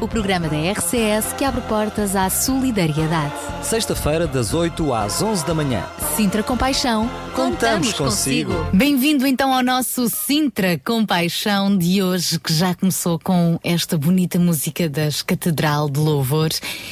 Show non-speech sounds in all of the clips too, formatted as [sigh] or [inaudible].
o programa da RCS que abre portas à solidariedade. Sexta-feira, das 8 às 11 da manhã. Sintra Compaixão, Contamos consigo. Bem-vindo então ao nosso Sintra Compaixão de hoje, que já começou com esta bonita música das Catedral de Louvor.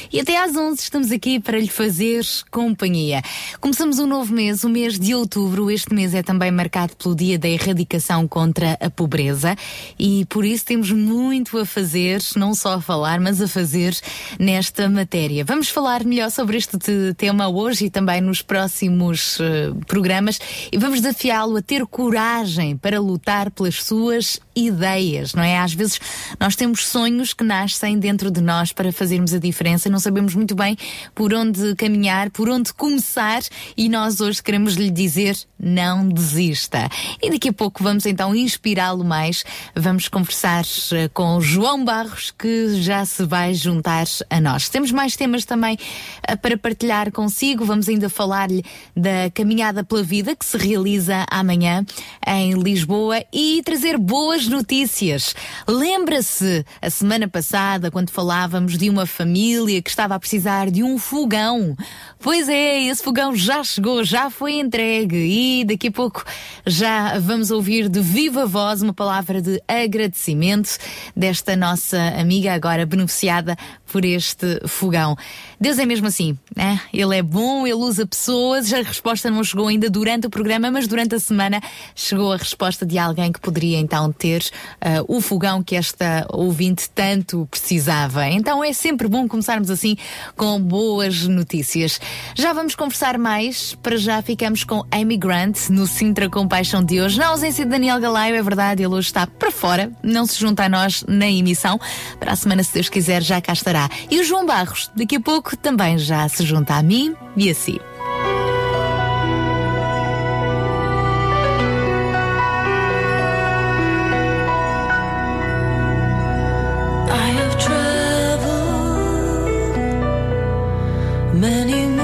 E até às 11 estamos aqui para lhe fazer companhia. Começamos um novo mês, o mês de outubro. Este mês é também marcado pelo Dia da Erradicação contra a Pobreza e por isso temos muito a fazer, não só a falar, mas a fazer nesta matéria. Vamos falar melhor sobre este tema hoje e também nos próximos uh, programas e vamos desafiá-lo a ter coragem para lutar pelas suas ideias, não é? Às vezes nós temos sonhos que nascem dentro de nós para fazermos a diferença, não sabemos muito bem por onde caminhar, por onde começar e nós hoje queremos lhe dizer não desista. E daqui a pouco vamos então inspirá-lo mais. Vamos conversar eh, com João Barros, que já se vai juntar a nós. Temos mais temas também eh, para partilhar consigo. Vamos ainda falar-lhe da Caminhada pela Vida, que se realiza amanhã em Lisboa, e trazer boas notícias. Lembra-se a semana passada, quando falávamos de uma família que estava a precisar de um fogão? Pois é, esse fogão já chegou, já foi entregue e daqui a pouco já vamos ouvir de viva voz uma palavra de agradecimento desta nossa amiga agora beneficiada por este fogão. Deus é mesmo assim, né? Ele é bom, ele usa pessoas. A resposta não chegou ainda durante o programa, mas durante a semana chegou a resposta de alguém que poderia então ter uh, o fogão que esta ouvinte tanto precisava. Então é sempre bom começarmos assim com boas notícias. Já vamos conversar mais. Para já ficamos com Amy Grant no Sintra Compaixão de hoje. Na ausência de Daniel Galaio, é verdade, ele hoje está para fora, não se junta a nós na emissão. Para a semana, se Deus quiser, já cá estará. E o João Barros, daqui a pouco, também já se junta a mim e a si. many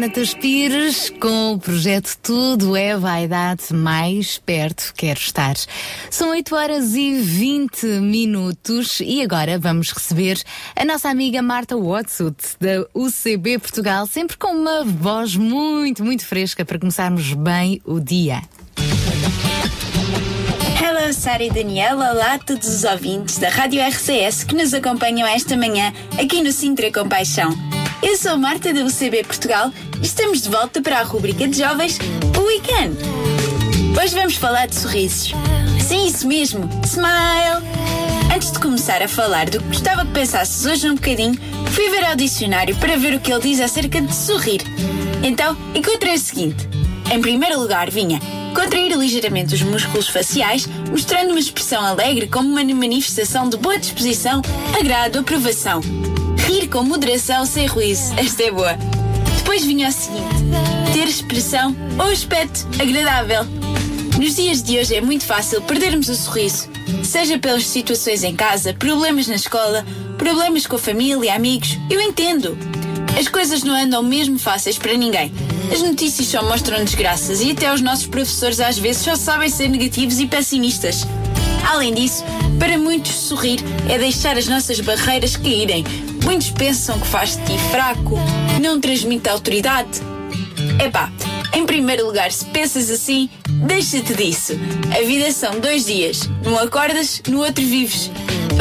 Jonatas Pires com o projeto Tudo é Vaidade Mais Perto Quero Estar. São 8 horas e 20 minutos e agora vamos receber a nossa amiga Marta Watsut da UCB Portugal, sempre com uma voz muito, muito fresca para começarmos bem o dia. Hello, Sara e Daniela. Olá a todos os ouvintes da Rádio RCS que nos acompanham esta manhã aqui no Sintra Compaixão. Eu sou Marta da UCB Portugal e estamos de volta para a rubrica de jovens O Weekend. Hoje vamos falar de sorrisos. Sim, isso mesmo. Smile! Antes de começar a falar do que gostava que pensasses hoje um bocadinho, fui ver ao dicionário para ver o que ele diz acerca de sorrir. Então, encontrei o seguinte. Em primeiro lugar, vinha contrair ligeiramente os músculos faciais, mostrando uma expressão alegre como uma manifestação de boa disposição, agrado, aprovação. Rir com moderação, sem ruízo. Esta é boa. Depois vinha o seguinte: ter expressão ou aspecto agradável. Nos dias de hoje é muito fácil perdermos o sorriso, seja pelas situações em casa, problemas na escola, problemas com a família, amigos. Eu entendo. As coisas não andam mesmo fáceis para ninguém. As notícias só mostram desgraças e até os nossos professores às vezes só sabem ser negativos e pessimistas. Além disso, para muitos sorrir é deixar as nossas barreiras caírem. Muitos pensam que faz ti fraco, não transmite autoridade. Epá, em primeiro lugar, se pensas assim, deixa-te disso. A vida são dois dias. Num acordas, no outro vives.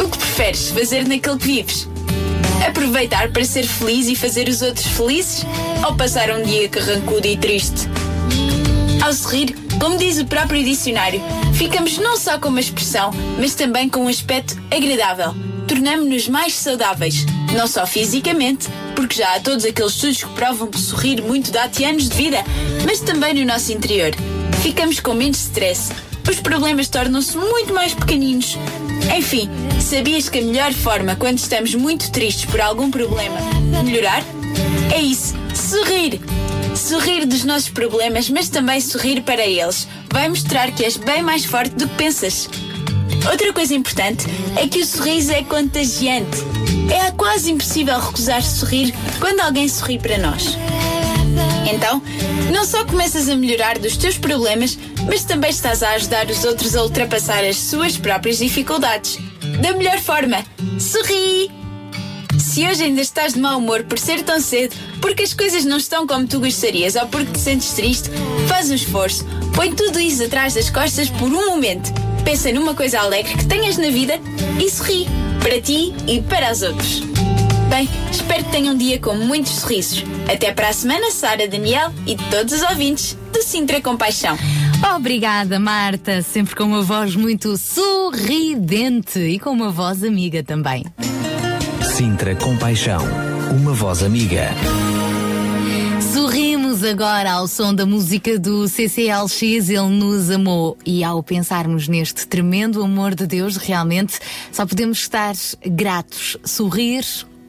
O que preferes fazer naquele que vives? Aproveitar para ser feliz e fazer os outros felizes? Ou passar um dia carrancudo e triste? Ao sorrir, como diz o próprio dicionário, ficamos não só com uma expressão, mas também com um aspecto agradável. Tornamos-nos mais saudáveis, não só fisicamente, porque já há todos aqueles estudos que provam que sorrir muito dá-te anos de vida, mas também no nosso interior. Ficamos com menos stress, os problemas tornam-se muito mais pequeninos. Enfim, sabias que a melhor forma quando estamos muito tristes por algum problema melhorar? É isso, sorrir! Sorrir dos nossos problemas, mas também sorrir para eles. Vai mostrar que és bem mais forte do que pensas. Outra coisa importante é que o sorriso é contagiante. É quase impossível recusar sorrir quando alguém sorri para nós. Então, não só começas a melhorar dos teus problemas, mas também estás a ajudar os outros a ultrapassar as suas próprias dificuldades. Da melhor forma, sorri! Se hoje ainda estás de mau humor por ser tão cedo, porque as coisas não estão como tu gostarias ou porque te sentes triste, faz um esforço. Põe tudo isso atrás das costas por um momento. Pensa numa coisa alegre que tenhas na vida e sorri. Para ti e para os outros. Bem, espero que tenham um dia com muitos sorrisos. Até para a semana, Sara, Daniel e todos os ouvintes do Sintra Compaixão. Obrigada, Marta, sempre com uma voz muito sorridente e com uma voz amiga também. Sintra Compaixão, uma voz amiga. Sorrimos agora ao som da música do CCLX, Ele nos amou. E ao pensarmos neste tremendo amor de Deus, realmente só podemos estar gratos, sorrir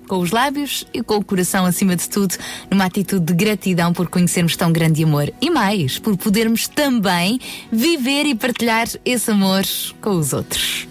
com os lábios e com o coração acima de tudo, numa atitude de gratidão por conhecermos tão grande amor. E mais, por podermos também viver e partilhar esse amor com os outros.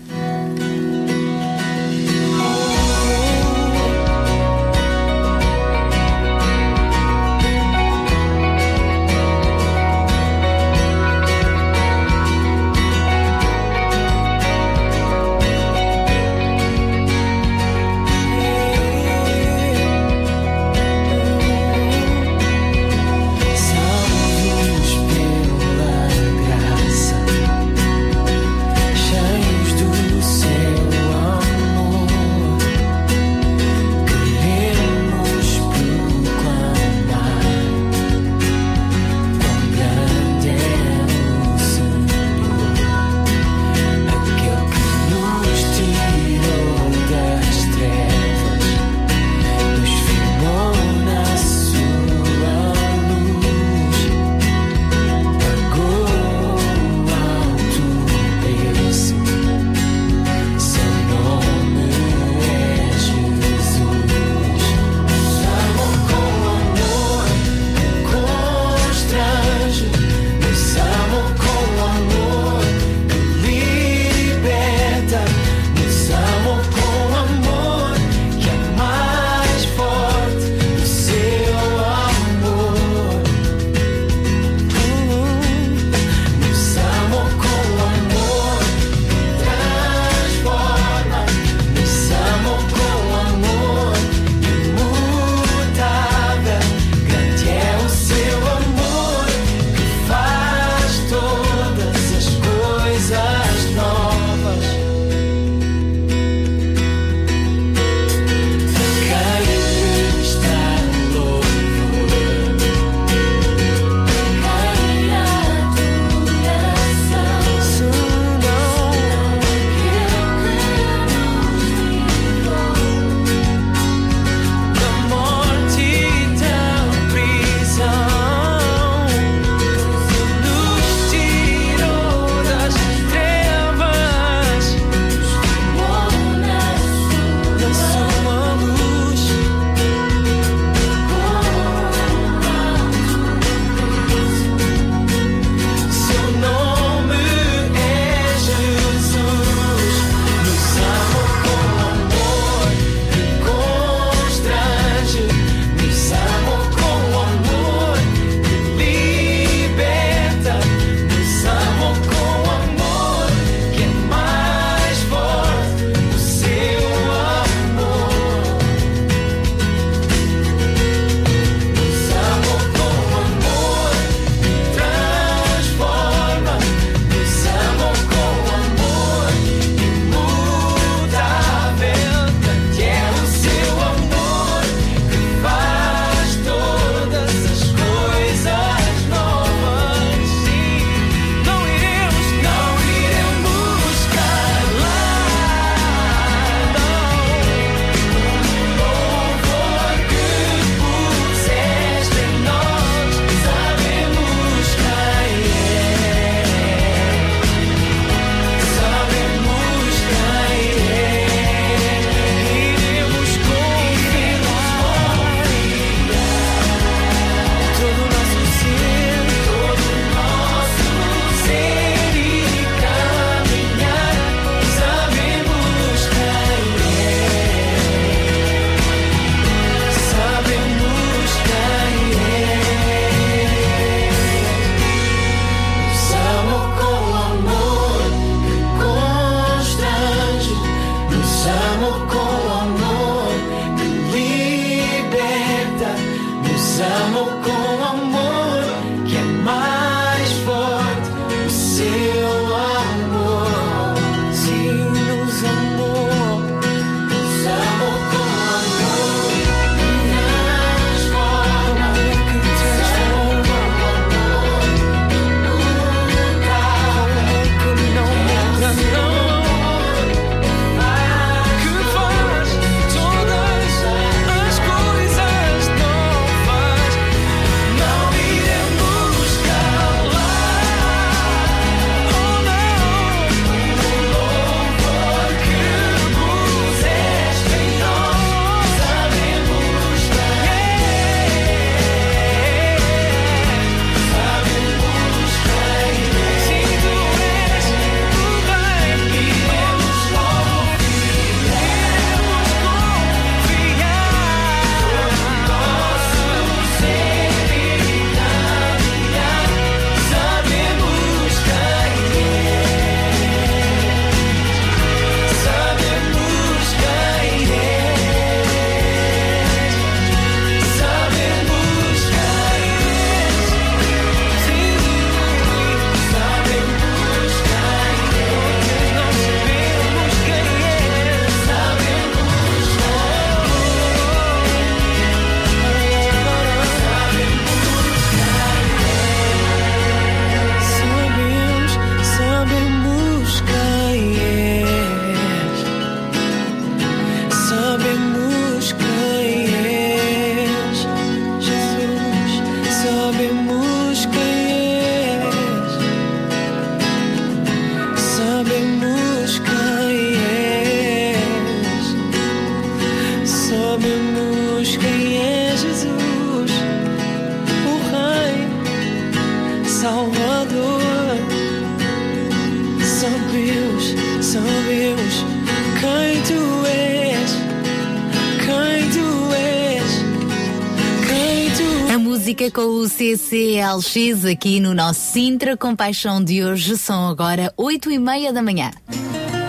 CCLX aqui no nosso Sintra Compaixão de hoje. São agora oito e meia da manhã.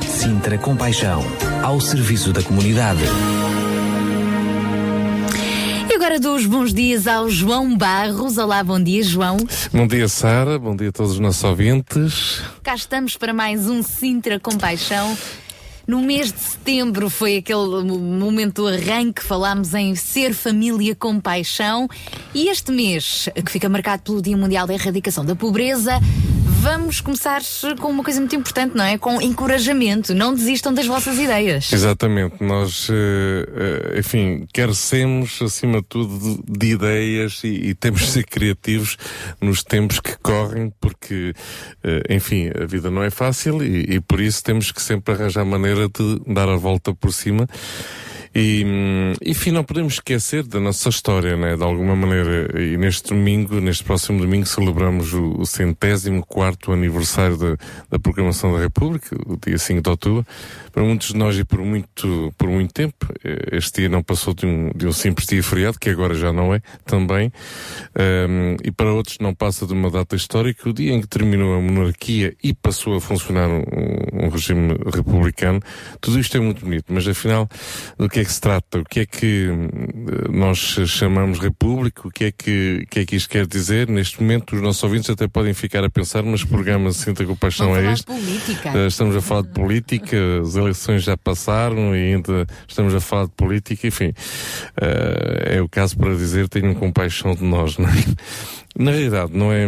Sintra Compaixão, ao serviço da comunidade. E agora dou os bons dias ao João Barros. Olá, bom dia, João. Bom dia, Sara. Bom dia a todos os nossos ouvintes. Cá estamos para mais um Sintra Compaixão. No mês de setembro foi aquele mo- momento do arranque, falámos em ser família com paixão. E este mês, que fica marcado pelo Dia Mundial da Erradicação da Pobreza, vamos começar com uma coisa muito importante, não é? Com encorajamento. Não desistam das vossas ideias. Exatamente. Nós, eh, eh, enfim, carecemos, acima de tudo, de, de ideias e, e temos de ser criativos nos tempos que correm, porque, eh, enfim, a vida não é fácil e, e por isso temos que sempre arranjar maneira de dar a volta por cima. E, hum, enfim, não podemos esquecer da nossa história, né? De alguma maneira. E neste domingo, neste próximo domingo, celebramos o, o centésimo quarto aniversário da, da Proclamação da República, o dia 5 de outubro. Para muitos de nós e por muito, por muito tempo, eh, este dia não passou de um, de um simples dia feriado, que agora já não é, também. Um, e para outros não passa de uma data histórica, o dia em que terminou a monarquia e passou a funcionar um, um regime republicano. Tudo isto é muito bonito, mas afinal, do que é que se trata? O que é que hum, nós chamamos república? O que é que, o que é que isto quer dizer? Neste momento, os nossos ouvintes até podem ficar a pensar, mas que programa Sinta com Paixão Vamos é este? política. Eh, Estamos a falar de política, as eleições já passaram e ainda estamos a falar de política, enfim. eh, é o caso para dizer tenham compaixão de nós, não é? Na realidade, não é,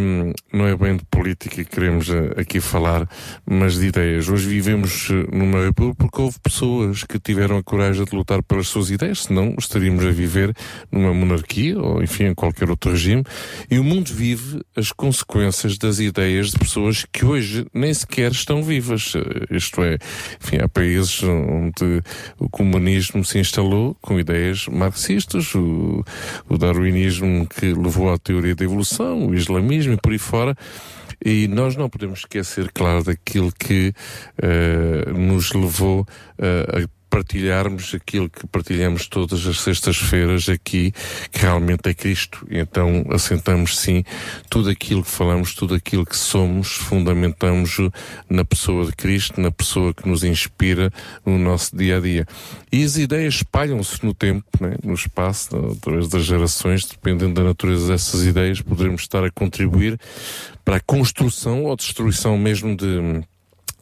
não é bem de política que queremos eh, aqui falar, mas de ideias. Hoje vivemos eh, numa república porque houve pessoas que tiveram a coragem de lutar pelas suas ideias, senão estaríamos a viver numa monarquia ou, enfim, em qualquer outro regime. E o mundo vive as consequências das ideias de pessoas que hoje nem sequer estão vivas. Eh, Isto é, enfim, há países onde o comunismo se instalou com ideias marxistas, o, o darwinismo que levou à teoria da evolução, o islamismo e por aí fora. E nós não podemos esquecer, claro, daquilo que eh, nos levou eh, a partilharmos aquilo que partilhamos todas as sextas-feiras aqui, que realmente é Cristo. Então assentamos sim tudo aquilo que falamos, tudo aquilo que somos, fundamentamos na pessoa de Cristo, na pessoa que nos inspira no nosso dia a dia. E as ideias espalham-se no tempo, né, no espaço, através das gerações, dependendo da natureza dessas ideias, poderemos estar a contribuir para a construção ou destruição mesmo de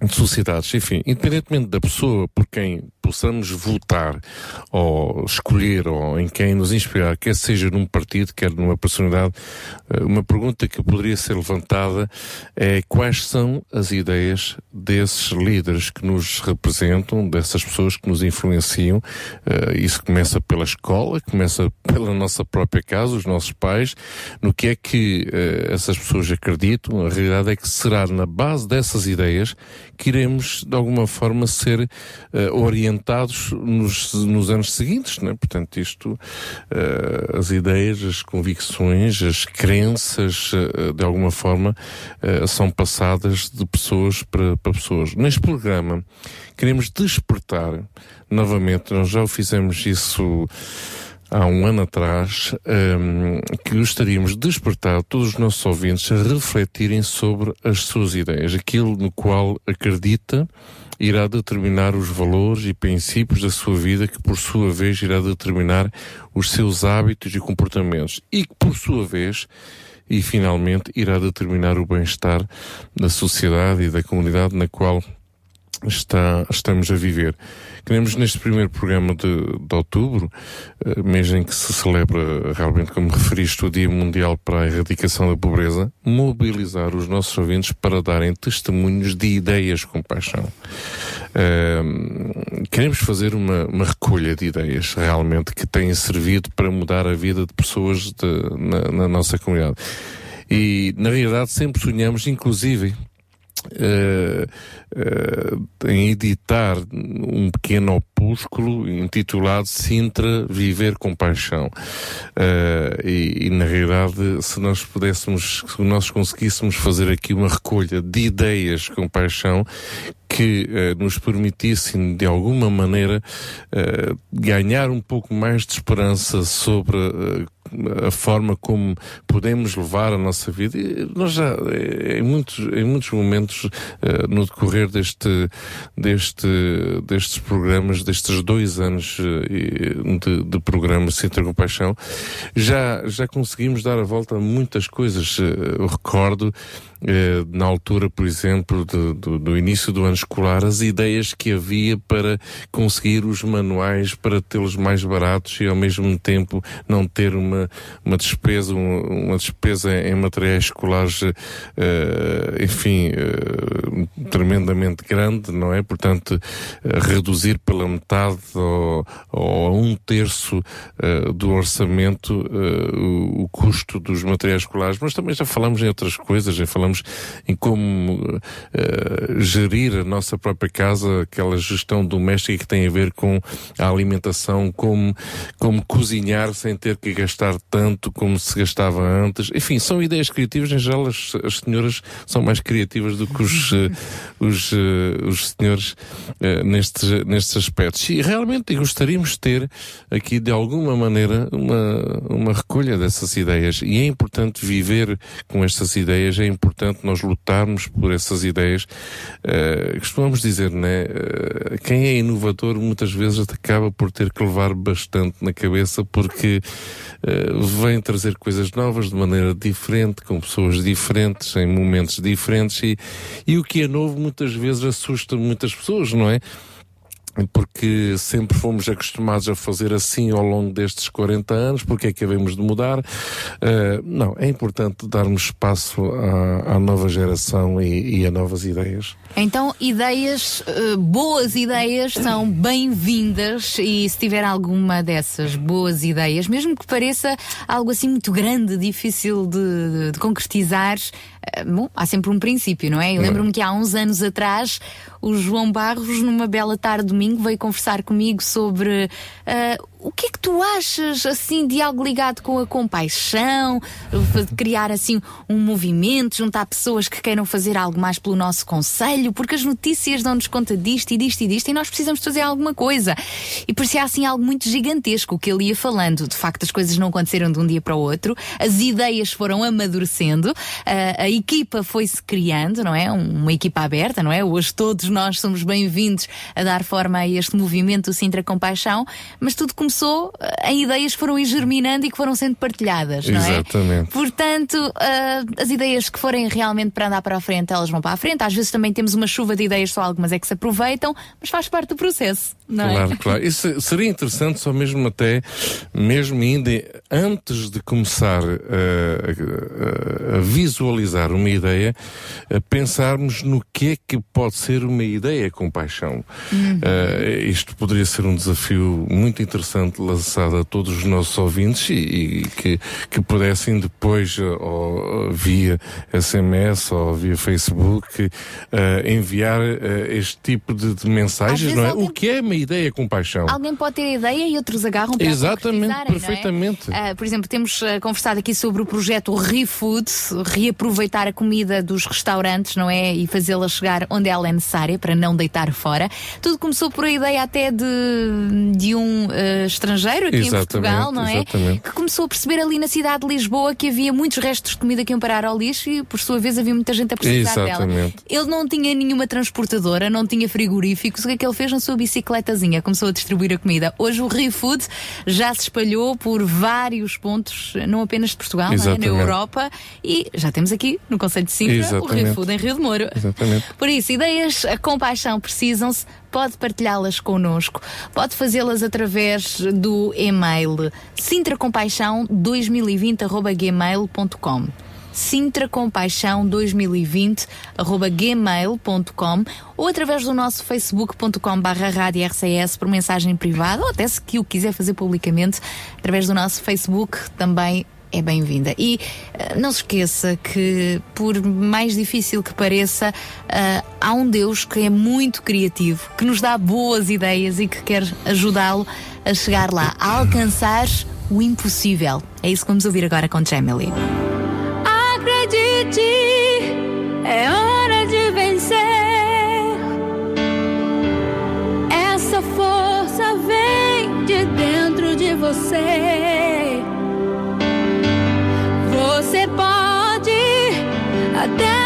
de sociedades, enfim, independentemente da pessoa por quem possamos votar ou escolher ou em quem nos inspirar, quer seja num partido, quer numa personalidade, eh, uma pergunta que poderia ser levantada é quais são as ideias desses líderes que nos representam, dessas pessoas que nos influenciam. Eh, Isso começa pela escola, começa pela nossa própria casa, os nossos pais, no que é que eh, essas pessoas acreditam. A realidade é que será na base dessas ideias que iremos, de alguma forma, ser eh, orientados nos, nos anos seguintes, né? Portanto, isto, eh, as ideias, as convicções, as crenças, eh, de alguma forma, eh, são passadas de pessoas para, para pessoas. Neste programa, queremos despertar, novamente, nós já fizemos isso há um ano atrás, hum, que gostaríamos de despertar todos os nossos ouvintes a refletirem sobre as suas ideias, aquilo no qual acredita irá determinar os valores e princípios da sua vida, que por sua vez irá determinar os seus hábitos e comportamentos, e que por sua vez e finalmente irá determinar o bem-estar da sociedade e da comunidade na qual está, estamos a viver. Queremos neste primeiro programa de, de outubro, eh, mês em que se celebra realmente, como referiste, o Dia Mundial para a Erradicação da Pobreza, mobilizar os nossos ouvintes para darem testemunhos de ideias com paixão. Eh, queremos fazer uma, uma recolha de ideias realmente que têm servido para mudar a vida de pessoas de- na, na nossa comunidade. E, na realidade, sempre sonhamos, inclusive, eh, eh, em editar um pequeno opúsculo intitulado Sintra Viver com Paixão. Eh, e, e, na realidade, se nós pudéssemos, se nós conseguíssemos fazer aqui uma recolha de ideias com paixão que nos permitissem, de alguma maneira, ganhar um pouco mais de esperança sobre a forma como podemos levar a nossa vida. E nós já, eh, em muitos, em muitos momentos, eh, no decorrer deste, deste, destes programas, destes dois anos eh, de, de programa Sintra Compaixão, já, já conseguimos dar a volta a muitas coisas. Eu recordo, na altura, por exemplo, de- do, do início do ano escolar, as ideias que havia para conseguir os manuais, para tê-los mais baratos e ao mesmo tempo não ter uma, uma despesa, um- uma despesa em materiais escolares, eh, enfim, eh, tremendamente grande, não é? Portanto, eh, reduzir pela metade ou, a um terço do orçamento o, o custo dos materiais escolares, mas também já falamos em outras coisas, já falamos em como gerir a nossa própria casa, aquela gestão doméstica que tem a ver com a alimentação, como, como cozinhar sem ter que gastar tanto como se gastava antes. Enfim, são ideias criativas, em geral as, as senhoras são mais criativas do que os, [laughs] eh, os, eh, os senhores eh, nestes, nestes aspectos. E realmente gostaríamos de ter aqui de alguma maneira uma, uma recolha dessas ideias e é importante viver com estas ideias, é importante nós lutarmos por essas ideias. Eh, costumamos dizer, né? eh, quem é inovador muitas vezes acaba por ter que levar bastante na cabeça porque vem trazer coisas novas de maneira diferente, com pessoas diferentes, em momentos diferentes e, e o que é novo muitas vezes assusta muitas pessoas, não é? Porque sempre fomos acostumados a fazer assim ao longo destes 40 anos, porque é que havemos de mudar? Uh, não, é importante darmos espaço à, à nova geração e, e a novas ideias. Então, ideias, eh, boas ideias são bem-vindas e se tiver alguma dessas boas ideias, mesmo que pareça algo assim muito grande, difícil de, de concretizar, bom, há sempre um princípio, não é? Eu lembro-me que há uns anos atrás o João Barros, numa bela tarde de domingo, veio conversar comigo sobre eh, o que é que tu achas assim de algo ligado com a compaixão, criar assim um movimento, juntar pessoas que queiram fazer algo mais pelo nosso conselho, porque as notícias dão-nos conta disto e disto e disto e nós precisamos fazer alguma coisa. E parecia assim algo muito gigantesco que ele ia falando. De facto, as coisas não aconteceram de um dia para o outro, as ideias foram amadurecendo, a, a equipa foi-se criando, não é? Um- Uma equipa aberta, não é? Hoje todos nós somos bem-vindos a dar forma a este movimento do Sintra Compaixão, mas tudo começou eh, em ideias que foram ir germinando e que foram sendo partilhadas, não é? Exatamente. Portanto, ah, as ideias que forem realmente para andar para a frente, elas vão para a frente. Às vezes também temos uma chuva de ideias, só algumas é que se aproveitam, mas faz parte do processo, não é? Claro, claro. Isso seria interessante só mesmo até, mesmo ainda antes de começar a, a- a visualizar uma ideia, a pensarmos no que é que pode ser uma ideia com paixão. Eh, isto poderia ser um desafio muito interessante lançado a todos os nossos ouvintes e, e que, que pudessem depois, eh, ou, via SMS ou via Facebook, eh, enviar eh, este tipo de, de mensagens, não é? O que é uma ideia com paixão? Alguém pode ter a ideia e outros agarram para Exatamente, é? perfeitamente. Ah, por exemplo, temos conversado aqui sobre o projeto ReFood, reaproveitar a comida dos restaurantes, não é? E fazê-la chegar onde ela é necessária para não deitar fora. Tudo começou por a ideia até de, de um estrangeiro aqui em Exatamente, Portugal, não é? exatamente. Que começou a perceber ali na cidade de Lisboa que havia muitos restos de comida que iam parar ao lixo e, por sua vez, havia muita gente a precisar dela. Exatamente. Ele não tinha nenhuma transportadora, não tinha frigoríficos. O que é que ele fez na sua bicicletazinha? Começou a distribuir a comida. Hoje o ReFood já se espalhou por vários pontos, não apenas de Portugal, é? na. Europa. E já temos aqui no Conselho de Sintra o. ReFood em Rio de Moro. Exatamente. Por isso, ideias com paixão precisam-se. Pode partilhá-las connosco, pode fazê-las através do e-mail sintracompaixão2020.gmail.com sintracompaixão2020.gmail.com ou através do nosso facebook.com barra RCS por mensagem privada ou até se que o quiser fazer publicamente através do nosso Facebook também é bem-vinda. E eh, não se esqueça que, por mais difícil que pareça, eh, há um Deus que é muito criativo, que nos dá boas ideias e que quer ajudá-lo a chegar lá, a alcançar o impossível. É isso que vamos ouvir agora com Jamily. Acredite, é hora de vencer. Essa força vem de dentro de você. Até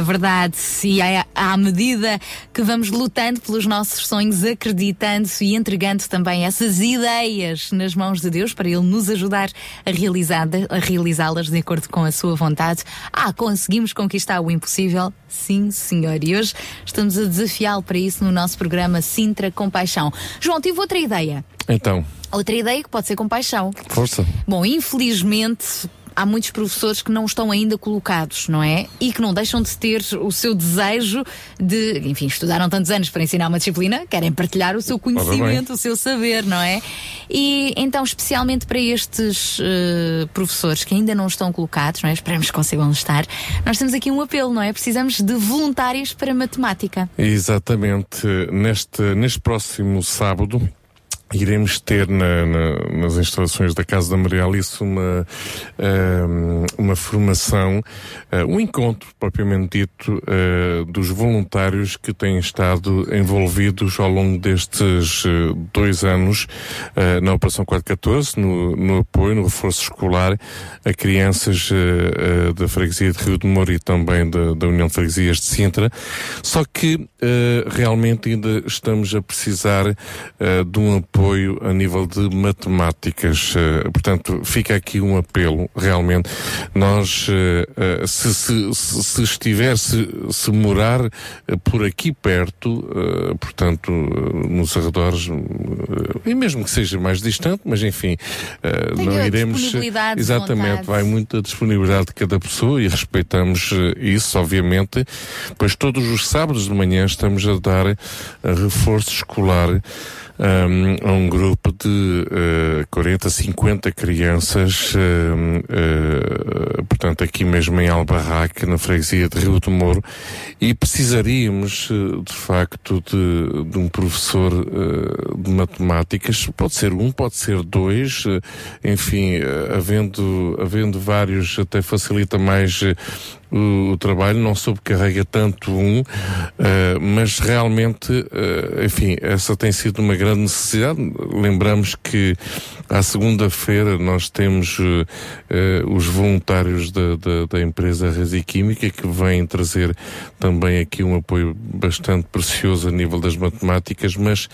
é verdade. E à, à medida que vamos lutando pelos nossos sonhos, acreditando e entregando também essas ideias nas mãos de Deus para Ele nos ajudar a realizar- a realizá-las de acordo com a Sua vontade. Ah, conseguimos conquistar o impossível? Sim, senhor. E hoje estamos a desafiá-lo para isso no nosso programa Sintra Compaixão. João, tive outra ideia. Então, Outra ideia que pode ser compaixão. força. Bom, infelizmente há muitos professores que não estão ainda colocados, não é? E que não deixam de ter o seu desejo de, enfim, estudaram tantos anos para ensinar uma disciplina, querem partilhar o seu conhecimento, o seu saber, não é? E então, especialmente para estes eh, professores que ainda não estão colocados, não é? Esperamos que consigam estar. Nós temos aqui um apelo, não é? Precisamos de voluntários para matemática. Exatamente. Neste, neste próximo sábado Iremos ter na- na- nas instalações da Casa da Maria Alice uma, ehm, uma formação, eh, um encontro propriamente dito eh, dos voluntários que têm estado envolvidos ao longo destes eh, dois anos na Operação 414, no, no apoio, no reforço escolar a crianças da Freguesia de Rio de Moro e também da, da União de Freguesias de Sintra. Só que realmente ainda estamos a precisar de um apoio a nível de matemáticas. Eh, portanto, fica aqui um apelo, realmente. Nós, eh, eh, se, se, se, estiver, se, se morar por aqui perto, portanto, nos arredores, e mesmo que seja mais distante, mas enfim, não iremos. disponibilidade, Exatamente, vai muito a disponibilidade de cada pessoa e respeitamos isso, obviamente, pois todos os sábados de manhã estamos a dar reforço escolar um, um grupo de eh, 40, 50 crianças, um, eh, portanto, aqui mesmo em Albarraque, na freguesia de Rio do Moro, e precisaríamos, eh, de facto, de, de um professor eh, de matemáticas. Pode ser um, pode ser dois, enfim, havendo, havendo vários, até facilita mais o, o trabalho, não sobrecarrega tanto um, eh, mas realmente, eh, enfim, essa tem sido uma grande necessidade. Lembramos que à segunda-feira nós temos eh, os voluntários da, da, da empresa Resi Química que vêm trazer também aqui um apoio bastante precioso a nível das matemáticas, mas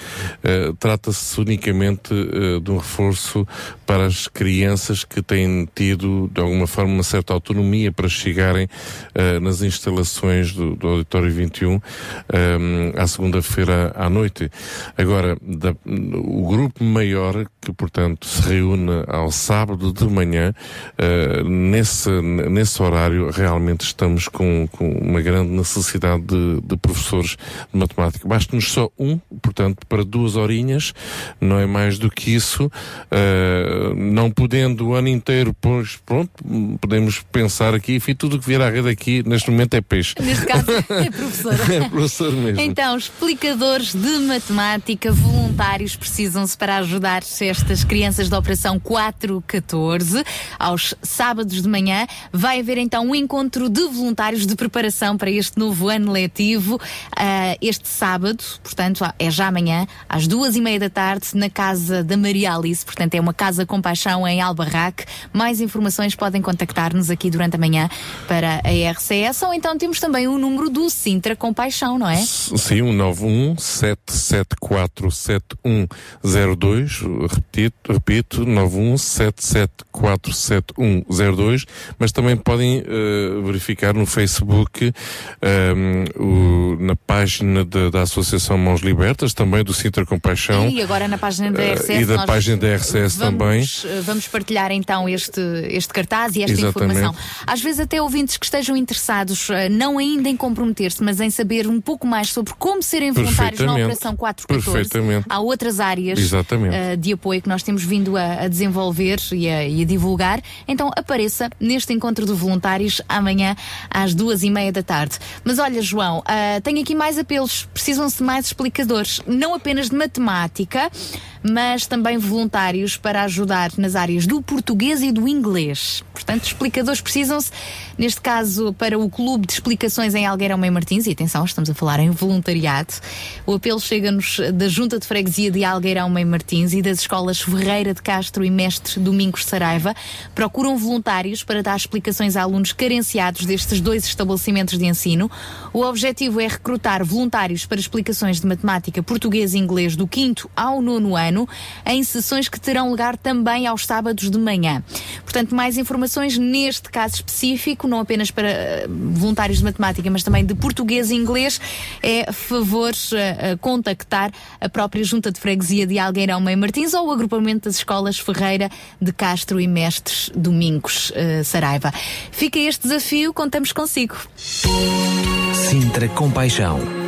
trata-se unicamente de um reforço para as crianças que têm tido, de alguma forma, uma certa autonomia para chegarem eh, nas instalações do, do Auditório 21 eh, à segunda-feira à noite. Agora, da- o grupo maior, que portanto se reúne ao sábado de manhã, eh, nesse, nesse horário realmente estamos com, com uma grande necessidade de, de professores de matemática. Basta-nos só um, portanto, para duas horinhas, não é mais do que isso. Eh, não podendo o ano inteiro, pois pronto, podemos pensar aqui, enfim, tudo o que vier à rede aqui neste momento é peixe. Neste caso, é professora. [laughs] É professor mesmo. Então, explicadores de matemática voluntários precisam-se para ajudar estas crianças da Operação 414 aos sábados de manhã. Vai haver então um encontro de voluntários de preparação para este novo ano letivo ah, este sábado, portanto é já amanhã, às duas e meia da tarde, na casa da Maria Alice, portanto é uma casa com paixão em Albarraque. Mais informações podem contactar-nos aqui durante a manhã para a RCS ou então temos também o número do Sintra com paixão, não é? Sim, um 91 774 7102, repito, repito, 91 774 7102, mas também podem eh, verificar no Facebook, ehm, o- na página da, da Associação Mãos Libertas, também do Sintra Compaixão. E agora na página da Eh, RCS. e da página da RCS vamos, também. eh, Vamos partilhar então este, este cartaz e esta Exatamente. informação. Às vezes, até ouvintes que estejam interessados, eh, não ainda em comprometer-se, mas em saber um pouco mais sobre como serem voluntários na. Operação 414. Perfeitamente. Há outras áreas Exatamente. eh, de apoio que nós temos vindo a, a desenvolver e a, e a divulgar. Então apareça neste encontro de voluntários amanhã às duas e meia da tarde. Mas olha, João, ah, tenho aqui mais apelos. Precisam-se de mais explicadores, não apenas de matemática, mas também voluntários para ajudar nas áreas do português e do inglês. Portanto, explicadores precisam-se, neste caso, para o Clube de Explicações em Algueirão Meio Martins, e atenção, estamos a falar em voluntariado. O apelo chega-nos da Junta de Freguesia de Algueirão Meio Martins e das escolas Ferreira de Castro e Mestre Domingos Saraiva. Procuram voluntários para dar explicações a alunos carenciados destes dois estabelecimentos de ensino. O objetivo é recrutar voluntários para explicações de matemática, português e inglês do quinto ao nono ano, em sessões que terão lugar também aos sábados de manhã. Portanto, mais informações neste caso específico, não apenas para eh, voluntários de matemática, mas também de português e inglês, é favor eh, contactar a própria Junta de Freguesia de Algueirão Meio Martins ou o agrupamento das escolas Ferreira de Castro e Mestres Domingos eh, Saraiva. Fica este desafio, contamos consigo. Sintra Compaixão.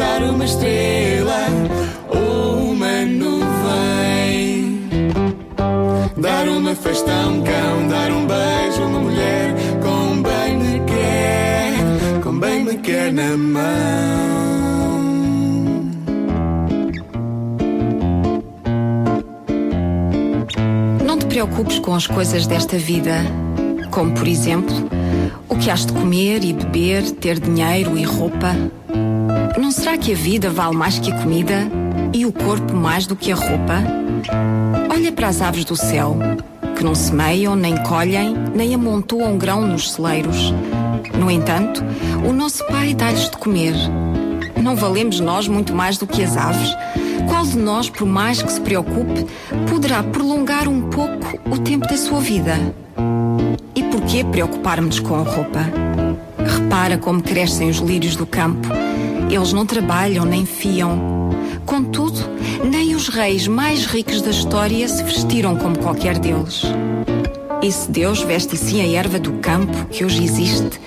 Abraçar uma estrela ou uma nuvem. Dar uma festa a um cão, dar um beijo a uma mulher com bem me quer, com bem me quer na mão. Não te preocupes com as coisas desta vida, como por exemplo, o que has de comer e beber, ter dinheiro e roupa. Não será que a vida vale mais que a comida e o corpo mais do que a roupa? Olha para as aves do céu, que não semeiam, nem colhem, nem amontoam grão nos celeiros. No entanto, o nosso Pai dá-lhes de comer. Não valemos nós muito mais do que as aves? Qual de nós, por mais que se preocupe, poderá prolongar um pouco o tempo da sua vida? E por que preocupar-nos com a roupa? Repara como crescem os lírios do campo. Eles não trabalham nem fiam. Contudo, nem os reis mais ricos da história se vestiram como qualquer deles. E se Deus veste assim a erva do campo que hoje existe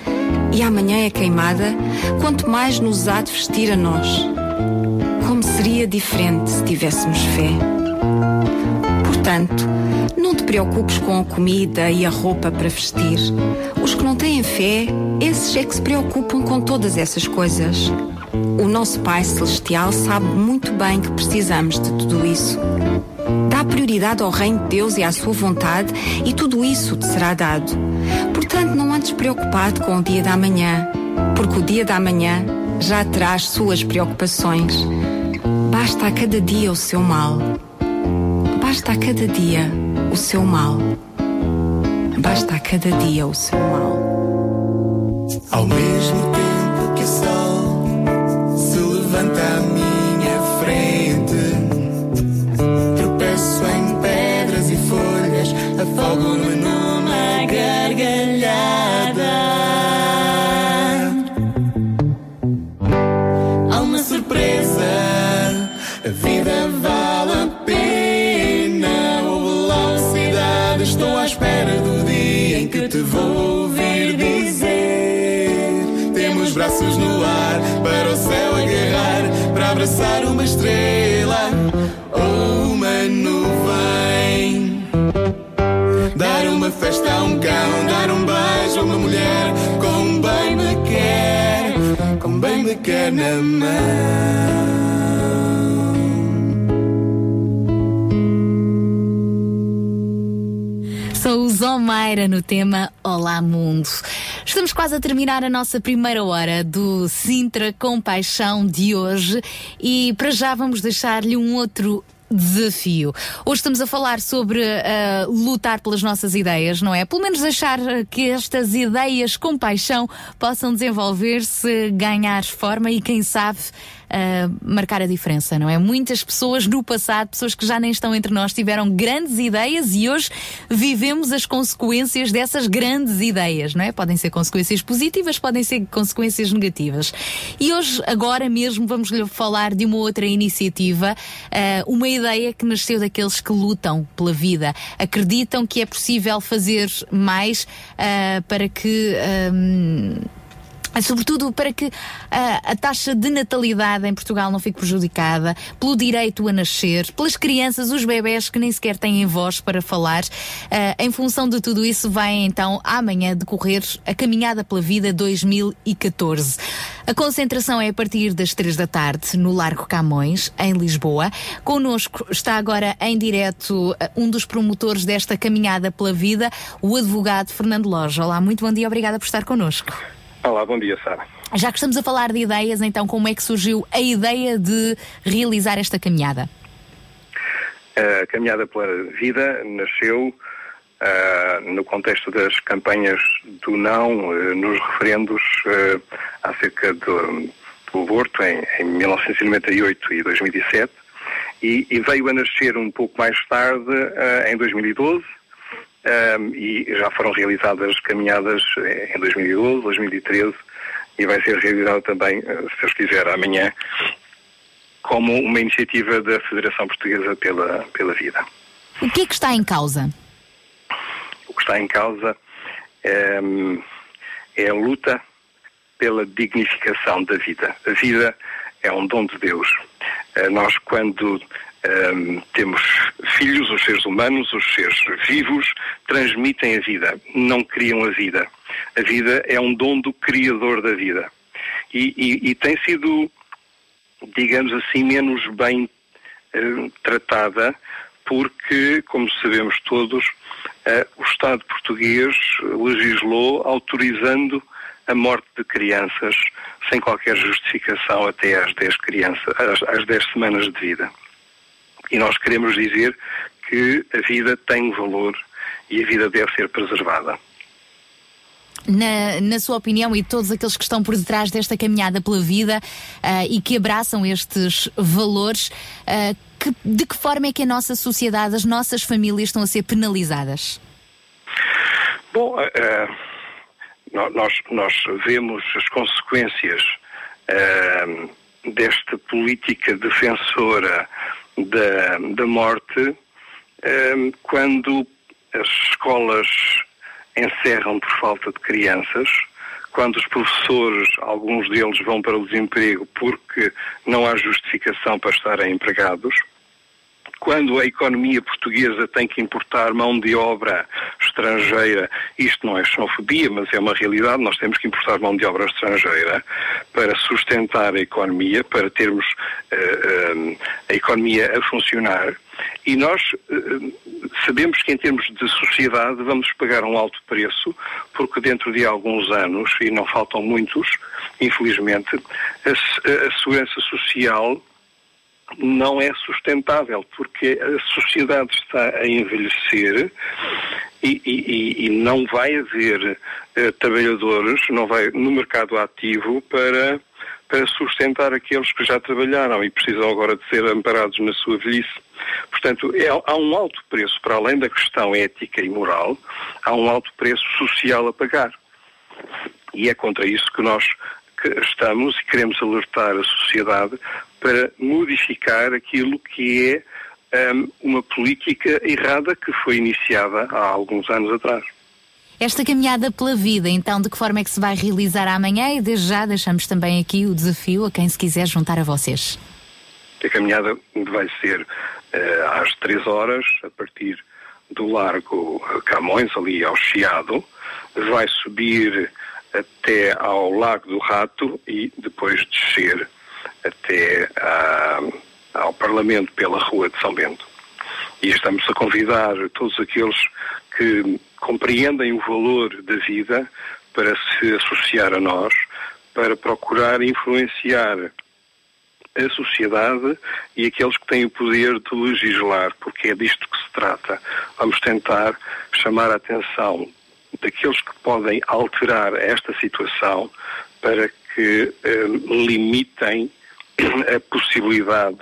e amanhã é queimada, quanto mais nos há de vestir a nós. Como seria diferente se tivéssemos fé? Portanto, não te preocupes com a comida e a roupa para vestir. Os que não têm fé, esses é que se preocupam com todas essas coisas. O nosso Pai Celestial sabe muito bem que precisamos de tudo isso. Dá prioridade ao reino de Deus e à sua vontade, e tudo isso te será dado. Portanto, não andes preocupado com o dia da manhã, porque o dia da manhã já traz suas preocupações. Basta a cada dia o seu mal. Basta a cada dia o seu mal. Basta a cada dia o seu mal. Ao mesmo tempo que o sol se levanta à minha quer na mão. Sou o Zomaira no tema Olá Mundo. Estamos quase a terminar a nossa primeira hora do Sintra com Paixão de hoje e para já vamos deixar-lhe um outro desafio. Hoje estamos a falar sobre ah, lutar pelas nossas ideias, não é? Pelo menos deixar ah, que estas ideias com paixão possam desenvolver-se, ganhar forma e, quem sabe, marcar a diferença, não é? Muitas pessoas no passado, pessoas que já nem estão entre nós, tiveram grandes ideias e hoje vivemos as consequências dessas grandes ideias, não é? Podem ser consequências positivas, podem ser consequências negativas. E hoje, agora mesmo, vamos lhe falar de uma outra iniciativa, ah, uma ideia que nasceu daqueles que lutam pela vida, acreditam que é possível fazer mais ah, para que. ahm, Sobretudo para que ah, a taxa de natalidade em Portugal não fique prejudicada, pelo direito a nascer, pelas crianças, os bebés que nem sequer têm voz para falar. Ah, em função de tudo isso, vai então amanhã decorrer a Caminhada pela Vida 2014. A concentração é a partir das três da tarde no Largo Camões, em Lisboa. Connosco está agora em direto ah, um dos promotores desta Caminhada pela Vida, o advogado Fernando Loja. Olá, muito bom dia, obrigada por estar connosco. Olá, bom dia, Sara. Já que estamos a falar de ideias, então como é que surgiu a ideia de realizar esta caminhada? A Caminhada pela Vida nasceu ah, no contexto das campanhas do não eh, nos referendos eh, acerca do, do aborto em, em 1998 e 2007 e, e veio a nascer um pouco mais tarde, ah, em 2012, ah, e já foram realizadas caminhadas em 2012, 2013 e vai ser realizada também, ah, se Deus quiser, amanhã como uma iniciativa da Federação Portuguesa pela, pela Vida. O que é que está em causa? O que está em causa é, é a luta pela dignificação da vida. A vida é um dom de Deus. Eh, Nós, quando ehm, temos filhos, os seres humanos, os seres vivos, transmitem a vida, não criam a vida. A vida é um dom do Criador da vida. E, e- e tem sido, digamos assim, menos bem eh, tratada, porque, como sabemos todos, eh, o Estado português legislou autorizando a morte de crianças sem qualquer justificação até às 10 crianças, às, às 10 semanas de vida. E nós queremos dizer que a vida tem valor e a vida deve ser preservada. Na, na sua opinião e todos aqueles que estão por detrás desta caminhada pela vida ah, e que abraçam estes valores, ah, que- de que forma é que a nossa sociedade, as nossas famílias estão a ser penalizadas? Bom, nó- nós, nós vemos as consequências desta política defensora da, da morte eh, quando as escolas encerram por falta de crianças, quando os professores, alguns deles vão para o desemprego porque não há justificação para estarem empregados, quando a economia portuguesa tem que importar mão de obra estrangeira, isto não é xenofobia, mas é uma realidade, nós temos que importar mão de obra estrangeira para sustentar a economia, para termos eh, a economia a funcionar. E nós eh, sabemos que em termos de sociedade vamos pagar um alto preço, porque dentro de alguns anos, e não faltam muitos, infelizmente, a a segurança social não é sustentável, porque a sociedade está a envelhecer e, e- e- não vai haver eh, trabalhadores não vai, no mercado ativo para, para sustentar aqueles que já trabalharam e precisam agora de ser amparados na sua velhice. Portanto, é- há um alto preço, para além da questão ética e moral, há um alto preço social a pagar. E é contra isso que nós estamos e queremos alertar a sociedade para modificar aquilo que é hum, uma política errada que foi iniciada há alguns anos atrás. Esta caminhada pela vida, então, de que forma é que se vai realizar amanhã? E desde já deixamos também aqui o desafio a quem se quiser juntar a vocês. A caminhada vai ser eh, às três horas, a partir do Largo Camões, ali ao Chiado, vai subir até ao Lago do Rato e depois descer até ah, ao Parlamento pela Rua de São Bento. E estamos a convidar todos aqueles que compreendem o valor da vida para se associar a nós, para procurar influenciar a sociedade e aqueles que têm o poder de legislar, porque é disto que se trata. Vamos tentar chamar a atenção daqueles que podem alterar esta situação para que eh, limitem [clears throat] a possibilidade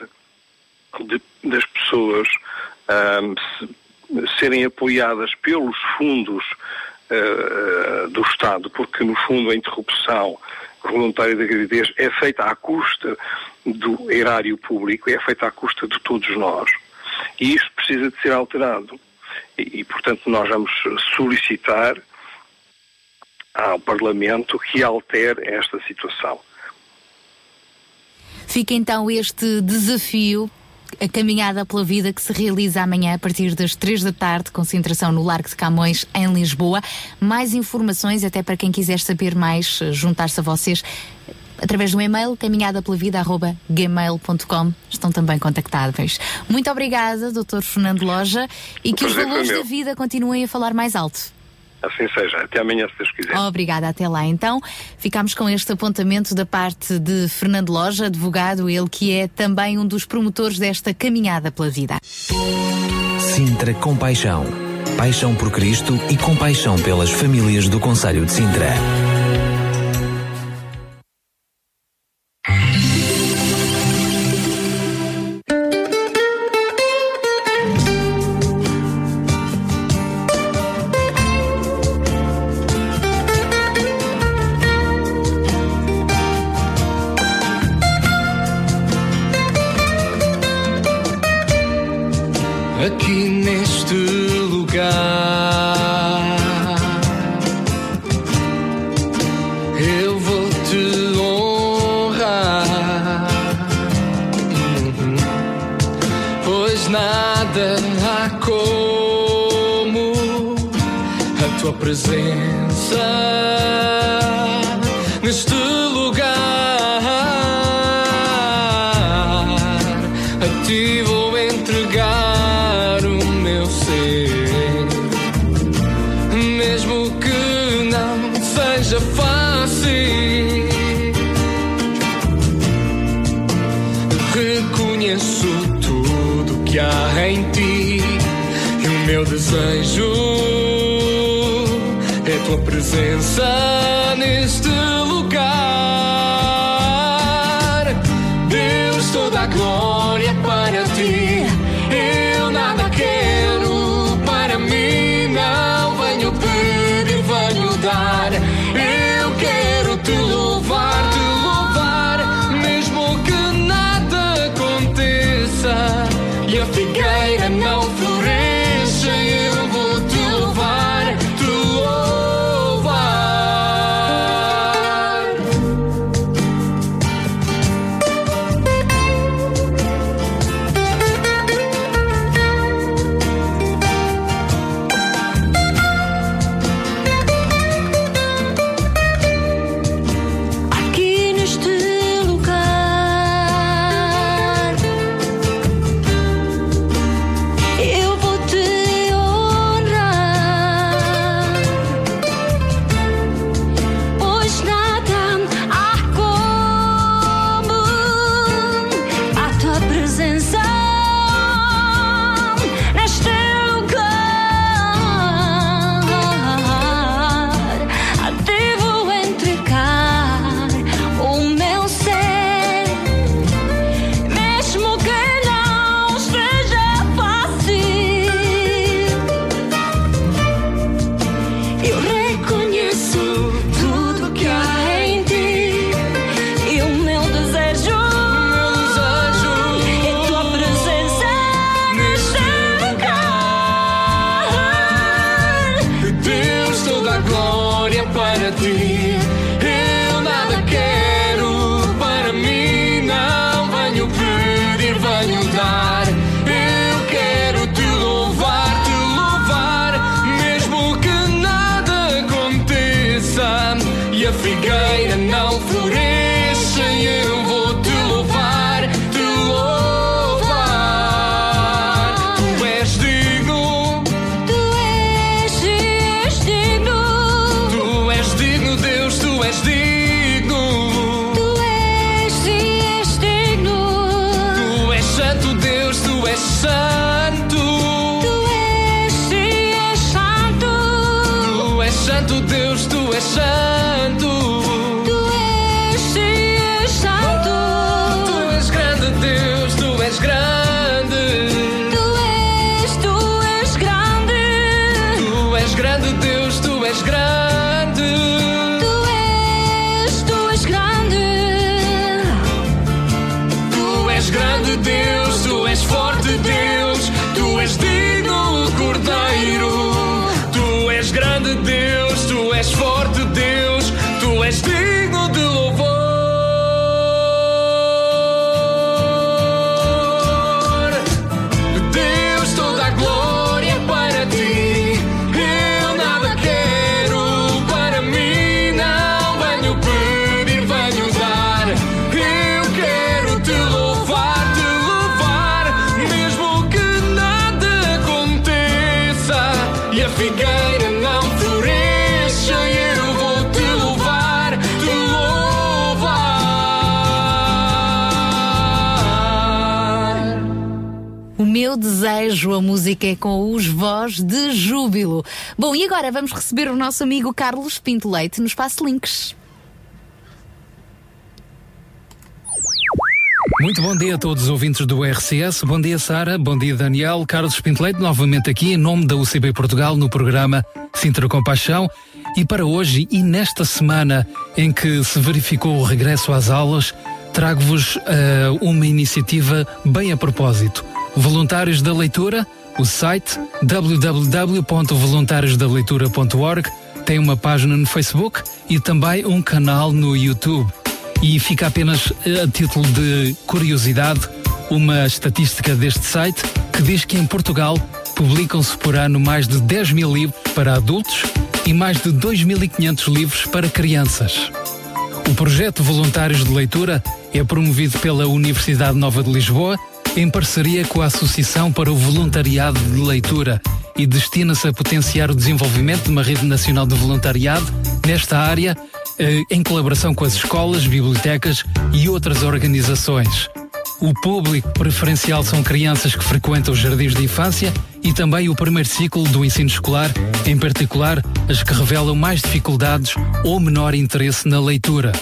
de- das pessoas se- serem apoiadas pelos fundos ah, do Estado, porque no fundo a interrupção voluntária da gravidez é feita à custa do erário público, é feita à custa de todos nós. E isto precisa de ser alterado. E, e, portanto, nós vamos solicitar ao Parlamento que altere esta situação. Fica então este desafio, a caminhada pela vida que se realiza amanhã a partir das três da tarde, concentração no Largo de Camões, em Lisboa. Mais informações, até para quem quiser saber mais, juntar-se a vocês através do e-mail caminhadapelavida.gmail.com estão também contactáveis. Muito obrigada, Dr. Fernando Loja, e que os prazer valores da vida continuem a falar mais alto. Assim seja. Até amanhã, se Deus quiser. Obrigada, até lá. Então, ficamos com este apontamento da parte de Fernando Loja, advogado, ele que é também um dos promotores desta caminhada pela vida. Sintra Compaixão. Paixão por Cristo e compaixão pelas famílias do Conselho de Sintra. presença. Agora vamos receber o nosso amigo Carlos Pinto Leite no Espaço Links. Muito bom dia a todos os ouvintes do RCS. Bom dia, Sara. Bom dia, Daniel. Carlos Pinto Leite, novamente aqui em nome da UCB Portugal no programa Sintra Compaixão. E para hoje e nesta semana em que se verificou o regresso às aulas, trago-vos uh, uma iniciativa bem a propósito. Voluntários da leitura o site www.voluntariosdaleitura.org, tem uma página no Facebook e também um canal no YouTube. E fica apenas a título de curiosidade uma estatística deste site que diz que em Portugal publicam-se por ano mais de 10 mil livros para adultos e mais de 2.500 livros para crianças. O projeto Voluntários de Leitura é promovido pela Universidade Nova de Lisboa em parceria com a Associação para o Voluntariado de Leitura e destina-se a potenciar o desenvolvimento de uma rede nacional de voluntariado nesta área eh, em colaboração com as escolas, bibliotecas e outras organizações. O público preferencial são crianças que frequentam os jardins de infância e também o primeiro ciclo do ensino escolar, em particular as que revelam mais dificuldades ou menor interesse na leitura.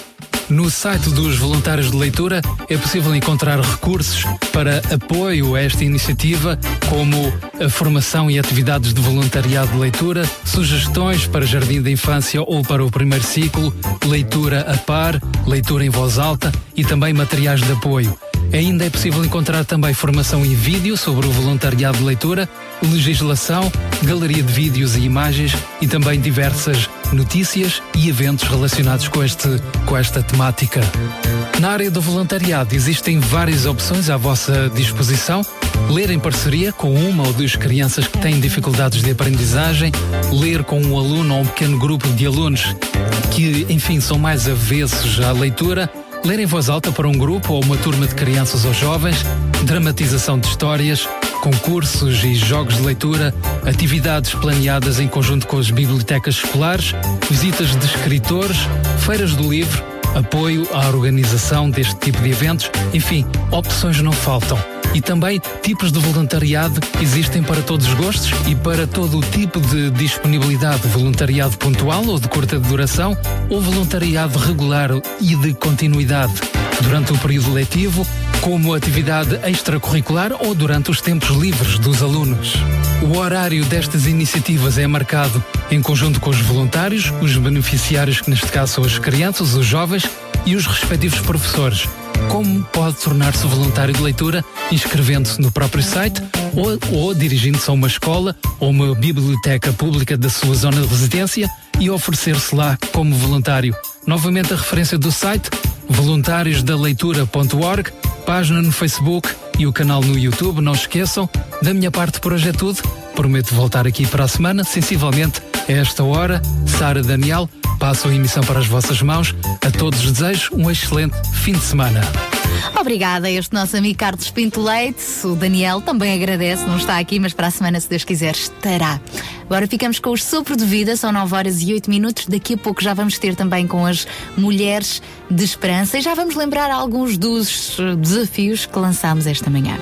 No site dos voluntários de leitura é possível encontrar recursos para apoio a esta iniciativa, como a formação e atividades de voluntariado de leitura, sugestões para jardim de infância ou para o primeiro ciclo, leitura a par, leitura em voz alta e também materiais de apoio. Ainda é possível encontrar também formação em vídeo sobre o voluntariado de leitura, legislação, galeria de vídeos e imagens e também diversas notícias e eventos relacionados com, este, com esta temática. Na área do voluntariado existem várias opções à vossa disposição. Ler em parceria com uma ou duas crianças que têm dificuldades de aprendizagem, ler com um aluno ou um pequeno grupo de alunos que, enfim, são mais avessos à leitura, ler em voz alta para um grupo ou uma turma de crianças ou jovens, dramatização de histórias, concursos e jogos de leitura, atividades planeadas em conjunto com as bibliotecas escolares, visitas de escritores, feiras do livro, apoio à organização deste tipo de eventos, enfim, opções não faltam. E também tipos de voluntariado existem para todos os gostos e para todo o tipo de disponibilidade, voluntariado pontual ou de curta duração, ou voluntariado regular e de continuidade durante o período letivo, como atividade extracurricular ou durante os tempos livres dos alunos. O horário destas iniciativas é marcado em conjunto com os voluntários, os beneficiários, que neste caso são as crianças, os jovens e os respectivos professores. Como pode tornar-se voluntário de leitura inscrevendo-se no próprio site ou, ou dirigindo-se a uma escola ou uma biblioteca pública da sua zona de residência e oferecer-se lá como voluntário. Novamente a referência do site voluntariosdaleitura.org, página no Facebook e o canal no YouTube. Não esqueçam. Da minha parte por hoje é tudo. Prometo voltar aqui para a semana, sensivelmente a esta hora. Sara Daniel, passo a emissão para as vossas mãos. A todos desejo um excelente fim de semana. Obrigada a este nosso amigo Carlos Pinto Leite. O Daniel também agradece, não está aqui, mas para a semana, se Deus quiser, estará. Agora ficamos com o Sopro de Vida, são 9 horas e 8 minutos. Daqui a pouco já vamos ter também com as Mulheres de Esperança e já vamos lembrar alguns dos desafios que lançámos esta manhã.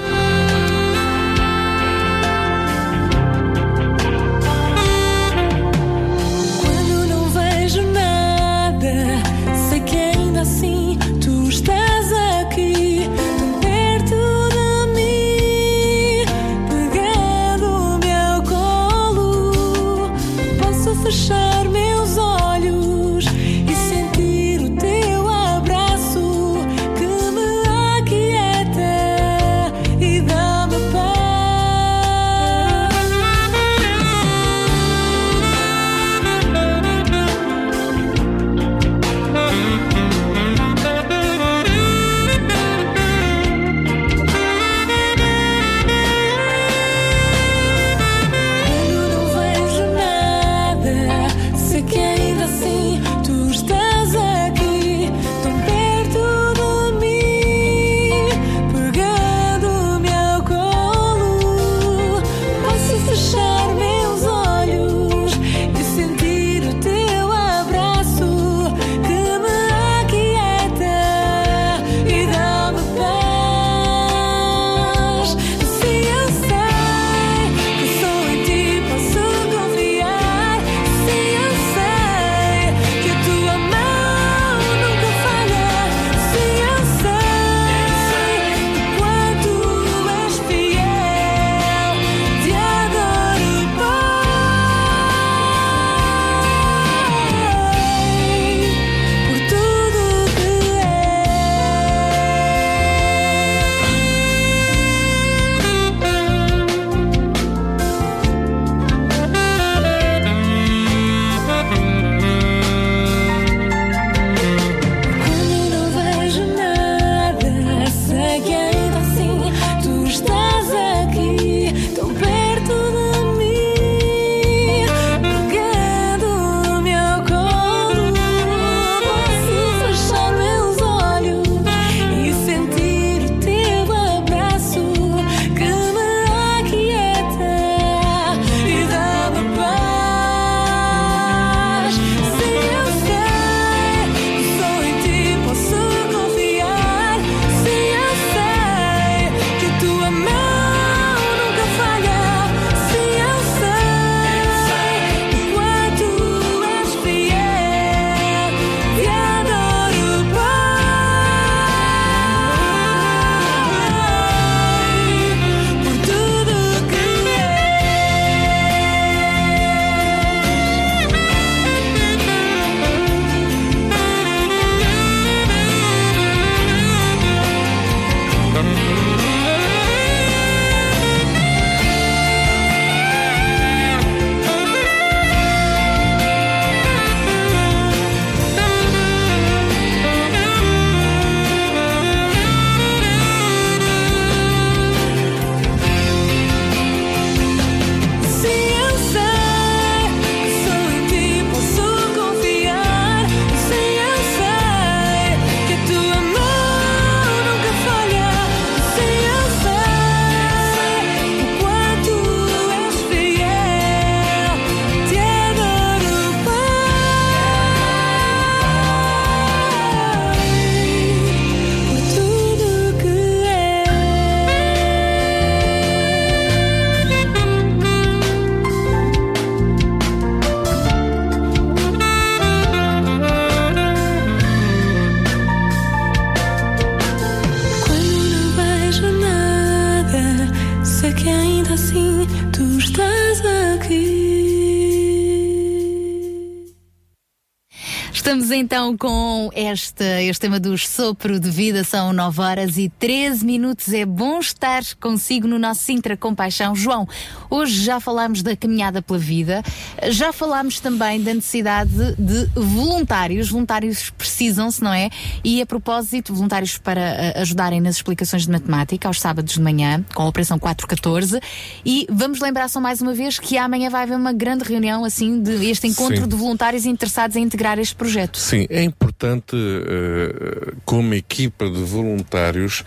Este, tema do sopro de vida, são 9 horas e 13 minutos. É bom estar consigo no nosso Sintra Compaixão. João, hoje já falámos da caminhada pela vida, já falámos também da necessidade de voluntários. Voluntários precisam-se, não é? E a propósito, voluntários para eh, ajudarem nas explicações de matemática aos sábados de manhã, com a Operação 414. E vamos lembrar só mais uma vez que amanhã vai haver uma grande reunião, assim, de este encontro Sim. de voluntários interessados em integrar este projeto. Sim, é importante, eh, como equipa de voluntários,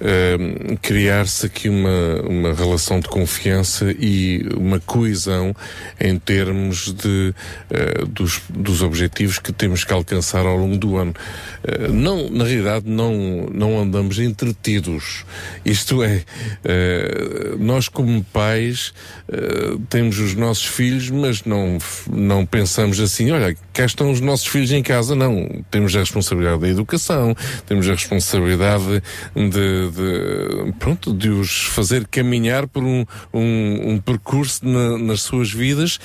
eh, criar-se aqui uma, uma relação de confiança e uma coesão em termos de, dos, dos objetivos que temos que alcançar ao longo do ano. Eh, não, na realidade, não, não andamos entretidos. Isto é, eh, nós como pais eh, temos os nossos filhos, mas não, não pensamos assim, olha, cá estão os nossos filhos em casa, não. Temos a responsabilidade da educação, temos a responsabilidade de, de, pronto, de os fazer caminhar por um, um, um percurso na- nas suas vidas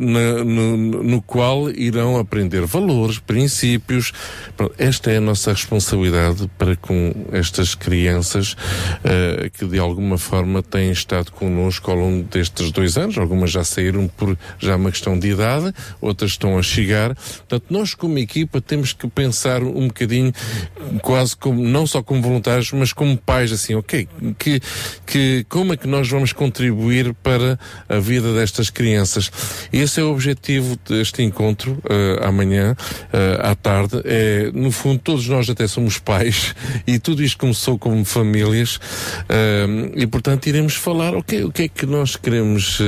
na- no, no qual irão aprender valores, princípios. Esta é a nossa responsabilidade para com estas crianças eh, que de alguma forma têm estado connosco ao longo destes dois anos. Algumas já saíram por já uma questão de idade, outras estão a chegar. Portanto, nós como equipa temos que pensar um bocadinho quase como, não só como voluntários, mas como pais, assim, ok, que, que, como é que nós vamos contribuir para a vida destas crianças? Esse é o objetivo deste encontro, eh, amanhã, eh, à tarde. É, no fundo, todos nós até somos pais [laughs] e tudo isto começou como famílias e, portanto, iremos falar, ok, o que é que nós queremos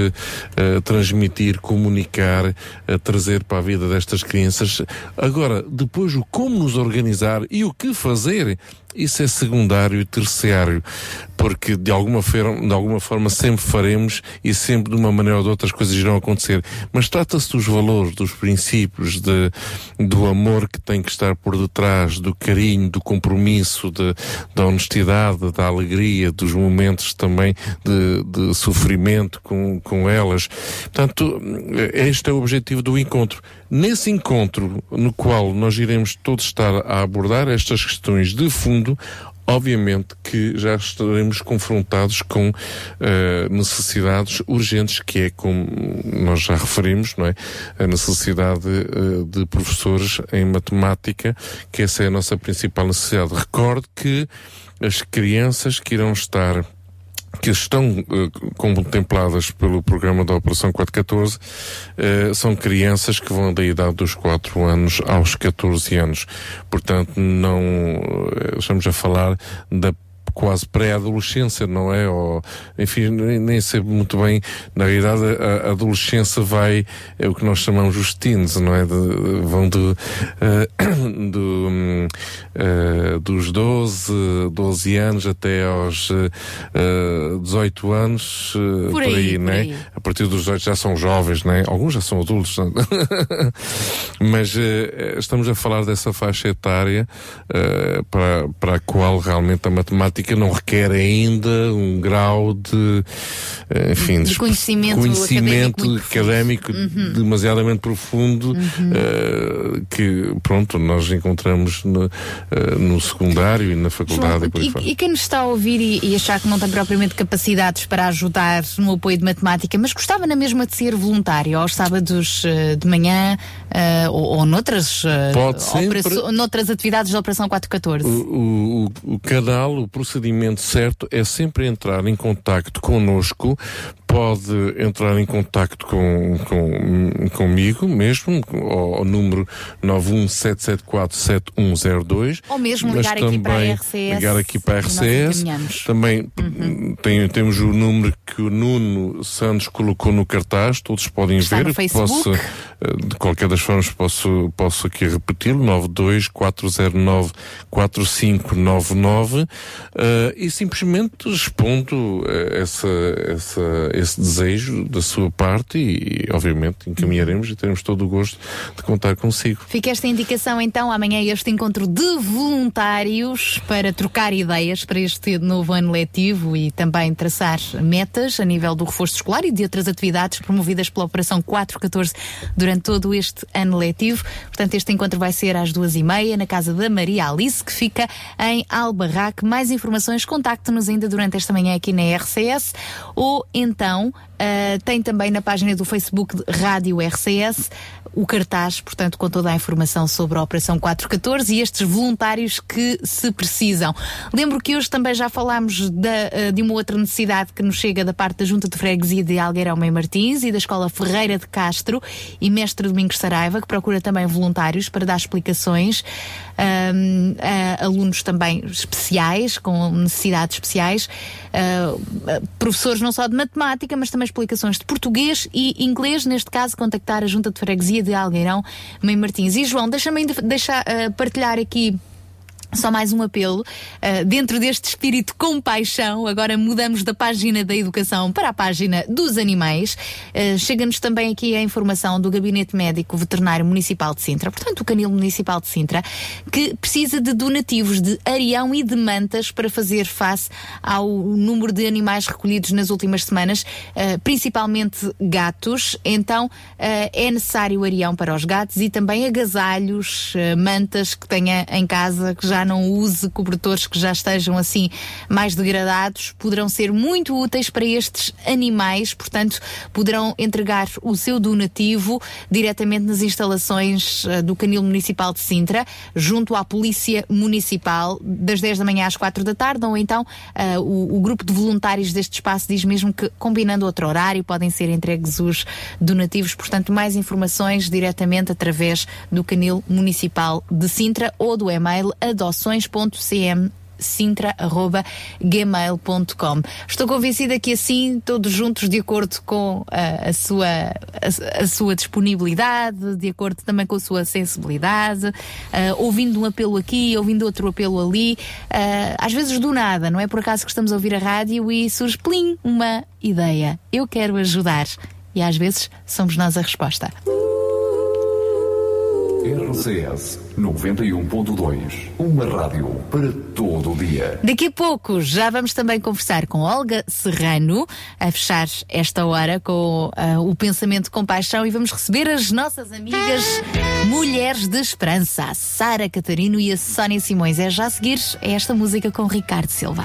eh, transmitir, comunicar, eh, trazer para a vida destas crianças. Agora, depois o como nos organizar e o que fazer, isso é secundário e terciário, porque de alguma, forma, de alguma forma sempre faremos e sempre de uma maneira ou de outra as coisas irão acontecer. Mas trata-se dos valores, dos princípios, de, do amor que tem que estar por detrás, do carinho, do compromisso, de, da honestidade, da alegria, dos momentos também de, de sofrimento com, com elas. Portanto, este é o objetivo do encontro. Nesse encontro, no qual nós iremos todos estar a abordar estas questões de fundo, obviamente que já estaremos confrontados com eh, necessidades urgentes, que é como nós já referimos, não é? A necessidade eh, de professores em matemática, que essa é a nossa principal necessidade. Recorde que as crianças que irão estar que estão eh, contempladas pelo programa da Operação 414 eh, são crianças que vão da idade dos 4 anos aos 14 anos. Portanto, não eh, estamos a falar da quase pré-adolescência, não é? Ou, enfim, nem, nem sei muito bem. Na realidade, a, a adolescência vai, é o que nós chamamos os teens, não é? De- vão [coughs] do, eh, do, hum, eh, dos 12, 12 anos até aos eh, eh, 18 anos, eh, Por aí, por né? aí. A partir dos 18 já são jovens, né? Alguns já são adultos. né? [laughs] Mas estamos a falar dessa faixa etária para, para a qual realmente a matemática matemática não requer ainda um grau de, eh, enfim, De conhecimento conhecimento académico académico Uhum. demasiadamente profundo eh, que, pronto, nós encontramos no, eh, no secundário e na faculdade João, e por aí e, fora. e quem nos está a ouvir e, e achar que não tem propriamente capacidades para ajudar no apoio de matemática, mas gostava na mesma de ser voluntário aos sábados de manhã eh, ou, ou noutras, operaço- noutras atividades da Operação 414. O, o, o canal, o procedimento certo é sempre entrar em contacto connosco, pode entrar em contacto com, com, comigo mesmo, ao, ao número 917747102. Ou mesmo ligar aqui para a RCS Ligar aqui para a RCS. Também tem- temos o número que o Nuno Santos colocou no cartaz, todos podem Está ver. no Facebook. Posso, eh, de qualquer das formas, posso, posso aqui repeti-lo: 924094599 eh, e simplesmente respondo a essa, essa, esse desejo da sua parte e, obviamente, encaminharemos e teremos todo o gosto de contar consigo. Fica esta indicação então, amanhã este encontro de voluntários para trocar ideias para este novo ano letivo e também traçar metas a nível do reforço escolar e de outras atividades promovidas pela Operação 414 durante todo este ano letivo. Portanto, este encontro vai ser às duas e meia na casa da Maria Alice, que fica em Albarraque. Mais informações, contacte-nos ainda durante esta manhã aqui na RCS ou então não ah, tem também na página do Facebook Rádio RCS o cartaz, portanto, com toda a informação sobre a Operação 414 e estes voluntários que se precisam. Lembro que hoje também já falámos eh, de uma outra necessidade que nos chega da parte da Junta de Freguesia de Algueirão Mãe Martins e da Escola Ferreira de Castro e Mestre Domingos Saraiva, que procura também voluntários para dar explicações ahm, a alunos também especiais, com necessidades especiais, ah, professores não só de matemática, mas também explicações de português e inglês, neste caso, contactar a Junta de Freguesia de Algueirão, Mãe Martins. E João, deixa-me ainda ah, partilhar aqui. Só mais um apelo. Uh, dentro deste espírito com paixão, agora mudamos da página da educação para a página dos animais. Uh, Chega-nos também aqui a informação do Gabinete Médico Veterinário Municipal de Sintra, portanto, o Canil Municipal de Sintra, que precisa de donativos de arião e de mantas para fazer face ao número de animais recolhidos nas últimas semanas, uh, principalmente gatos. Então, é necessário arião para os gatos e também agasalhos, mantas que tenha em casa, que já não use cobertores que já estejam assim mais degradados, poderão ser muito úteis para estes animais, portanto, poderão entregar o seu donativo diretamente nas instalações uh, do Canil Municipal de Sintra, junto à Polícia Municipal, das 10 da manhã às 4 da tarde, ou então uh, o, o grupo de voluntários deste espaço diz mesmo que, combinando outro horário, podem ser entregues os donativos. Portanto, mais informações diretamente através do Canil Municipal de Sintra ou do e-mail adoções.cm sintra.gmail.com Estou convencida que assim, todos juntos, de acordo com ah, a, sua, a, a sua disponibilidade, de acordo também com a sua sensibilidade, ah, ouvindo um apelo aqui, ouvindo outro apelo ali, ah, às vezes do nada, não é por acaso que estamos a ouvir a rádio e surge, plim, uma ideia. Eu quero ajudar. E às vezes somos nós a resposta. RCS 91.2. Uma rádio para todo o dia. Daqui a pouco já vamos também conversar com Olga Serrano, a fechar esta hora com ah, o pensamento com paixão e vamos receber as nossas amigas Mulheres de Esperança, a Sara Catarino e a Sónia Simões. É já a seguir esta música com Ricardo Silva.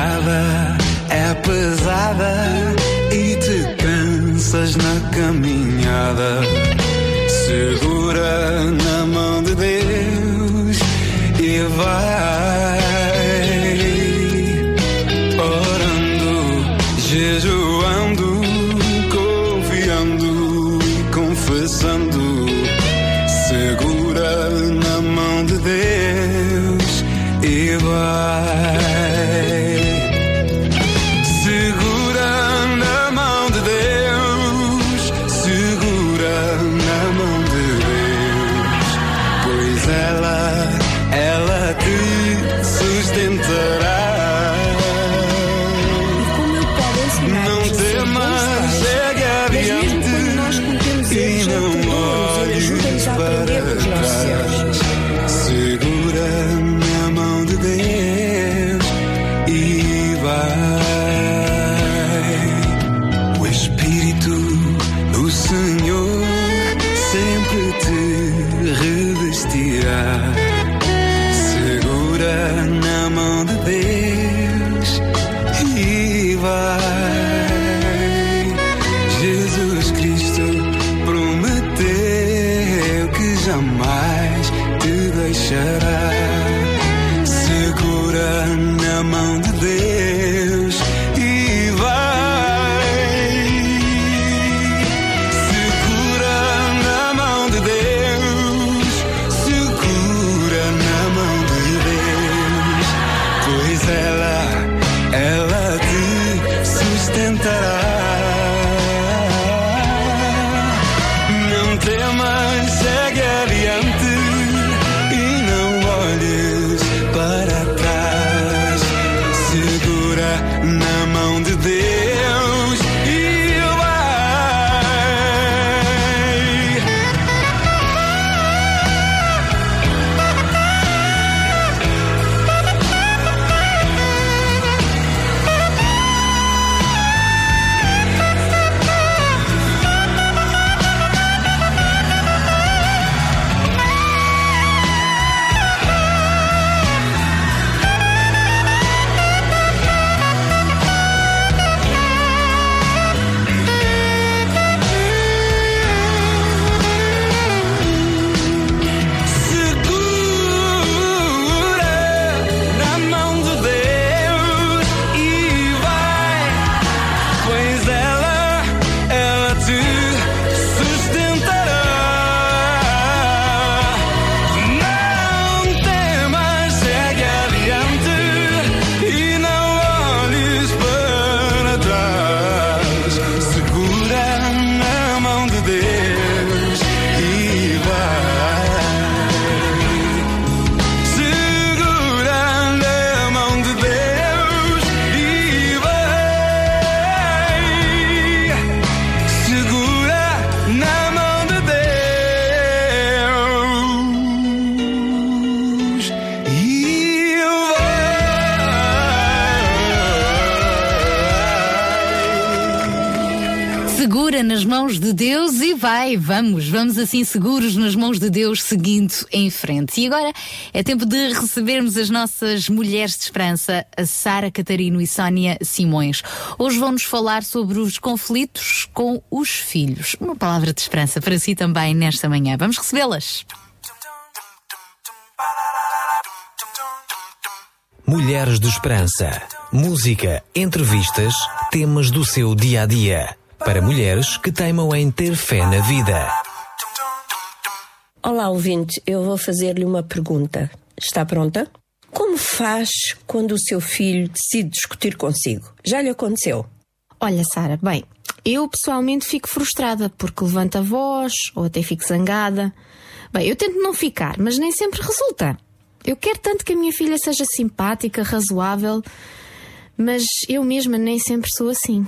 jornada é pesada e te cansas na caminhada, vamos, vamos assim seguros nas mãos de Deus, seguindo em frente. E agora é tempo de recebermos as nossas mulheres de esperança, a Sara Catarino e Sónia Simões. Hoje vão-nos falar sobre os conflitos com os filhos. Uma palavra de esperança para si também nesta manhã. Vamos recebê-las. Mulheres de Esperança. Música, entrevistas, temas do seu dia a dia. Para mulheres que teimam em ter fé na vida. Olá, ouvinte, eu vou fazer-lhe uma pergunta. Está pronta? Como faz quando o seu filho decide discutir consigo? Já lhe aconteceu? Olha, Sara, bem, eu pessoalmente fico frustrada porque levanto a voz ou até fico zangada. Bem, eu tento não ficar, mas nem sempre resulta. Eu quero tanto que a minha filha seja simpática, razoável, mas eu mesma nem sempre sou assim.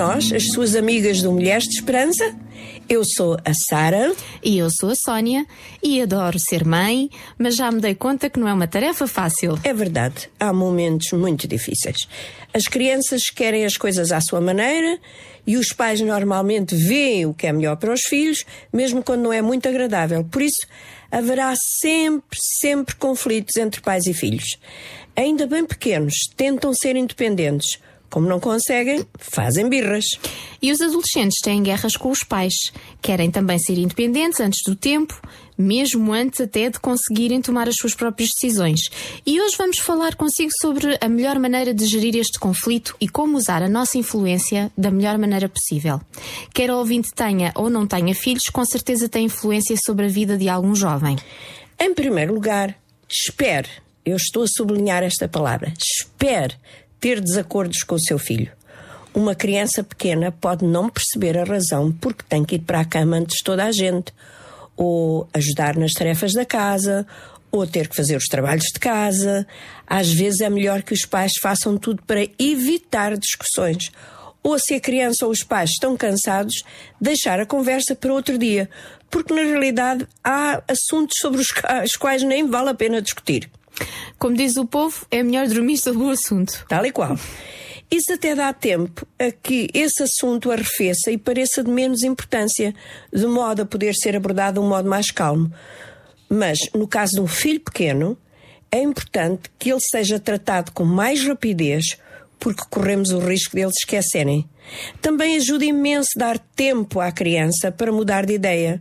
Nós, as suas amigas do Mulheres de Esperança. Eu sou a Sara. E eu sou a Sónia e adoro ser mãe, mas já me dei conta que não é uma tarefa fácil. É verdade, há momentos muito difíceis. As crianças querem as coisas à sua maneira e os pais normalmente veem o que é melhor para os filhos, mesmo quando não é muito agradável. Por isso, haverá sempre, sempre conflitos entre pais e filhos. Ainda bem pequenos, tentam ser independentes. Como não conseguem, fazem birras. E os adolescentes têm guerras com os pais. Querem também ser independentes antes do tempo, mesmo antes até de conseguirem tomar as suas próprias decisões. E hoje vamos falar consigo sobre a melhor maneira de gerir este conflito e como usar a nossa influência da melhor maneira possível. Quer o ouvinte tenha ou não tenha filhos, com certeza tem influência sobre a vida de algum jovem. Em primeiro lugar, espere. Eu estou a sublinhar esta palavra. Espere ter desacordos com o seu filho. Uma criança pequena pode não perceber a razão porque tem que ir para a cama antes toda a gente, ou ajudar nas tarefas da casa, ou ter que fazer os trabalhos de casa. Às vezes é melhor que os pais façam tudo para evitar discussões. Ou se a criança ou os pais estão cansados, deixar a conversa para outro dia, porque na realidade há assuntos sobre os [laughs] quais nem vale a pena discutir. Como diz o povo, é melhor dormir sobre o assunto. Tal e qual. Isso até dá tempo a que esse assunto arrefeça e pareça de menos importância, de modo a poder ser abordado de um modo mais calmo. Mas, no caso de um filho pequeno, é importante que ele seja tratado com mais rapidez, porque corremos o risco deles esquecerem. Também ajuda imenso dar tempo à criança para mudar de ideia.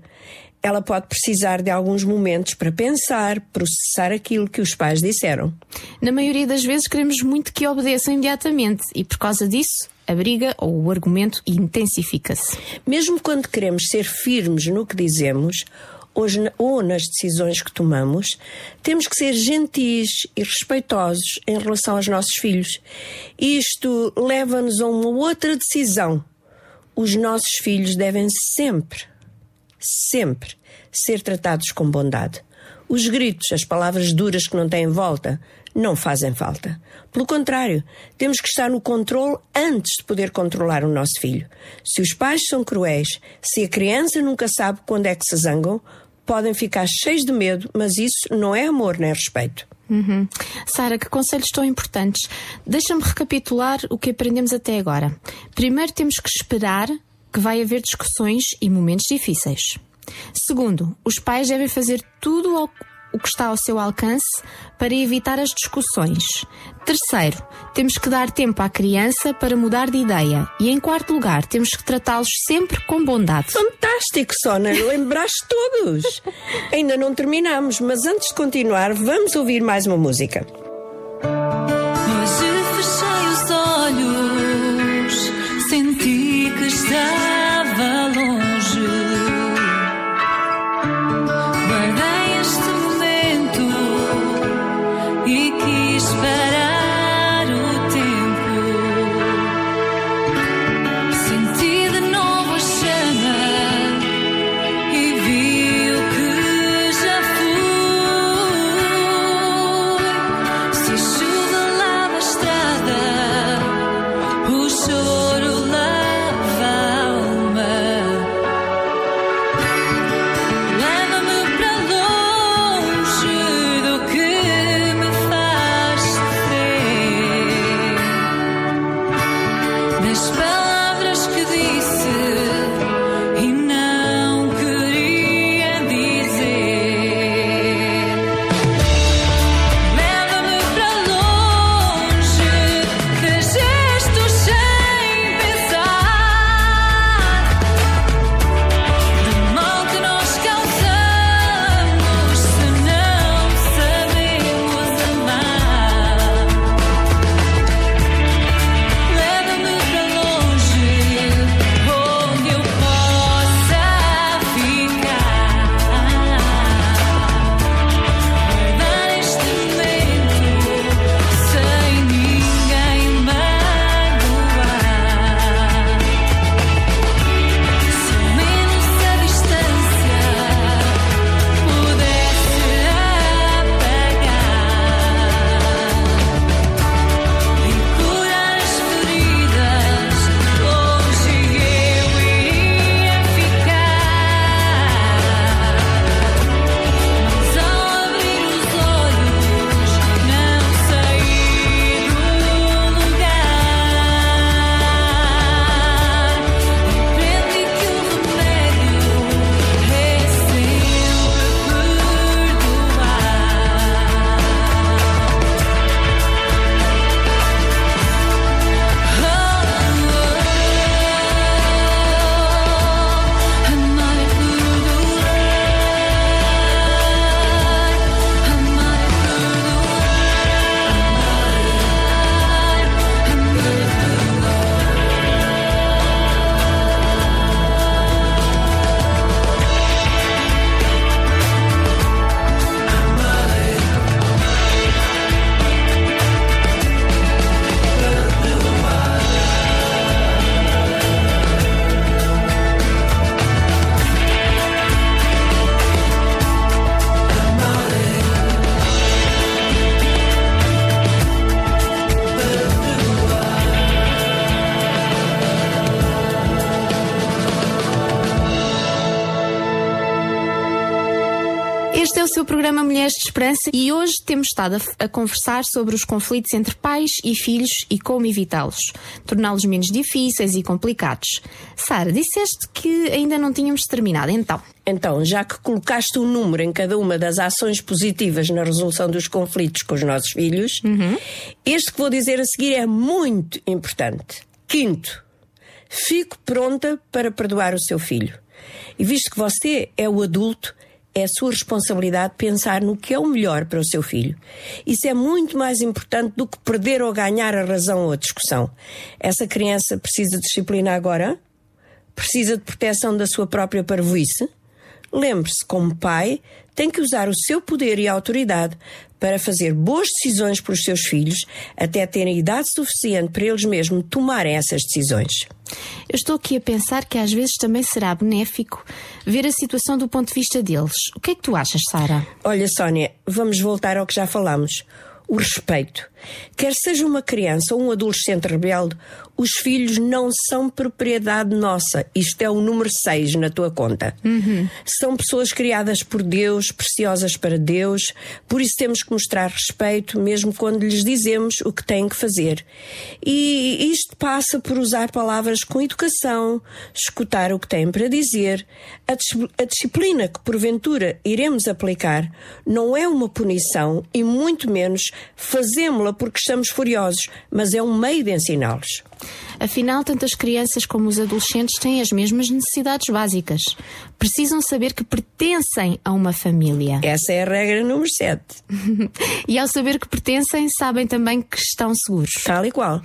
Ela pode precisar de alguns momentos para pensar, processar aquilo que os pais disseram. Na maioria das vezes queremos muito que obedeçam imediatamente e por causa disso a briga ou o argumento intensifica-se. Mesmo quando queremos ser firmes no que dizemos hoje, ou nas decisões que tomamos, temos que ser gentis e respeitosos em relação aos nossos filhos. Isto leva-nos a uma outra decisão. Os nossos filhos devem sempre, sempre ser tratados com bondade. Os gritos, as palavras duras que não têm volta, não fazem falta. Pelo contrário, temos que estar no controle antes de poder controlar o nosso filho. Se os pais são cruéis, se a criança nunca sabe quando é que se zangam, podem ficar cheios de medo, mas isso não é amor nem respeito. Uhum. Sara, que conselhos tão importantes. Deixa-me recapitular o que aprendemos até agora. Primeiro, temos que esperar que vai haver discussões e momentos difíceis. Segundo, os pais devem fazer tudo ao- o que está ao seu alcance para evitar as discussões. Terceiro, temos que dar tempo à criança para mudar de ideia. E em quarto lugar, temos que tratá-los sempre com bondade. Fantástico, Sona, lembraste todos. [laughs] Ainda não terminamos, mas antes de continuar, vamos ouvir mais uma música. Hoje fechei os olhos, quis Mulheres de Esperança e hoje temos estado a, a conversar sobre os conflitos entre pais e filhos e como evitá-los, torná-los menos difíceis e complicados. Sara, disseste que ainda não tínhamos terminado, então. Então, já que colocaste um número em cada uma das ações positivas na resolução dos conflitos com os nossos filhos, este que vou dizer a seguir é muito importante. Quinto, fico pronta para perdoar o seu filho. E visto que você é o adulto, é sua responsabilidade pensar no que é o melhor para o seu filho. Isso é muito mais importante do que perder ou ganhar a razão ou a discussão. Essa criança precisa de disciplina agora? Precisa de proteção da sua própria parvoíce? Lembre-se, como pai, tem que usar o seu poder e autoridade para fazer boas decisões para os seus filhos, até terem idade suficiente para eles mesmos tomarem essas decisões. Eu estou aqui a pensar que às vezes também será benéfico ver a situação do ponto de vista deles. O que é que tu achas, Sara? Olha, Sónia, vamos voltar ao que já falámos. o respeito. Quer seja uma criança ou um adolescente rebelde, os filhos não são propriedade nossa. Isto é o número 6 na tua conta. São pessoas criadas por Deus, preciosas para Deus, por isso temos que mostrar respeito, mesmo quando lhes dizemos o que têm que fazer. E isto passa por usar palavras com educação, escutar o que têm para dizer. A, dis- a disciplina que porventura iremos aplicar não é uma punição e muito menos fazemos-la porque estamos furiosos, mas é um meio de ensiná-los. Afinal, tanto as crianças como os adolescentes têm as mesmas necessidades básicas. Precisam saber que pertencem a uma família. [laughs] Essa é a regra número 7. e ao saber que pertencem, sabem também que estão seguros. Tal e qual.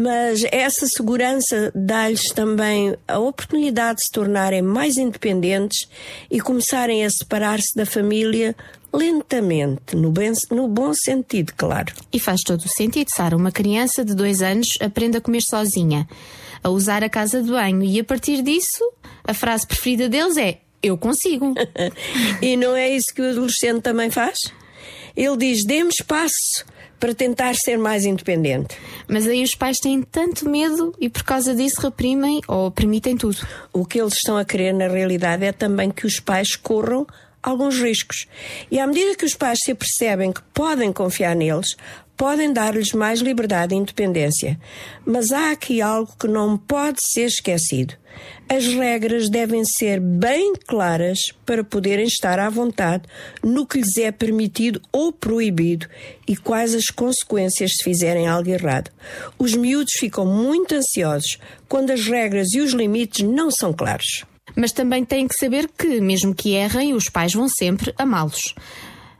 Mas essa segurança dá-lhes também a oportunidade de se tornarem mais independentes e começarem a separar-se da família lentamente, no, bem- no bom sentido, claro. E faz todo o sentido, Sara. Uma criança de dois anos aprende a comer sozinha, a usar a casa de banho e a partir disso, a frase preferida deles é: Eu consigo. [laughs] e não é isso que o adolescente também faz? Ele diz: dê-me espaço para tentar ser mais independente. Mas aí os pais têm tanto medo e por causa disso reprimem ou permitem tudo. O que eles estão a querer na realidade é também que os pais corram alguns riscos. E à medida que os pais se apercebem que podem confiar neles, podem dar-lhes mais liberdade e independência. Mas há aqui algo que não pode ser esquecido. As regras devem ser bem claras para poderem estar à vontade no que lhes é permitido ou proibido e quais as consequências se fizerem algo errado. Os miúdos ficam muito ansiosos quando as regras e os limites não são claros. Mas também têm que saber que, mesmo que errem, os pais vão sempre amá-los.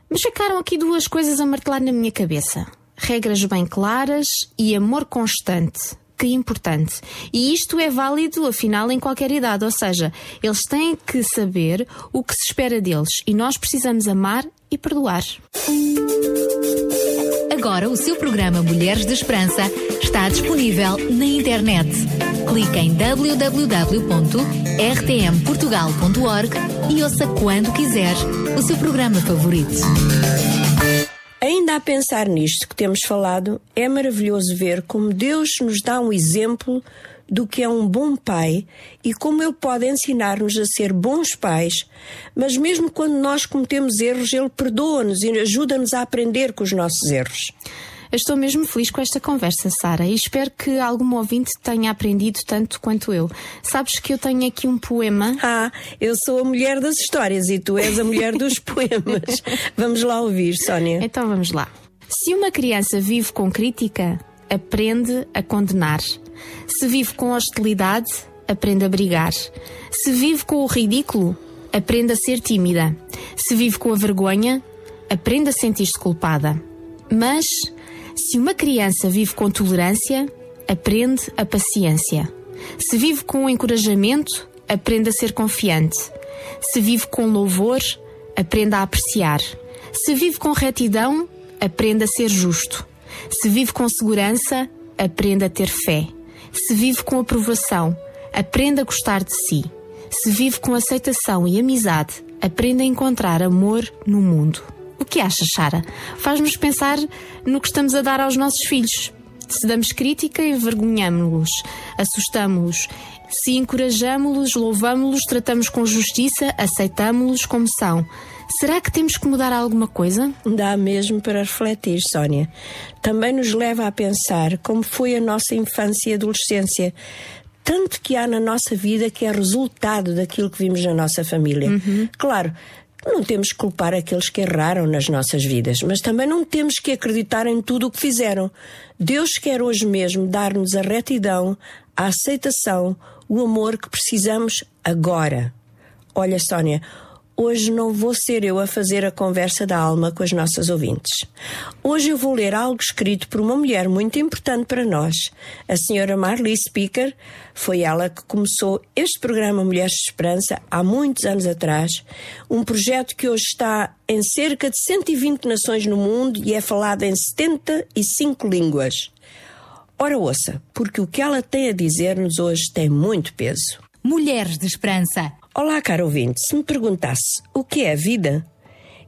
Mas ficaram aqui duas coisas a martelar na minha cabeça: regras bem claras e amor constante. Que importante. E isto é válido, afinal, em qualquer idade. Ou seja, eles têm que saber o que se espera deles e nós precisamos amar e perdoar. Agora o seu programa Mulheres de Esperança está disponível na internet. Clique em www.rtmportugal.org e ouça quando quiser o seu programa favorito. Ainda a pensar nisto que temos falado, é maravilhoso ver como Deus nos dá um exemplo do que é um bom pai e como Ele pode ensinar-nos a ser bons pais, mas mesmo quando nós cometemos erros, Ele perdoa-nos e ajuda-nos a aprender com os nossos erros. Estou mesmo feliz com esta conversa, Sara, e espero que algum ouvinte tenha aprendido tanto quanto eu. Sabes que eu tenho aqui um poema. Ah, eu sou a mulher das histórias e tu és a mulher dos [laughs] poemas. Vamos lá ouvir, Sónia. Então vamos lá. Se uma criança vive com crítica, aprende a condenar. Se vive com hostilidade, aprende a brigar. Se vive com o ridículo, aprende a ser tímida. Se vive com a vergonha, aprende a sentir-se culpada. Mas, se uma criança vive com tolerância, aprende a paciência. Se vive com encorajamento, aprende a ser confiante. Se vive com louvor, aprende a apreciar. Se vive com retidão, aprende a ser justo. Se vive com segurança, aprende a ter fé. Se vive com aprovação, aprende a gostar de si. Se vive com aceitação e amizade, aprende a encontrar amor no mundo. O que achas, Sara? Faz-nos pensar no que estamos a dar aos nossos filhos. Se damos crítica, envergonhamos-los, assustamos-los. Se encorajamos-los, louvamos-los, tratamos com justiça, aceitamos-los como são. Será que temos que mudar alguma coisa? Dá mesmo para refletir, Sónia. Também nos leva a pensar como foi a nossa infância e adolescência. Tanto que há na nossa vida que é resultado daquilo que vimos na nossa família. Claro, não temos que culpar aqueles que erraram nas nossas vidas, mas também não temos que acreditar em tudo o que fizeram. Deus quer hoje mesmo dar-nos a retidão, a aceitação, o amor que precisamos agora. Olha, Sónia, hoje não vou ser eu a fazer a conversa da alma com as nossas ouvintes. Hoje eu vou ler algo escrito por uma mulher muito importante para nós. A senhora Marley Speaker foi ela que começou este programa Mulheres de Esperança há muitos anos atrás. Um projeto que hoje está em cerca de 120 nações no mundo e é falado em 75 línguas. Ora, ouça, porque o que ela tem a dizer-nos hoje tem muito peso. Mulheres de Esperança. Olá, caro ouvinte. Se me perguntasse o que é a vida,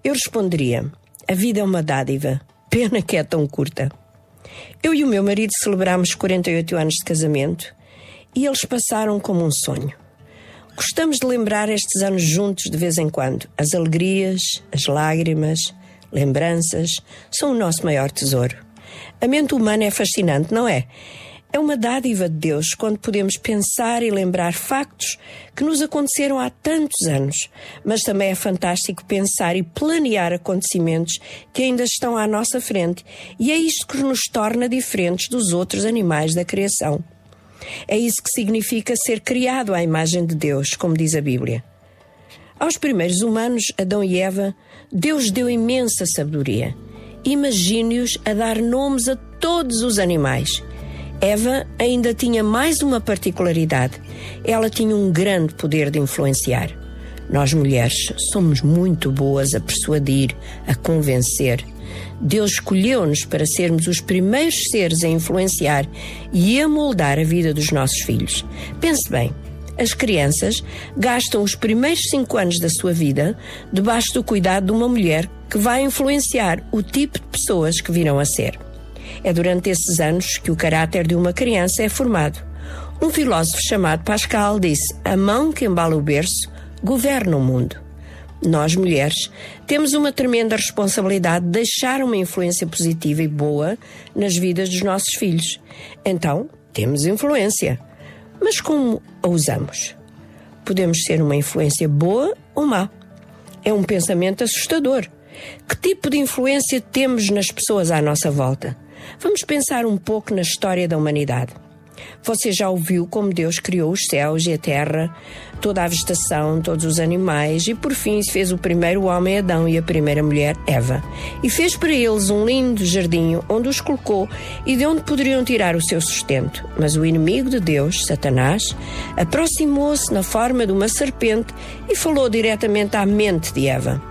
eu responderia: a vida é uma dádiva. Pena que é tão curta. Eu e o meu marido celebramos 48 anos de casamento e eles passaram como um sonho. Gostamos de lembrar estes anos juntos de vez em quando. As alegrias, as lágrimas, lembranças são o nosso maior tesouro. A mente humana é fascinante, não é? É uma dádiva de Deus quando podemos pensar e lembrar factos que nos aconteceram há tantos anos, mas também é fantástico pensar e planear acontecimentos que ainda estão à nossa frente, e é isto que nos torna diferentes dos outros animais da criação. É isso que significa ser criado à imagem de Deus, como diz a Bíblia. Aos primeiros humanos, Adão e Eva, Deus deu imensa sabedoria. Imagine-os a dar nomes a todos os animais. Eva ainda tinha mais uma particularidade. Ela tinha um grande poder de influenciar. Nós mulheres somos muito boas a persuadir, a convencer. Deus escolheu-nos para sermos os primeiros seres a influenciar e a moldar a vida dos nossos filhos. Pense bem, as crianças gastam os primeiros cinco anos da sua vida debaixo do cuidado de uma mulher que vai influenciar o tipo de pessoas que virão a ser. É durante esses anos que o caráter de uma criança é formado. Um filósofo chamado Pascal disse: A mão que embala o berço governa o mundo. Nós, mulheres, temos uma tremenda responsabilidade de deixar uma influência positiva e boa nas vidas dos nossos filhos. Então, temos influência. Mas como a usamos? Podemos ser uma influência boa ou má. É um pensamento assustador. Que tipo de influência temos nas pessoas à nossa volta? Vamos pensar um pouco na história da humanidade. Você já ouviu como Deus criou os céus e a terra, toda a vegetação, todos os animais e por fim fez o primeiro homem Adão e a primeira mulher Eva. E fez para eles um lindo jardim onde os colocou e de onde poderiam tirar o seu sustento. Mas o inimigo de Deus, Satanás, aproximou-se na forma de uma serpente e falou diretamente à mente de Eva.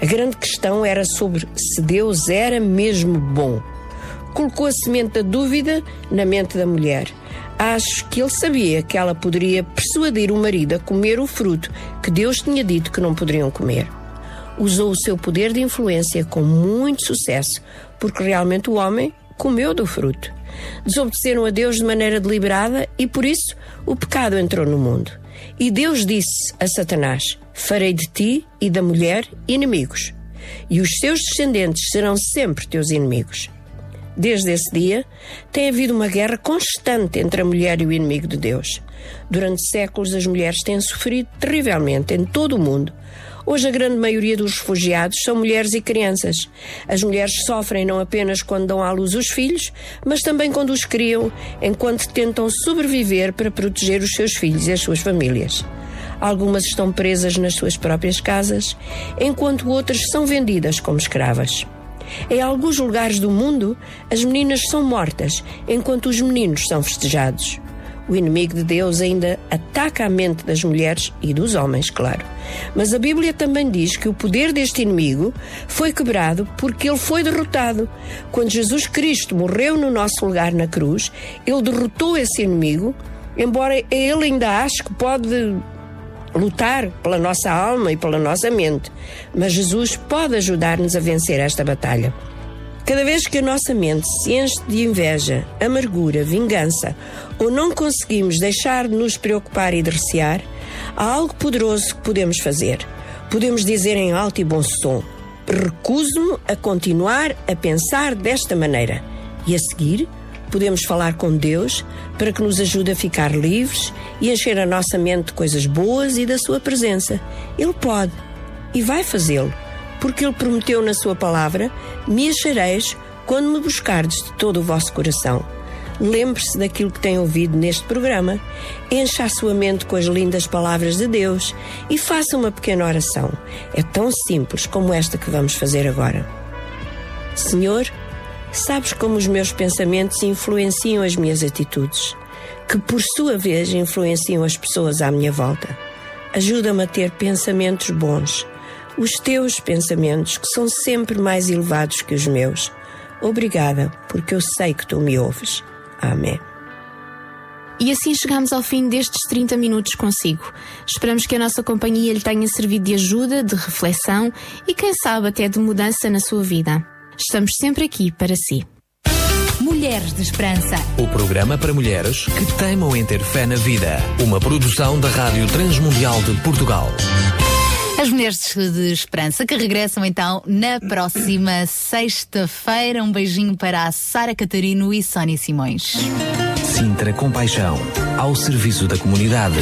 A grande questão era sobre se Deus era mesmo bom. Colocou a semente da dúvida na mente da mulher. Acho que ele sabia que ela poderia persuadir o marido a comer o fruto que Deus tinha dito que não poderiam comer. Usou o seu poder de influência com muito sucesso, porque realmente o homem comeu do fruto. Desobedeceram a Deus de maneira deliberada e por isso o pecado entrou no mundo. E Deus disse a Satanás: Farei de ti e da mulher inimigos, e os seus descendentes serão sempre teus inimigos. Desde esse dia, tem havido uma guerra constante entre a mulher e o inimigo de Deus. Durante séculos, as mulheres têm sofrido terrivelmente em todo o mundo. Hoje, a grande maioria dos refugiados são mulheres e crianças. As mulheres sofrem não apenas quando dão à luz os filhos, mas também quando os criam, enquanto tentam sobreviver para proteger os seus filhos e as suas famílias. Algumas estão presas nas suas próprias casas, enquanto outras são vendidas como escravas. Em alguns lugares do mundo, as meninas são mortas, enquanto os meninos são festejados. O inimigo de Deus ainda ataca a mente das mulheres e dos homens, claro. Mas a Bíblia também diz que o poder deste inimigo foi quebrado porque ele foi derrotado. Quando Jesus Cristo morreu no nosso lugar na cruz, ele derrotou esse inimigo, embora ele ainda ache que pode lutar pela nossa alma e pela nossa mente, mas Jesus pode ajudar-nos a vencer esta batalha. Cada vez que a nossa mente se enche de inveja, amargura, vingança, ou não conseguimos deixar de nos preocupar e de recear, há algo poderoso que podemos fazer. Podemos dizer em alto e bom som: Recuso-me a continuar a pensar desta maneira. E a seguir, podemos falar com Deus para que nos ajude a ficar livres e encher a nossa mente de coisas boas e da Sua presença. Ele pode e vai fazê-lo, porque Ele prometeu na Sua palavra: Me achareis quando me buscardes de todo o vosso coração. Lembre-se daquilo que tem ouvido neste programa, encha a sua mente com as lindas palavras de Deus e faça uma pequena oração. É tão simples como esta que vamos fazer agora. Senhor, Sabes como os meus pensamentos influenciam as minhas atitudes, que por sua vez influenciam as pessoas à minha volta. Ajuda-me a ter pensamentos bons, os teus pensamentos, que são sempre mais elevados que os meus. Obrigada, porque eu sei que tu me ouves. Amém. E assim chegamos ao fim destes 30 minutos consigo. Esperamos que a nossa companhia lhe tenha servido de ajuda, de reflexão e, quem sabe, até de mudança na sua vida. Estamos sempre aqui para si. Mulheres de Esperança. O programa para mulheres que teimam em ter fé na vida. Uma produção da Rádio Transmundial de Portugal. As Mulheres de Esperança que regressam então na próxima sexta-feira. Um beijinho para a Sara Catarino e Sónia Simões. Sintra Compaixão. Ao serviço da comunidade.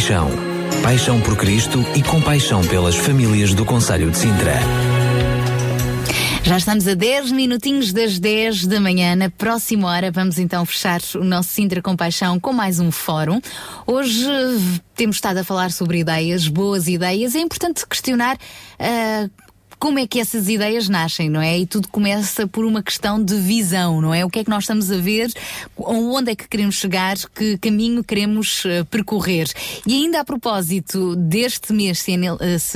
Compaixão. Paixão por Cristo e compaixão pelas famílias do Conselho de Sintra. Já estamos a 10 minutinhos das 10 da manhã. Na próxima hora vamos então fechar o nosso Sintra Compaixão com mais um fórum. Hoje temos estado a falar sobre ideias, boas ideias. É importante questionar ah, como é que essas ideias nascem, não é? E tudo começa por uma questão de visão, não é? O que é que nós estamos a ver, onde é que queremos chegar, que caminho queremos eh, percorrer. E ainda a propósito deste mês se, eh,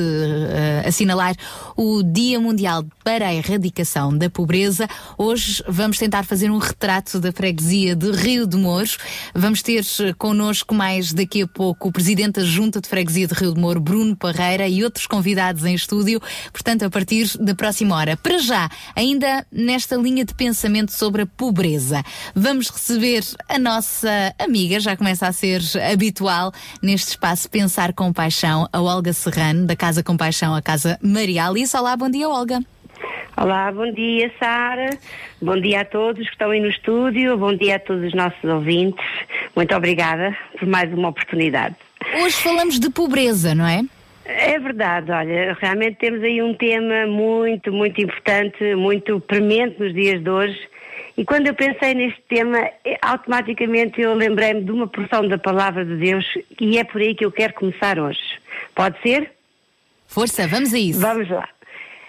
eh, assinalar o Dia Mundial para a Erradicação da Pobreza, hoje vamos tentar fazer um retrato da freguesia de Rio de Mouros. Vamos ter connosco mais daqui a pouco o Presidente da Junta de Freguesia de Rio de Moro, Bruno Parreira, e outros convidados em estúdio. Portanto, partir da próxima hora. Para já, ainda nesta linha de pensamento sobre a pobreza, vamos receber a nossa amiga, já começa a ser habitual neste espaço Pensar com Paixão, a Olga Serrano, da Casa com Paixão, a Casa Maria Alice. Olá, bom dia, Olga. Olá, bom dia, Sara. Bom dia a todos que estão aí no estúdio. Bom dia a todos os nossos ouvintes. Muito obrigada por mais uma oportunidade. Hoje falamos de pobreza, não é? É verdade, olha, realmente temos aí um tema muito, muito importante, muito premente nos dias de hoje. E quando eu pensei neste tema, eh, automaticamente eu lembrei-me de uma porção da palavra de Deus e é por aí que eu quero começar hoje. Pode ser? Força, vamos a isso. Vamos lá.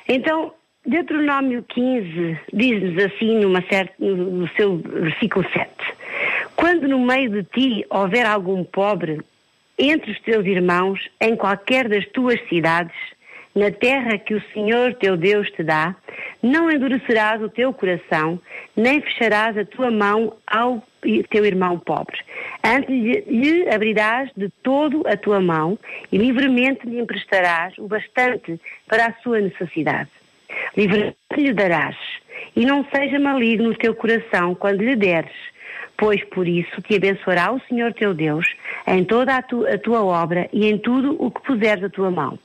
Então, Deuteronômio 15 diz-nos assim numa certa, no seu versículo 7. Quando no meio de ti houver algum pobre, entre os teus irmãos, em qualquer das tuas cidades, na terra que o Senhor teu Deus te dá, não endurecerás o teu coração, nem fecharás a tua mão ao teu irmão pobre. Antes lhe, abrirás de todo a tua mão e livremente lhe emprestarás o bastante para a sua necessidade. Livremente lhe darás, e não seja maligno o teu coração quando lhe deres, pois por isso te abençoará o Senhor teu Deus em toda a, tu, a tua obra e em tudo o que puseres a tua mão.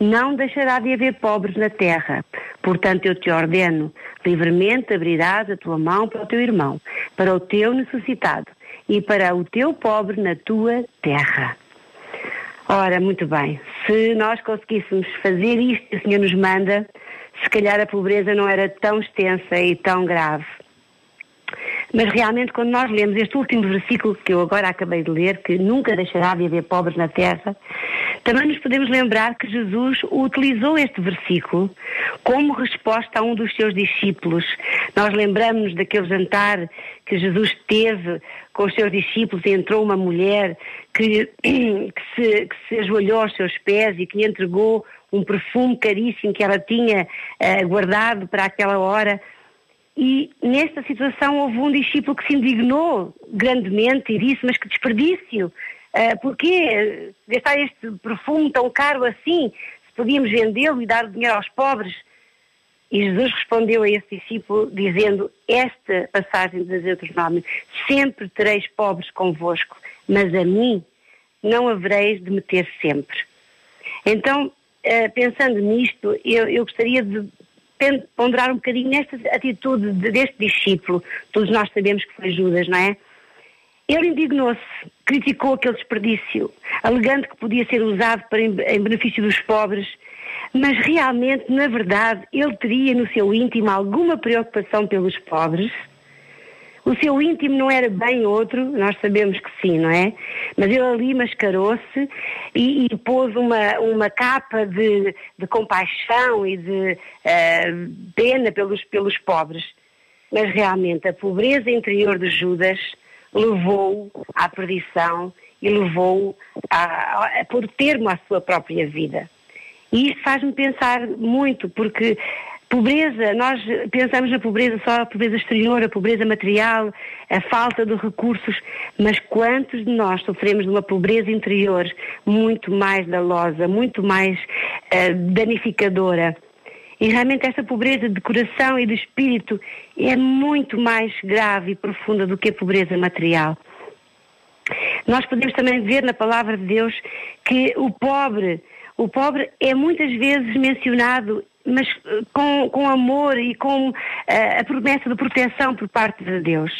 Não deixará de haver pobres na terra. Portanto, eu te ordeno, livremente abrirás a tua mão para o teu irmão, para o teu necessitado e para o teu pobre na tua terra. Ora, muito bem, se nós conseguíssemos fazer isto que o Senhor nos manda, se calhar a pobreza não era tão extensa e tão grave. Mas realmente, quando nós lemos este último versículo que eu agora acabei de ler, que nunca deixará de haver pobres na terra, também nos podemos lembrar que Jesus utilizou este versículo como resposta a um dos seus discípulos. Nós lembramos daquele jantar que Jesus teve com os seus discípulos e entrou uma mulher que, [clears throat] que, se, que se ajoelhou aos seus pés e que lhe entregou um perfume caríssimo que ela tinha eh, guardado para aquela hora. E nesta situação houve um discípulo que se indignou grandemente e disse: Mas que desperdício! Uh, porquê gastar este perfume tão caro assim? Se podíamos vendê-lo e dar o dinheiro aos pobres? E Jesus respondeu a esse discípulo dizendo: Esta passagem de Deuteronômio: Sempre tereis pobres convosco, mas a mim não havereis de meter sempre. Então, uh, pensando nisto, eu, eu gostaria de ponderar um bocadinho nesta atitude deste discípulo. Todos nós sabemos que foi Judas, não é? Ele indignou-se, criticou aquele desperdício, alegando que podia ser usado para, em benefício dos pobres, mas realmente, na verdade, ele teria no seu íntimo alguma preocupação pelos pobres? O seu íntimo não era bem outro, nós sabemos que sim, não é? Mas ele ali mascarou-se e, e, pôs uma, uma capa de, de compaixão e de uh, pena pelos, pelos pobres. Mas realmente a pobreza interior de Judas levou-o à perdição e levou-o a, a, pôr termo à sua própria vida. E isso faz-me pensar muito, porque Pobreza, nós pensamos na pobreza só a pobreza exterior, a pobreza material, a falta de recursos, mas quantos de nós sofremos de uma pobreza interior muito mais danosa, muito mais uh, danificadora? E realmente esta pobreza de coração e de espírito é muito mais grave e profunda do que a pobreza material. Nós podemos também ver na palavra de Deus que o pobre, o pobre é muitas vezes mencionado mas eh, com, com amor e com uh, a promessa de proteção por parte de Deus.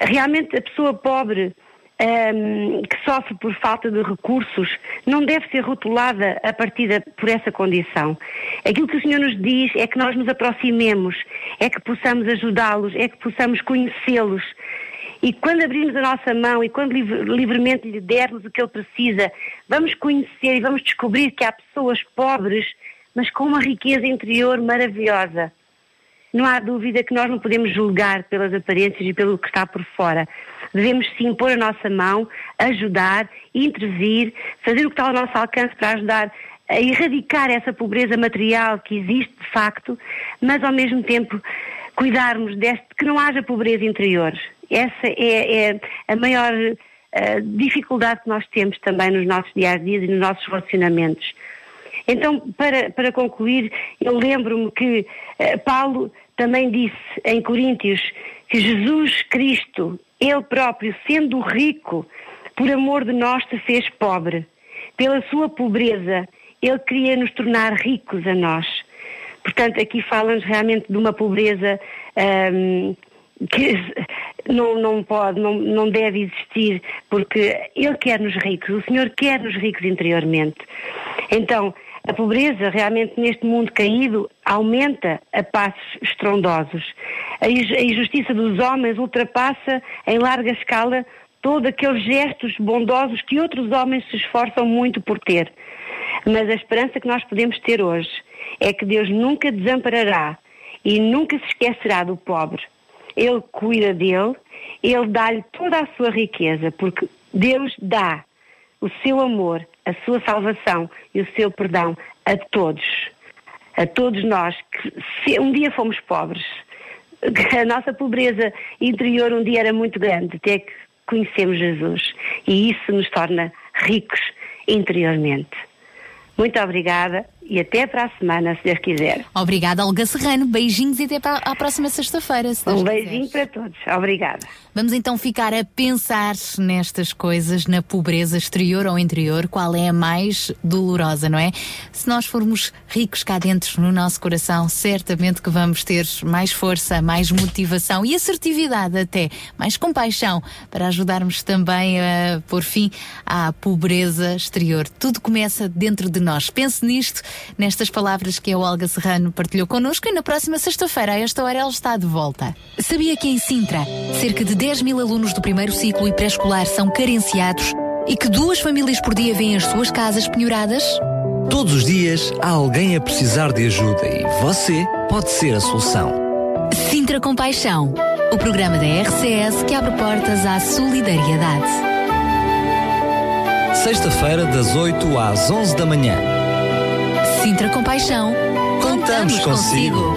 Realmente a pessoa pobre um, ehm, que sofre por falta de recursos não deve ser rotulada a partir por essa condição. Aquilo que o Senhor nos diz é que nós nos aproximemos, é que possamos ajudá-los, é que possamos conhecê-los. E quando abrirmos a nossa mão e quando livre, livremente lhe dermos o que ele precisa, vamos conhecer e vamos descobrir que há pessoas pobres mas com uma riqueza interior maravilhosa. Não há dúvida que nós não podemos julgar pelas aparências e pelo que está por fora. Devemos sim pôr a nossa mão, ajudar, intervir, fazer o que está ao nosso alcance para ajudar a erradicar essa pobreza material que existe de facto, mas ao mesmo tempo cuidarmos deste que não haja pobreza interior. Essa é, é a maior uh, dificuldade que nós temos também nos nossos dias a dias e nos nossos relacionamentos. Então, para, para concluir, eu lembro-me que eh, Paulo também disse em Coríntios que Jesus Cristo, Ele próprio, sendo rico, por amor de nós se fez pobre. Pela sua pobreza, Ele queria nos tornar ricos a nós. Portanto, aqui fala-nos realmente de uma pobreza ahm, que [laughs] não, não pode, não, não deve existir, porque Ele quer-nos ricos, o Senhor quer-nos ricos interiormente. Então, a pobreza realmente neste mundo caído aumenta a passos estrondosos. A inju- a injustiça dos homens ultrapassa em larga escala todos aqueles gestos bondosos que outros homens se esforçam muito por ter. Mas a esperança que nós podemos ter hoje é que Deus nunca desamparará e nunca se esquecerá do pobre. Ele cuida dele, ele dá-lhe toda a sua riqueza, porque Deus dá o seu amor, a sua salvação e o seu perdão a todos. A todos nós que se um dia fomos pobres. [laughs] A nossa pobreza interior um dia era muito grande, até que conhecemos Jesus. E isso nos torna ricos interiormente. Muito obrigada e até para a semana, se Deus quiser. Obrigada, Olga Serrano. Beijinhos e até para à próxima sexta-feira. se Deus Um beijinho para todos. Obrigada. Vamos então ficar a pensar nestas coisas, na pobreza exterior ou interior, qual é a mais dolorosa, não é? Se nós formos ricos cá dentro no nosso coração, certamente que vamos ter mais força, mais motivação e assertividade até, mais compaixão para ajudarmos também a pôr fim à pobreza exterior. Tudo começa dentro de nós. Pense nisto, nestas palavras que a Olga Serrano partilhou connosco e na próxima sexta-feira, a esta hora, ela está de volta. Sabia que em Sintra, cerca de 10 mil alunos do primeiro ciclo e pré-escolar são carenciados e que duas famílias por dia vêm as suas casas penhoradas? Todos os dias há alguém a precisar de ajuda e você pode ser a solução. Sintra Compaixão, o programa da RCS que abre portas à solidariedade. Sexta-feira, das 8 às 11 da manhã. Sintra Compaixão, Contamos consigo.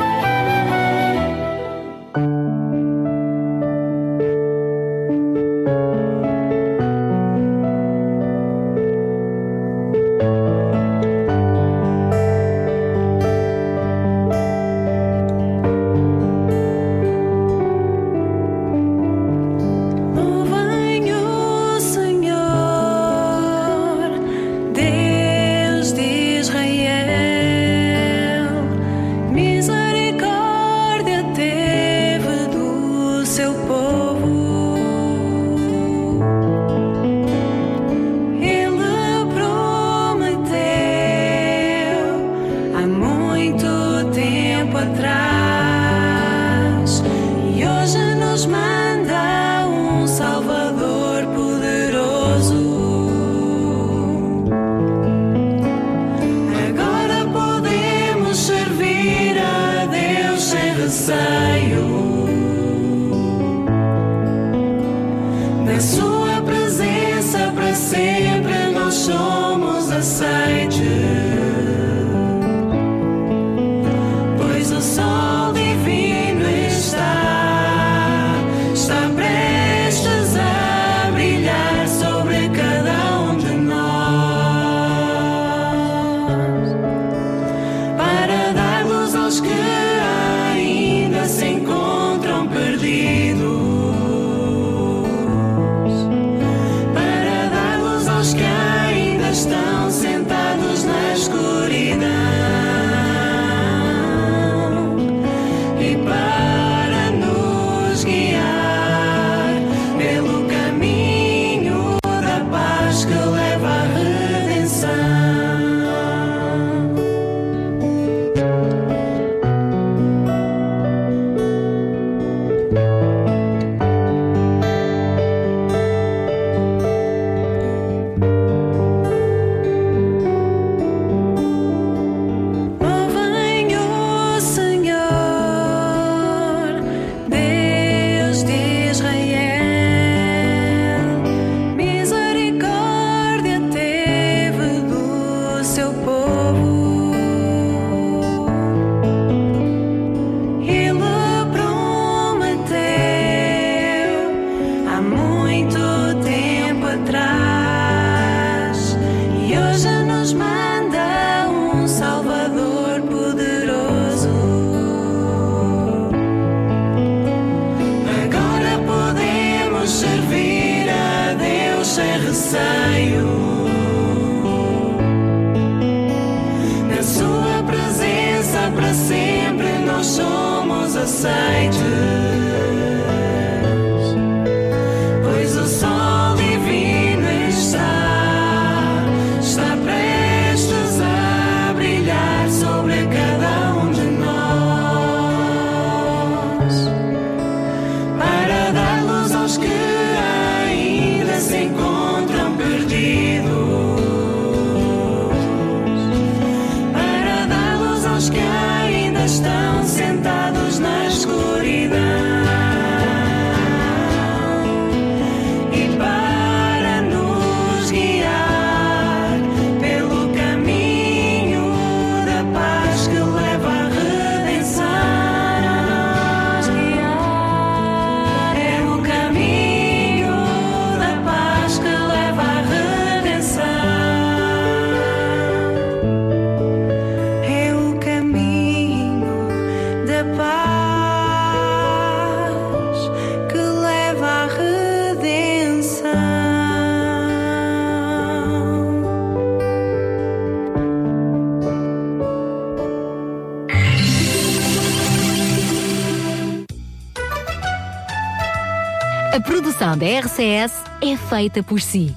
RCS é feita por si.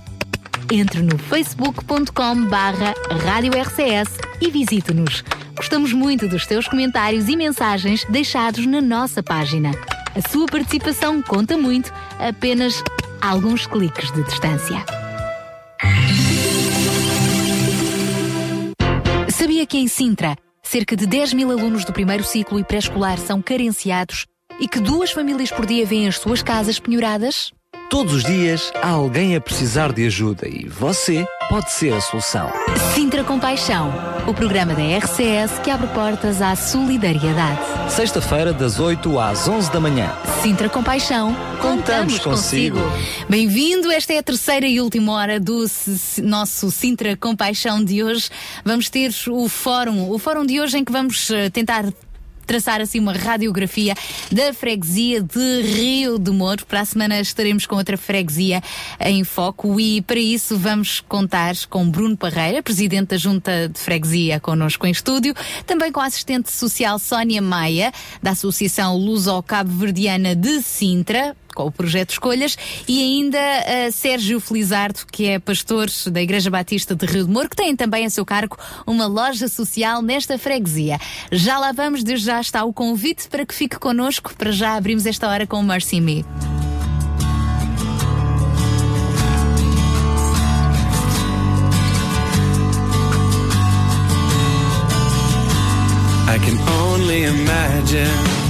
Entre no facebook.com barra Rádio RCS e visite-nos. Gostamos muito dos teus comentários e mensagens deixados na nossa página. A sua participação conta muito, apenas alguns cliques de distância. Sabia que em Sintra, cerca de 10 mil alunos do primeiro ciclo e pré-escolar são carenciados e que duas famílias por dia vêm as suas casas penhoradas? Todos os dias há alguém a precisar de ajuda e você pode ser a solução. Sintra Compaixão, o programa da RCS que abre portas à solidariedade. Sexta-feira, das 8 às 11 da manhã. Sintra Compaixão, contamos, consigo. Bem-vindo, esta é a terceira e última hora do nosso Sintra Compaixão de hoje. Vamos ter o fórum, o fórum de hoje em que vamos eh, tentar traçar assim uma radiografia da freguesia de Rio de Moro. Para a semana estaremos com outra freguesia em foco e para isso vamos contar com Bruno Parreira, presidente da Junta de Freguesia, connosco em estúdio, também com a assistente social Sónia Maia, da Associação Luso-Cabo-Verdiana de Sintra, o projeto Escolhas, e ainda Sérgio Felizardo, que é pastor da Igreja Batista de Rio de Moro, que tem também a seu cargo uma loja social nesta freguesia. Já lá vamos, desde já está o convite para que fique connosco, para já abrimos esta hora com o Mercy Me. I can only imagine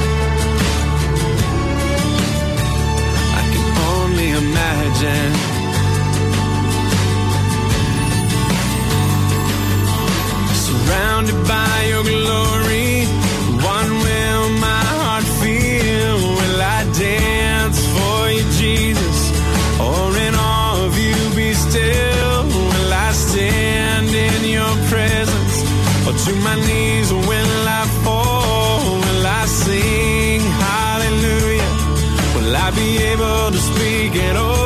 Imagine. Surrounded by your glory, what will my heart feel? Will I dance for you, Jesus? Or in awe of you be still? Will I stand in your presence? Or to my knees will I fall? Will I sing hallelujah? Will I be able to speak at all?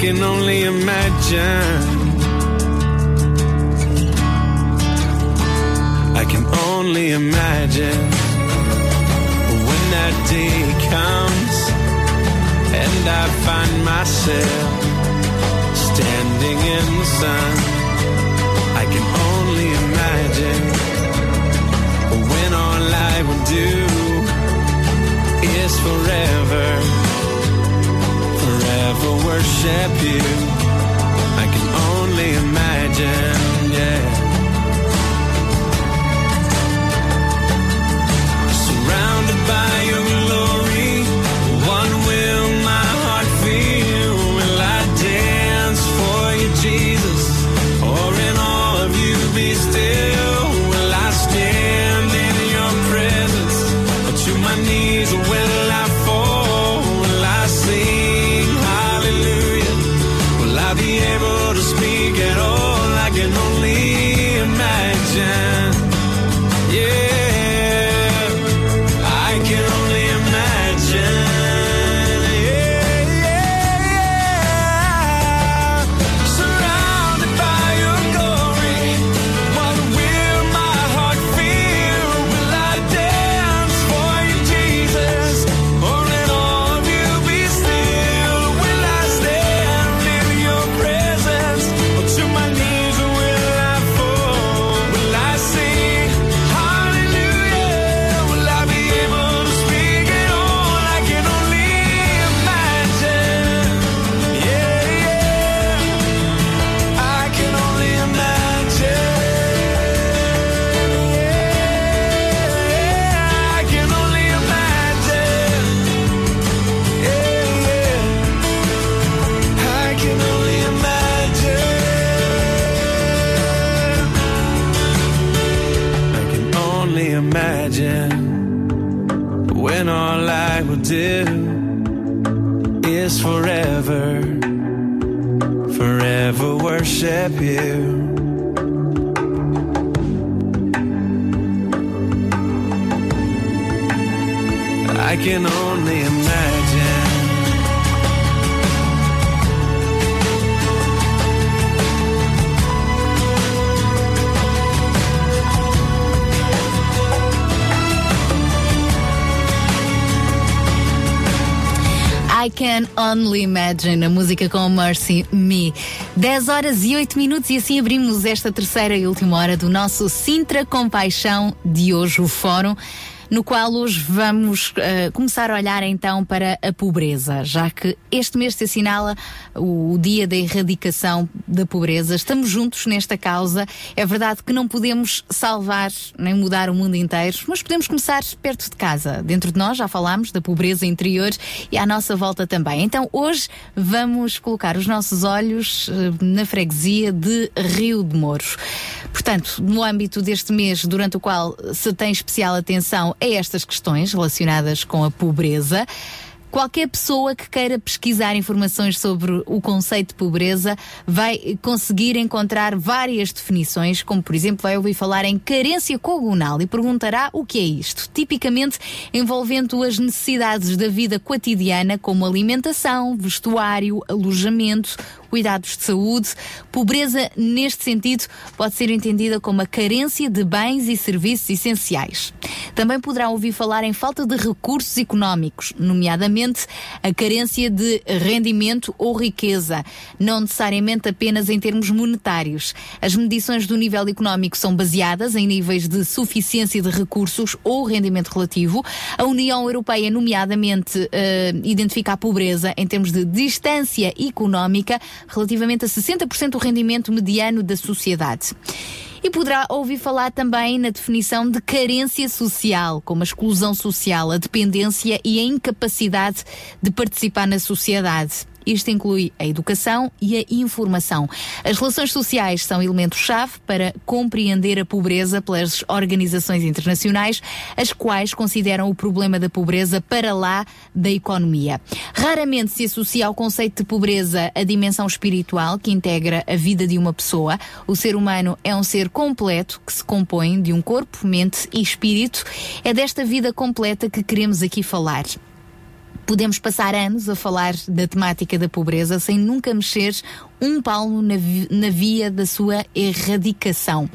Can only imagine. I can only imagine when that day comes and I find myself standing in the sun. I can only imagine when all I will do is forever, forever worship you. I can only imagine, Imagine, a música com Mercy Me. 10 horas e 8 minutos e assim abrimos esta terceira e última hora do nosso Sintra Compaixão de hoje, o fórum. No qual hoje vamos eh, começar a olhar então para a pobreza, já que este mês se assinala o, o dia da erradicação da pobreza. Estamos juntos nesta causa. É verdade que não podemos salvar nem mudar o mundo inteiro, mas podemos começar perto de casa. Dentro de nós já falámos da pobreza interior e à nossa volta também. Então hoje vamos colocar os nossos olhos eh, na freguesia de Rio de Mouros. Portanto, no âmbito deste mês, durante o qual se tem especial atenção a estas questões relacionadas com a pobreza, Qualquer pessoa que queira pesquisar informações sobre o conceito de pobreza vai conseguir encontrar várias definições, como por exemplo vai ouvir falar em carência comunal e perguntará o que é isto. Tipicamente envolvendo as necessidades da vida cotidiana, como alimentação, vestuário, alojamento, cuidados de saúde. Pobreza, neste sentido, pode ser entendida como a carência de bens e serviços essenciais. Também poderá ouvir falar em falta de recursos económicos, nomeadamente a carência de rendimento ou riqueza, não necessariamente apenas em termos monetários. As medições do nível económico são baseadas em níveis de suficiência de recursos ou rendimento relativo. A União Europeia, nomeadamente, eh, identifica a pobreza em termos de distância económica relativamente a 60% do rendimento mediano da sociedade. E poderá ouvir falar também na definição de carência social, como a exclusão social, a dependência e a incapacidade de participar na sociedade. Isto inclui a educação e a informação. As relações sociais são elemento-chave para compreender a pobreza pelas organizações internacionais, as quais consideram o problema da pobreza para lá da economia. Raramente se associa ao conceito de pobreza a dimensão espiritual que integra a vida de uma pessoa. O ser humano é um ser completo que se compõe de um corpo, mente e espírito. É desta vida completa que queremos aqui falar. Podemos passar anos a falar da temática da pobreza sem nunca mexer um palmo na, na via da sua erradicação.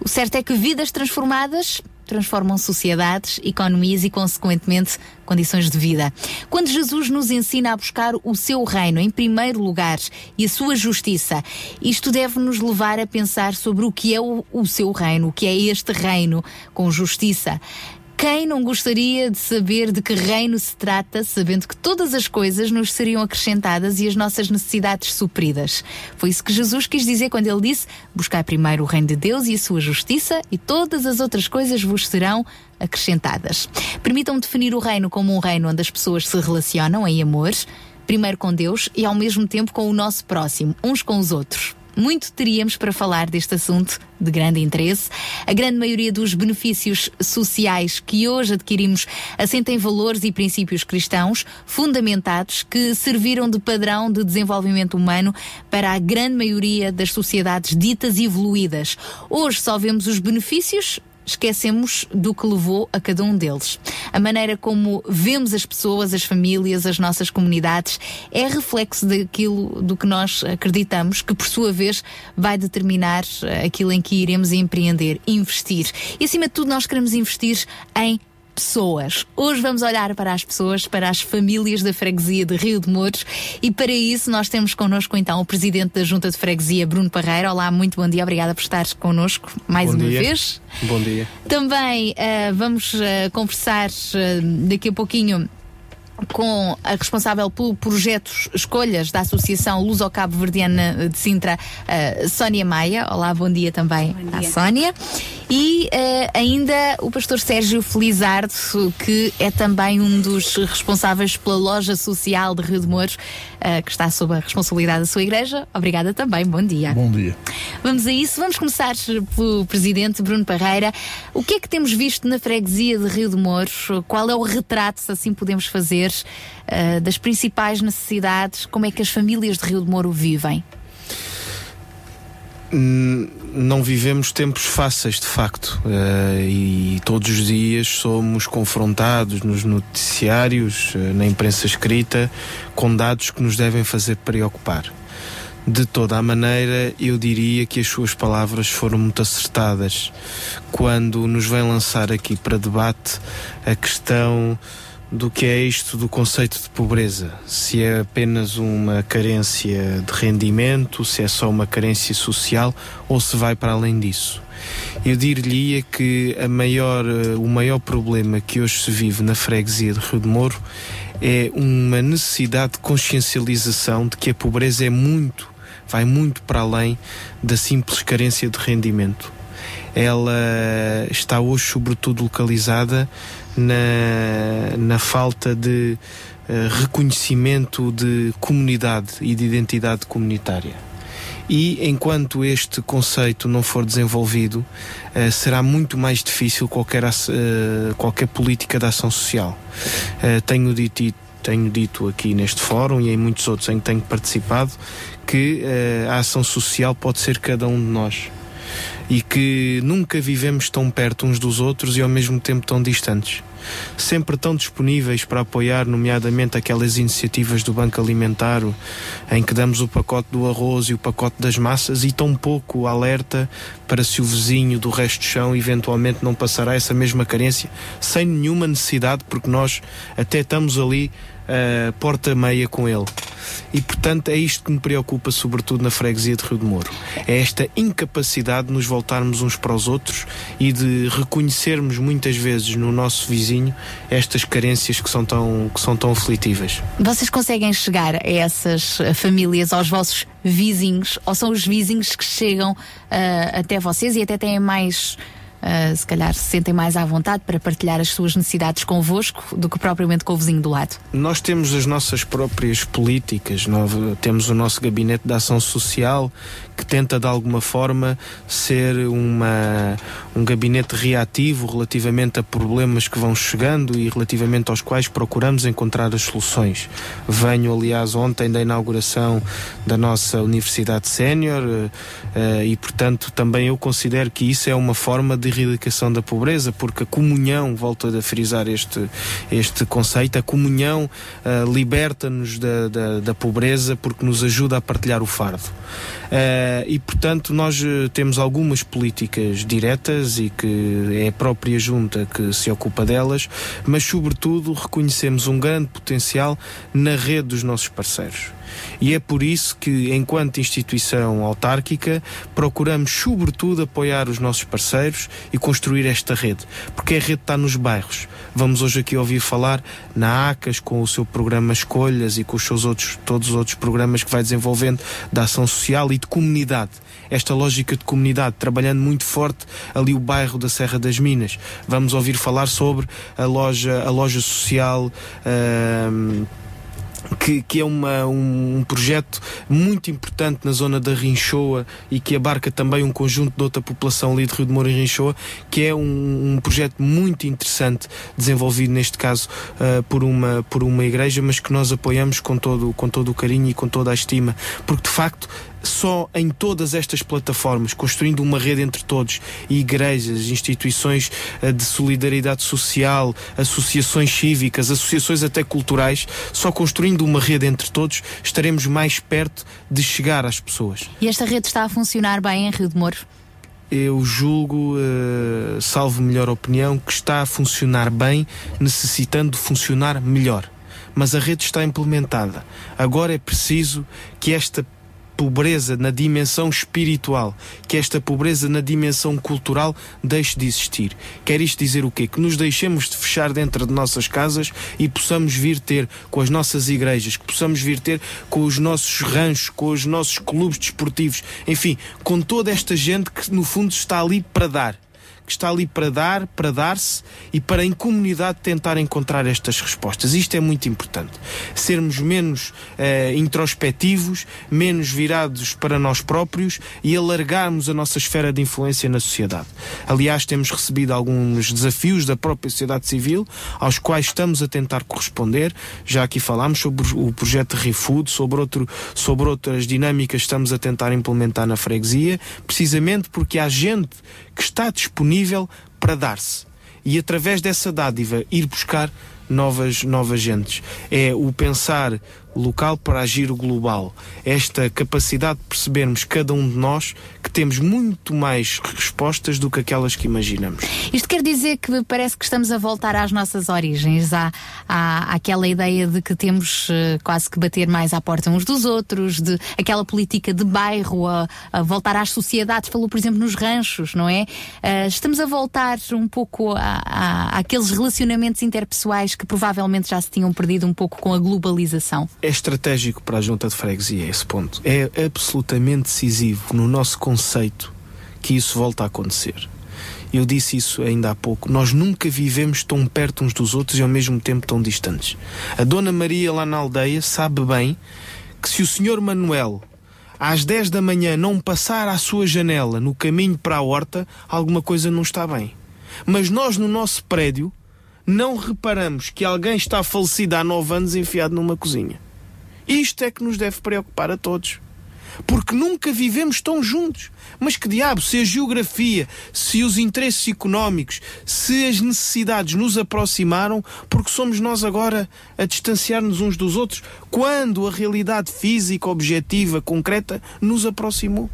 O certo é que vidas transformadas transformam sociedades, economias e, consequentemente, condições de vida. Quando Jesus nos ensina a buscar o seu reino em primeiro lugar e a sua justiça, isto deve nos levar a pensar sobre o que é o, o seu reino, o que é este reino com justiça. Quem não gostaria de saber de que reino se trata, sabendo que todas as coisas nos seriam acrescentadas e as nossas necessidades supridas? Foi isso que Jesus quis dizer quando ele disse: Buscai primeiro o reino de Deus e a sua justiça, e todas as outras coisas vos serão acrescentadas. Permitam-me definir o reino como um reino onde as pessoas se relacionam em amor, primeiro com Deus e ao mesmo tempo com o nosso próximo, uns com os outros. Muito teríamos para falar deste assunto de grande interesse. A grande maioria dos benefícios sociais que hoje adquirimos assentem valores e princípios cristãos fundamentados que serviram de padrão de desenvolvimento humano para a grande maioria das sociedades ditas evoluídas. Hoje só vemos os benefícios esquecemos do que levou a cada um deles. A maneira como vemos as pessoas, as famílias, as nossas comunidades é reflexo daquilo do que nós acreditamos, que por sua vez vai determinar eh, aquilo em que iremos empreender, investir. E acima de tudo, nós queremos investir em pessoas. Hoje vamos olhar para as pessoas, para as famílias da freguesia de Rio de Mouros e para isso nós temos connosco então o presidente da Junta de Freguesia, Bruno Parreira. Olá, muito bom dia, obrigada por estar connosco mais Bom uma dia. vez. Bom dia. Também ah, vamos ah, conversar ah, daqui a pouquinho com a responsável pelo projeto Escolhas da Associação Luso Cabo Verdiana de Sintra, Sónia Maia. Olá, bom dia também à Sónia. E eh, ainda o pastor Sérgio Felizardo, que é também um dos responsáveis pela loja social de Rio de Mouros, eh, que está sob a responsabilidade da sua igreja. Obrigada também, bom dia. Bom dia. Vamos a isso, vamos começar pelo presidente Bruno Parreira. O que é que temos visto na freguesia de Rio de Mouros? Qual é o retrato, se assim podemos fazer, eh, das principais necessidades? Como é que as famílias de Rio de Moro vivem? Hum, Não vivemos tempos fáceis, de facto, eh, e todos os dias somos confrontados nos noticiários, eh, na imprensa escrita, com dados que nos devem fazer preocupar. De toda a maneira, eu diria que as suas palavras foram muito acertadas quando nos vem lançar aqui para debate a questão do que é isto do conceito de pobreza. Se é apenas uma carência de rendimento, se é só uma carência social ou se vai para além disso. Eu diria que a maior, eh, o maior problema que hoje se vive na freguesia de Rio de Moro é uma necessidade de consciencialização de que a pobreza é muito, vai muito para além da simples carência de rendimento. Ela está hoje, sobretudo, localizada na, na falta de eh, reconhecimento de comunidade e de identidade comunitária. E enquanto este conceito não for desenvolvido, eh, será muito mais difícil qualquer, eh, qualquer política de ação social. Eh, tenho dito tenho dito aqui neste fórum e em muitos outros em que tenho participado que a ação social pode ser cada um de nós e que nunca vivemos tão perto uns dos outros e ao mesmo tempo tão distantes. Sempre tão disponíveis para apoiar, nomeadamente, aquelas iniciativas do Banco Alimentar em que damos o pacote do arroz e o pacote das massas e tão pouco alerta para se o vizinho do resto do chão eventualmente não passará essa mesma carência sem nenhuma necessidade, porque nós até estamos ali uh, porta meia com ele. E portanto é isto que me preocupa, sobretudo na freguesia de Rio de Moro. É esta incapacidade de nos voltarmos uns para os outros e de reconhecermos muitas vezes no nosso vizinho estas carências que são tão, que são tão aflitivas. Vocês conseguem chegar a essas eh, famílias, aos vossos vizinhos, ou são os vizinhos que chegam ah, até vocês e até têm mais. Ah, se calhar se sentem mais à vontade para partilhar as suas necessidades convosco do que propriamente com o vizinho do lado. Nós temos as nossas próprias políticas, nós temos o nosso gabinete de ação social que tenta de alguma forma ser uma, um gabinete reativo relativamente a problemas que vão chegando e relativamente aos quais procuramos encontrar as soluções. Venho, aliás, ontem da inauguração da nossa Universidade Sénior eh, e, portanto, também eu considero que isso é uma forma de erradicação da pobreza, porque a comunhão, volto a frisar este, este conceito, a comunhão eh, liberta-nos da, da, da pobreza porque nos ajuda a partilhar o fardo. Eh, e portanto nós eh, temos algumas políticas diretas e que é a própria junta que se ocupa delas, mas sobretudo reconhecemos um grande potencial na rede dos nossos parceiros. E é por isso que, enquanto instituição autárquica, procuramos, sobretudo, apoiar os nossos parceiros e construir esta rede. Porque a rede está nos bairros. Vamos hoje aqui ouvir falar na ACAS, com o seu programa Escolhas e com os seus outros, todos os outros programas que vai desenvolvendo da ação social e de comunidade. Esta lógica de comunidade, trabalhando muito forte ali o bairro da Serra das Minas. Vamos ouvir falar sobre a loja, a loja social. ahm, que, que é uma, um, um projeto muito importante na zona da Rinchoa e que abarca também um conjunto de outra população ali de Rio de Moro e Rinchoa, que é um, um projeto muito interessante, desenvolvido neste caso ah, por, uma, por uma igreja, mas que nós apoiamos com todo, com todo o carinho e com toda a estima, porque de facto só em todas estas plataformas, construindo uma rede entre todos, igrejas, instituições eh, de solidariedade social, associações cívicas, associações até culturais, só construindo uma rede entre todos, estaremos mais perto de chegar às pessoas. E esta rede está a funcionar bem em Rio de Moro? Eu julgo, eh, salvo melhor opinião, que está a funcionar bem, necessitando de funcionar melhor. Mas a rede está implementada. Agora é preciso que esta pobreza na dimensão espiritual, que esta pobreza na dimensão cultural deixe de existir. Quer isto dizer o quê? Que nos deixemos de fechar dentro de nossas casas e possamos vir ter com as nossas igrejas, que possamos vir ter com os nossos ranchos, com os nossos clubes desportivos, enfim, com toda esta gente que no fundo está ali para dar que está ali para dar, para dar-se e para em comunidade tentar encontrar estas respostas. Isto é muito importante. Sermos menos eh, introspectivos, menos virados para nós próprios e alargarmos a nossa esfera de influência na sociedade. Aliás, temos recebido alguns desafios da própria sociedade civil aos quais estamos a tentar corresponder. Já aqui falámos sobre o projeto ReFood, sobre, outro, sobre outras dinâmicas que estamos a tentar implementar na freguesia, precisamente porque há gente que está disponível para dar-se e através dessa dádiva ir buscar novas, novas gentes. É o pensar local para agir global. Esta capacidade de percebermos cada um de nós que temos muito mais respostas do que aquelas que imaginamos. Isto quer dizer que parece que estamos a voltar às nossas origens, à, à, àquela ideia de que temos eh, quase que bater mais à porta uns dos outros, de aquela política de bairro, a, a voltar às sociedades, falou por exemplo nos ranchos, não é? Eh, estamos a voltar um pouco a, a, àqueles relacionamentos interpessoais que provavelmente já se tinham perdido um pouco com a globalização. É estratégico para a junta de freguesia esse ponto. É absolutamente decisivo no nosso conceito que isso volta a acontecer. Eu disse isso ainda há pouco. Nós nunca vivemos tão perto uns dos outros e ao mesmo tempo tão distantes. A Dona Maria lá na aldeia sabe bem que se o Senhor Manuel às 10 da manhã não passar à sua janela no caminho para a horta, alguma coisa não está bem. Mas nós no nosso prédio não reparamos que alguém está falecido há 9 anos enfiado numa cozinha. Isto é que nos deve preocupar a todos. Porque nunca vivemos tão juntos. Mas que diabo, se a geografia, se os interesses económicos, se as necessidades nos aproximaram, porque somos nós agora a distanciar-nos uns dos outros, quando a realidade física, objetiva, concreta, nos aproximou?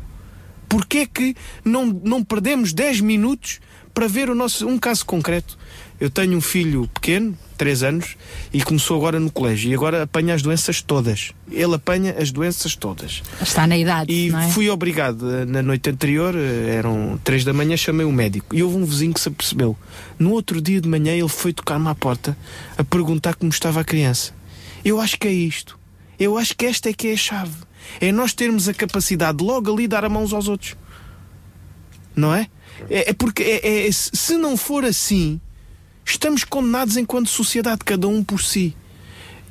Porquê é que não, não perdemos 10 minutos para ver o nosso, um caso concreto? Eu tenho um filho pequeno, 3 anos, e começou agora no colégio. E agora apanha as doenças todas. Ele apanha as doenças todas. Está na idade. E é? fui obrigado, na noite anterior, eh, eram 3 da manhã, chamei o médico. E houve um vizinho que se apercebeu. No outro dia de manhã, ele foi tocar-me à porta a perguntar como estava a criança. Eu acho que é isto. Eu acho que esta é que é a chave. É nós termos a capacidade de logo ali dar a mão uns aos outros. Não é? É, é porque é- é- se não for assim, estamos condenados enquanto sociedade, cada um por si.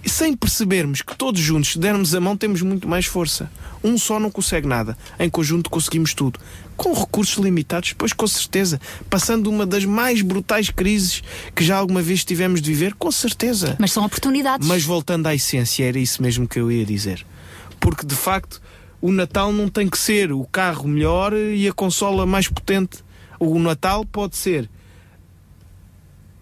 E sem percebermos que todos juntos, se dermos a mão, temos muito mais força. Um só não consegue nada. Em conjunto conseguimos tudo. Com recursos limitados, pois com certeza. Passando uma das mais brutais crises que já alguma vez tivemos de viver, com certeza. Mas são oportunidades. Mas voltando à essência, era isso mesmo que eu ia dizer. Porque de facto, o Natal não tem que ser o carro melhor e a consola mais potente. O Natal pode ser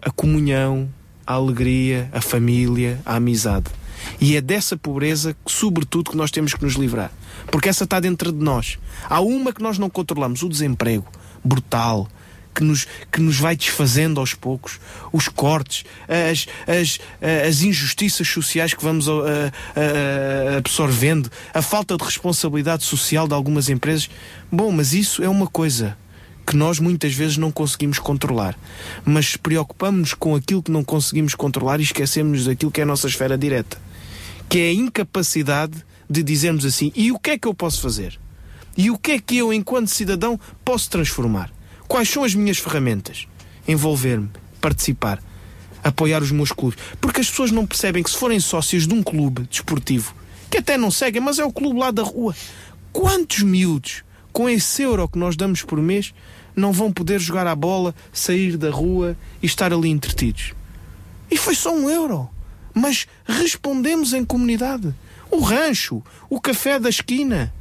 a comunhão, a alegria, a família, a amizade. E é dessa pobreza, que, sobretudo, que nós temos que nos livrar. Porque essa está dentro de nós. Há uma que nós não controlamos: o desemprego brutal. Que nos, que nos vai desfazendo aos poucos, os cortes, as, as, as injustiças sociais que vamos uh, uh, absorvendo, a falta de responsabilidade social de algumas empresas. Bom, mas isso é uma coisa que nós muitas vezes não conseguimos controlar. Mas preocupamos-nos com aquilo que não conseguimos controlar e esquecemos daquilo que é a nossa esfera direta. Que é a incapacidade de dizermos assim: e o que é que eu posso fazer? E o que é que eu, enquanto cidadão, posso transformar? Quais são as minhas ferramentas? Envolver-me, participar, apoiar os meus clubes. Porque as pessoas não percebem que se forem sócios de um clube desportivo, que até não seguem, mas é o clube lá da rua, quantos miúdos, com esse euro que nós damos por mês, não vão poder jogar a bola, sair da rua e estar ali entretidos? E foi só um euro. Mas respondemos em comunidade. O rancho, o café da esquina.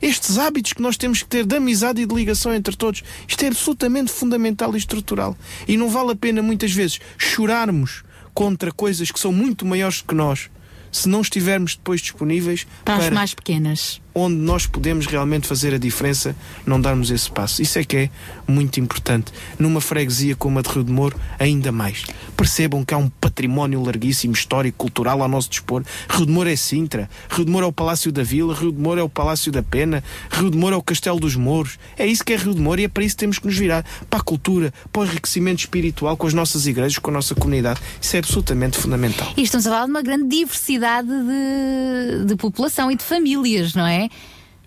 Estes hábitos que nós temos que ter de amizade e de ligação entre todos, isto é absolutamente fundamental e estrutural. E não vale a pena muitas vezes chorarmos contra coisas que são muito maiores que nós, se não estivermos depois disponíveis Para as para mais pequenas. Onde nós podemos realmente fazer a diferença, não darmos esse passo. Isso é que é muito importante. Numa freguesia como a de Rio de Moro, ainda mais. Percebam que há um património larguíssimo, histórico, cultural ao nosso dispor. Rio de Moro é Sintra, Rio de Moro é o Palácio da Vila, Rio de Moro é o Palácio da Pena, Rio de Moro é o Castelo dos Mouros. É isso que é Rio de Moro e é para isso que temos que nos virar. Para a cultura, para o enriquecimento espiritual com as nossas igrejas, com a nossa comunidade. Isso é absolutamente fundamental. E estamos a falar de uma grande diversidade de, de população e de famílias, não é?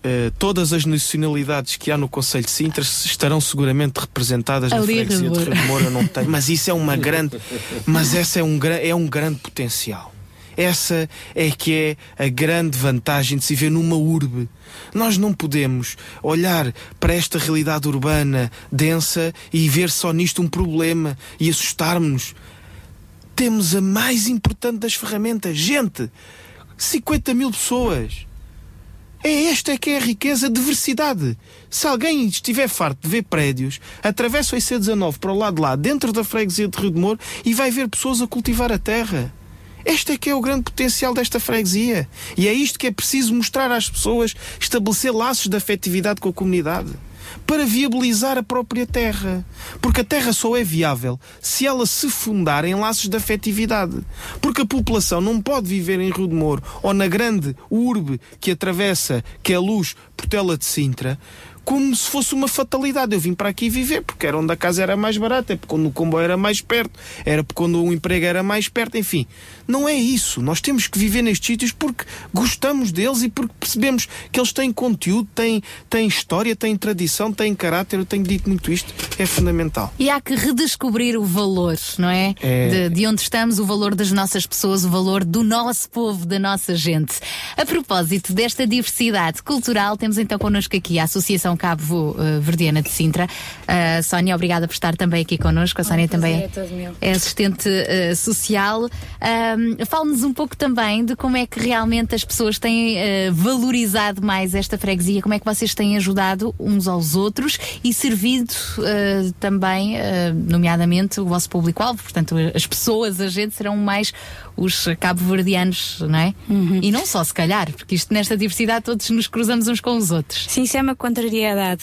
Eh, todas as nacionalidades que há no Conselho de Sintra estarão seguramente representadas na Ali, freguesia de eu não tenho. Mas isso é uma grande, mas essa é um, é um grande potencial. Essa é que é a grande vantagem de se ver numa urbe. Nós não podemos olhar para esta realidade urbana densa e ver só nisto um problema e assustarmos-nos. Temos a mais importante das ferramentas. Gente, 50 mil pessoas. É esta que é a riqueza, a diversidade. Se alguém estiver farto de ver prédios, atravessa o IC19 para o lado de lá, dentro da freguesia de Rio de Moro, e vai ver pessoas a cultivar a terra. Este é que é o grande potencial desta freguesia. E é isto que é preciso mostrar às pessoas, estabelecer laços de afetividade com a comunidade. Para viabilizar a própria terra. Porque a terra só é viável se ela se fundar em laços de afetividade. Porque a população não pode viver em Rio de Moro ou na grande urbe que atravessa, que é a luz, Portela de Sintra, como se fosse uma fatalidade. Eu vim para aqui viver porque era onde a casa era mais barata, é porque quando o comboio era mais perto, era porque quando o emprego era mais perto, enfim. Não é isso. Nós temos que viver nestes sítios porque gostamos deles e porque percebemos que eles têm conteúdo, têm, têm história, têm tradição, têm caráter. Eu tenho dito muito isto, é fundamental. E há que redescobrir o valor, não é? É. De, de onde estamos, o valor das nossas pessoas, o valor do nosso povo, da nossa gente. A propósito desta diversidade cultural, temos então connosco aqui a Associação Cabo eh, Verdeana de Sintra. A Sónia, obrigada por estar também aqui connosco. A Sónia também é é assistente eh, social. Ahm, Fale-nos um pouco também de como é que realmente as pessoas têm eh, valorizado mais esta freguesia, como é que vocês têm ajudado uns aos outros e servido eh, também, nomeadamente, o vosso público-alvo. Portanto, as pessoas, a gente, serão mais os cabo-verdianos, não é? E não só, se calhar, porque isto nesta diversidade todos nos cruzamos uns com os outros. Sim, isso é uma contrariedade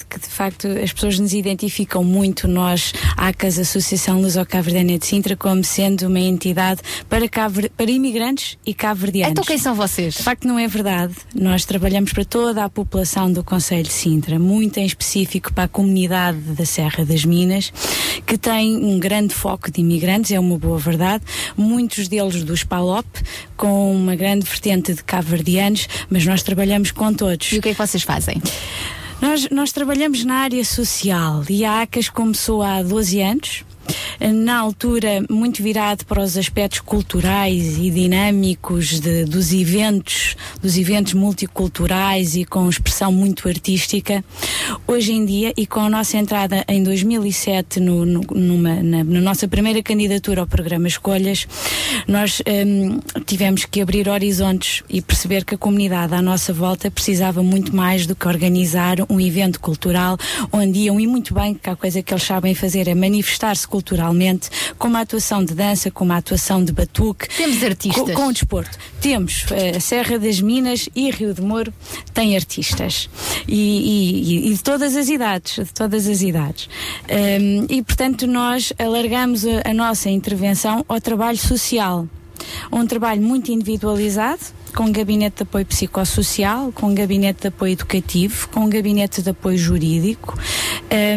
que de facto as pessoas nos identificam muito, nós, ACAS, Associação Luso-Cabo-Verdiana de Sintra, como sendo uma entidade para, cabo, para imigrantes e cabo-verdianos. Então quem são vocês? De facto não é verdade. Nós trabalhamos para toda a população do Conselho de Sintra, muito em específico para a comunidade da Serra das Minas, que tem um grande foco de imigrantes, é uma boa verdade, muitos deles dos PALOP, com uma grande vertente de cabo-verdianos, mas nós trabalhamos com todos. E o que é que vocês fazem? Nós, nós trabalhamos na área social e a ACAS começou há 12 anos. Na altura, muito virado para os aspectos culturais e dinâmicos de- dos eventos, dos eventos multiculturais e com expressão muito artística. Hoje em dia, e com a nossa entrada em 2007 no, no- numa, na, na nossa primeira candidatura ao programa Escolhas, nós hum, tivemos que abrir horizontes e perceber que a comunidade à nossa volta precisava muito mais do que organizar um evento cultural onde iam e muito bem, que a coisa que eles sabem fazer é manifestar-se culturalmente com uma atuação de dança, com uma atuação de batuque. Temos artistas. Com, com o desporto. Temos eh, a Serra das Minas e Rio de Moro tem artistas. E, e- e de todas as idades, de todas as idades. Hum, e portanto nós alargamos a, a nossa intervenção ao trabalho social. Um trabalho muito individualizado, com um gabinete de apoio psicossocial, com um gabinete de apoio educativo, com um gabinete de apoio jurídico,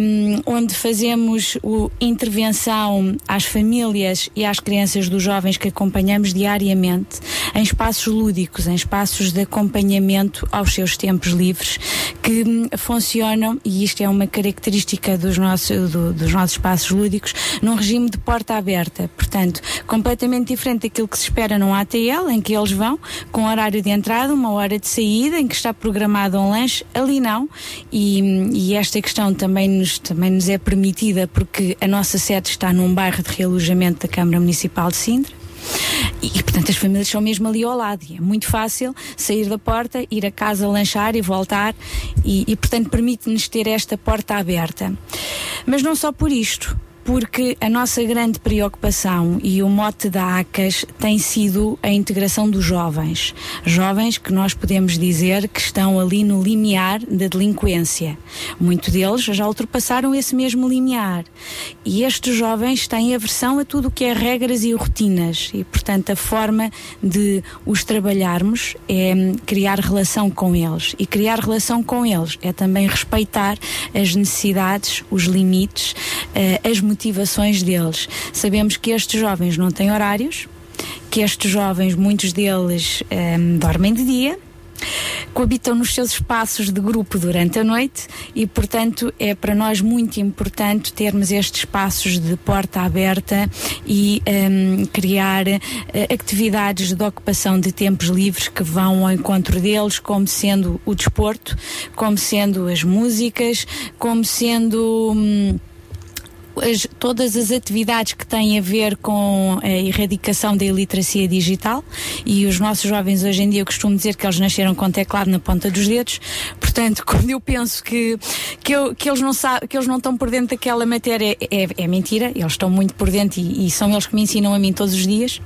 hum, onde fazemos o, intervenção às famílias e às crianças dos jovens que acompanhamos diariamente em espaços lúdicos, em espaços de acompanhamento aos seus tempos livres, que hum, funcionam, e isto é uma característica dos nossos, do- dos nossos espaços lúdicos, num regime de porta aberta. Portanto, completamente diferente daquilo que se espera num ATL, em que eles vão com horário de entrada, uma hora de saída, em que está programado um lanche, ali não. E, e esta questão também nos, também nos é permitida porque a nossa sede está num bairro de realojamento da Câmara Municipal de Sintra. E, e, portanto as famílias são mesmo ali ao lado. E é muito fácil sair da porta, ir a casa lanchar e voltar. E, e, portanto permite-nos ter esta porta aberta. Mas não só por isto. Porque a nossa grande preocupação e o mote da ACAS tem sido a integração dos jovens. Jovens que nós podemos dizer que estão ali no limiar da delinquência. Muitos deles já ultrapassaram esse mesmo limiar. E estes jovens têm aversão a tudo o que é regras e rotinas. E, portanto, a forma de os trabalharmos é hum, criar relação com eles. E criar relação com eles é também respeitar as necessidades, os limites, eh, as motivações deles. Sabemos que estes jovens não têm horários, que estes jovens, muitos deles, hum, dormem de dia coabitam nos seus espaços de grupo durante a noite e, portanto, é para nós muito importante termos estes espaços de porta aberta e hum, criar eh, atividades de ocupação de tempos livres que vão ao encontro deles, como sendo o desporto, como sendo as músicas, como sendo. hum, as- todas as atividades que têm a ver com a erradicação da iliteracia digital e os nossos jovens hoje em dia eu costumo dizer que eles nasceram com teclado na ponta dos dedos. Portanto [laughs] quando eu penso que, que, eu- que eles não sabem, que eles não estão por dentro daquela matéria é, é mentira, eles estão muito por dentro e, e são eles que me ensinam a mim todos os dias.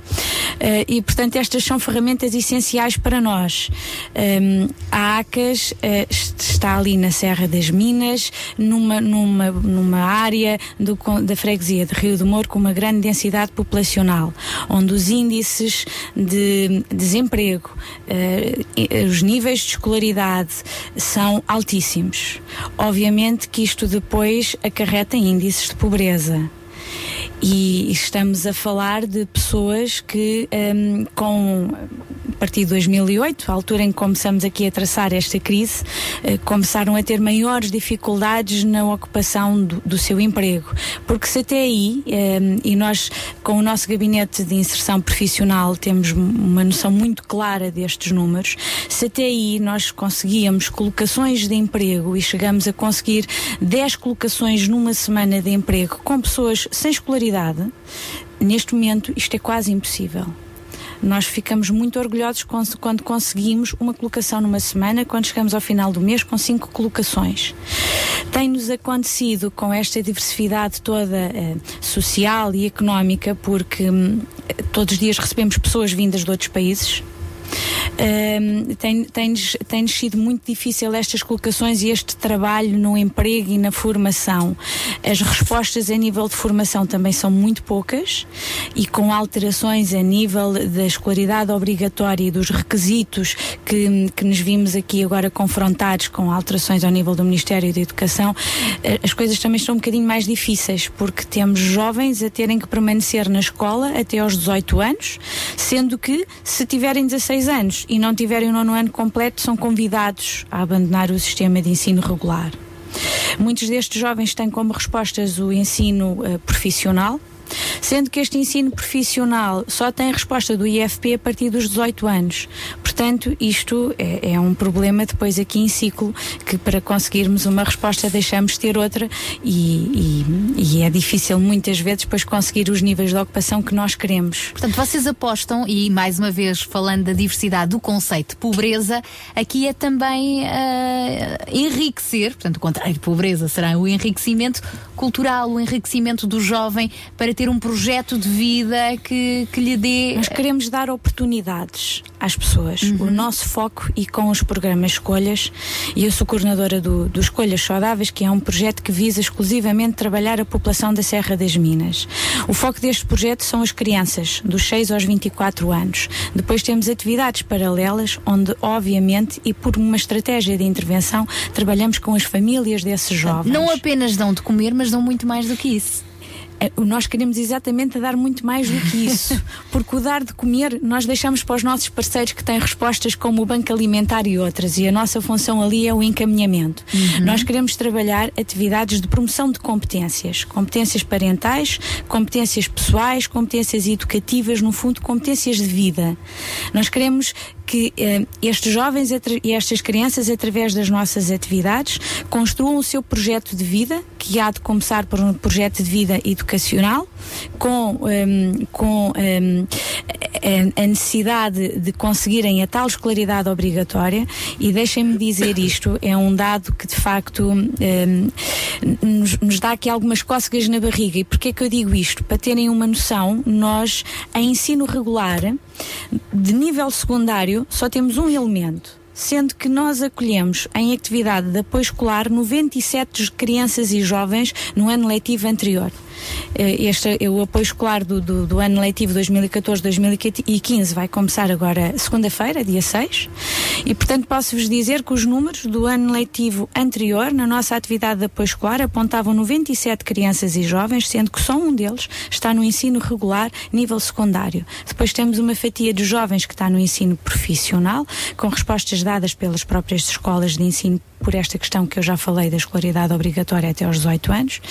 Eh, e portanto estas são ferramentas essenciais para nós. Um, a ACAS est- está ali na Serra das Minas numa, numa, numa área do da freguesia de Rio do Moro com uma grande densidade populacional, onde os índices de desemprego, eh, e- os níveis de escolaridade são altíssimos. Obviamente que isto depois acarreta índices de pobreza. E estamos a falar de pessoas que, hum, com a partir de 2008, a altura em que começamos aqui a traçar esta crise, eh, começaram a ter maiores dificuldades na ocupação do, do seu emprego. Porque se até aí, hum, e nós com o nosso gabinete de inserção profissional temos uma noção muito clara destes números, se até aí nós conseguíamos colocações de emprego e chegamos a conseguir 10 colocações numa semana de emprego com pessoas sem escolaridade, neste momento isto é quase impossível. Nós ficamos muito orgulhosos quando conseguimos uma colocação numa semana, quando chegamos ao final do mês com cinco colocações. Tem-nos acontecido com esta diversidade toda eh, social e económica, porque hum, todos os dias recebemos pessoas vindas de outros países. Um, tem- tem-nos tem-nos sido muito difícil estas colocações e este trabalho no emprego e na formação. As respostas a nível de formação também são muito poucas e com alterações a nível da escolaridade obrigatória e dos requisitos que, que nos vimos aqui agora confrontados com alterações ao nível do Ministério da Educação, eh, as coisas também estão um bocadinho mais difíceis porque temos jovens a terem que permanecer na escola até aos 18 anos, sendo que se tiverem 16 anos e não tiverem o nono ano completo, são convidados a abandonar o sistema de ensino regular. Muitos destes jovens têm como respostas o ensino eh, profissional, sendo que este ensino profissional só tem resposta do IFP a partir dos 18 anos. Portanto, isto é, é um problema depois aqui em ciclo, que para conseguirmos uma resposta deixamos de ter outra e, e- e é difícil muitas vezes depois conseguir os níveis de ocupação que nós queremos. Portanto, vocês apostam, e mais uma vez falando da diversidade do conceito de pobreza, aqui é também ah, enriquecer, portanto, o contrário de pobreza será o enriquecimento cultural, o enriquecimento do jovem para ter um projeto de vida que, que lhe dê. Nós queremos dar oportunidades às pessoas. O nosso foco e com os programas Escolhas, e eu sou coordenadora do, do Escolhas Saudáveis, que é um projeto que visa exclusivamente trabalhar a população da Serra das Minas. O foco deste projeto são as crianças, dos 6 aos 24 anos. Depois temos atividades paralelas, onde, obviamente, e por uma estratégia de intervenção, trabalhamos com as famílias desses jovens. Não apenas dão de comer, mas dão muito mais do que isso. Eh, Nós queremos exatamente dar muito mais do que isso, [laughs] porque o dar de comer nós deixamos para os nossos parceiros que têm respostas como o Banco Alimentar e outras, e a nossa função ali é o encaminhamento. Nós queremos trabalhar atividades de promoção de competências, competências parentais, competências pessoais, competências educativas, no fundo, competências de vida. Nós queremos que eh, estes jovens e estas crianças, através das nossas atividades, construam o seu projeto de vida, que há de começar por um projeto de vida educacional, com, ehm, com ehm, a, a necessidade de conseguirem a tal escolaridade obrigatória. E deixem-me dizer isto: é um dado que de facto ehm, nos, nos dá aqui algumas cócegas na barriga. E porquê que eu digo isto? Para terem uma noção, nós, em ensino regular, de nível secundário, só temos um elemento. Sendo que nós acolhemos em atividade de apoio escolar 97 crianças e jovens no ano letivo anterior. Eh, Este, o apoio escolar do, do, do ano letivo 2014-2015 vai começar agora segunda-feira, dia 6. E, portanto, posso-vos dizer que os números do ano letivo anterior, na nossa atividade de apoio escolar, apontavam 97 crianças e jovens, sendo que só um deles está no ensino regular, nível secundário. Depois temos uma fatia de jovens que está no ensino profissional, com respostas dadas pelas próprias escolas de ensino por esta questão que eu já falei da escolaridade obrigatória até aos 18 anos.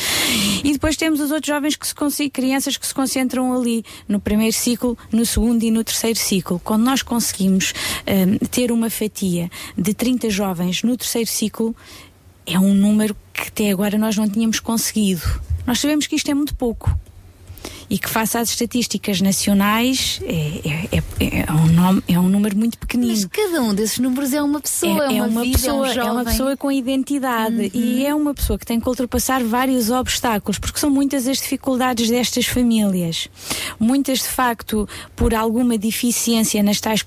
E depois temos os outros jovens que se crianças que se concentram ali no primeiro ciclo, no segundo e no terceiro ciclo. Quando nós conseguimos hum, ter uma fatia de 30 jovens no terceiro ciclo, é um número que até agora nós não tínhamos conseguido. Nós sabemos que isto é muito pouco. E que, face às estatísticas nacionais, é, é, é, é um, nome, é um número muito pequenino. Mas cada um desses números é uma pessoa, é, uma, vida, pessoa, é um jovem. uma pessoa com identidade e é uma pessoa que tem que ultrapassar vários obstáculos, porque são muitas as dificuldades destas famílias. Muitas, de facto, por alguma deficiência nas tais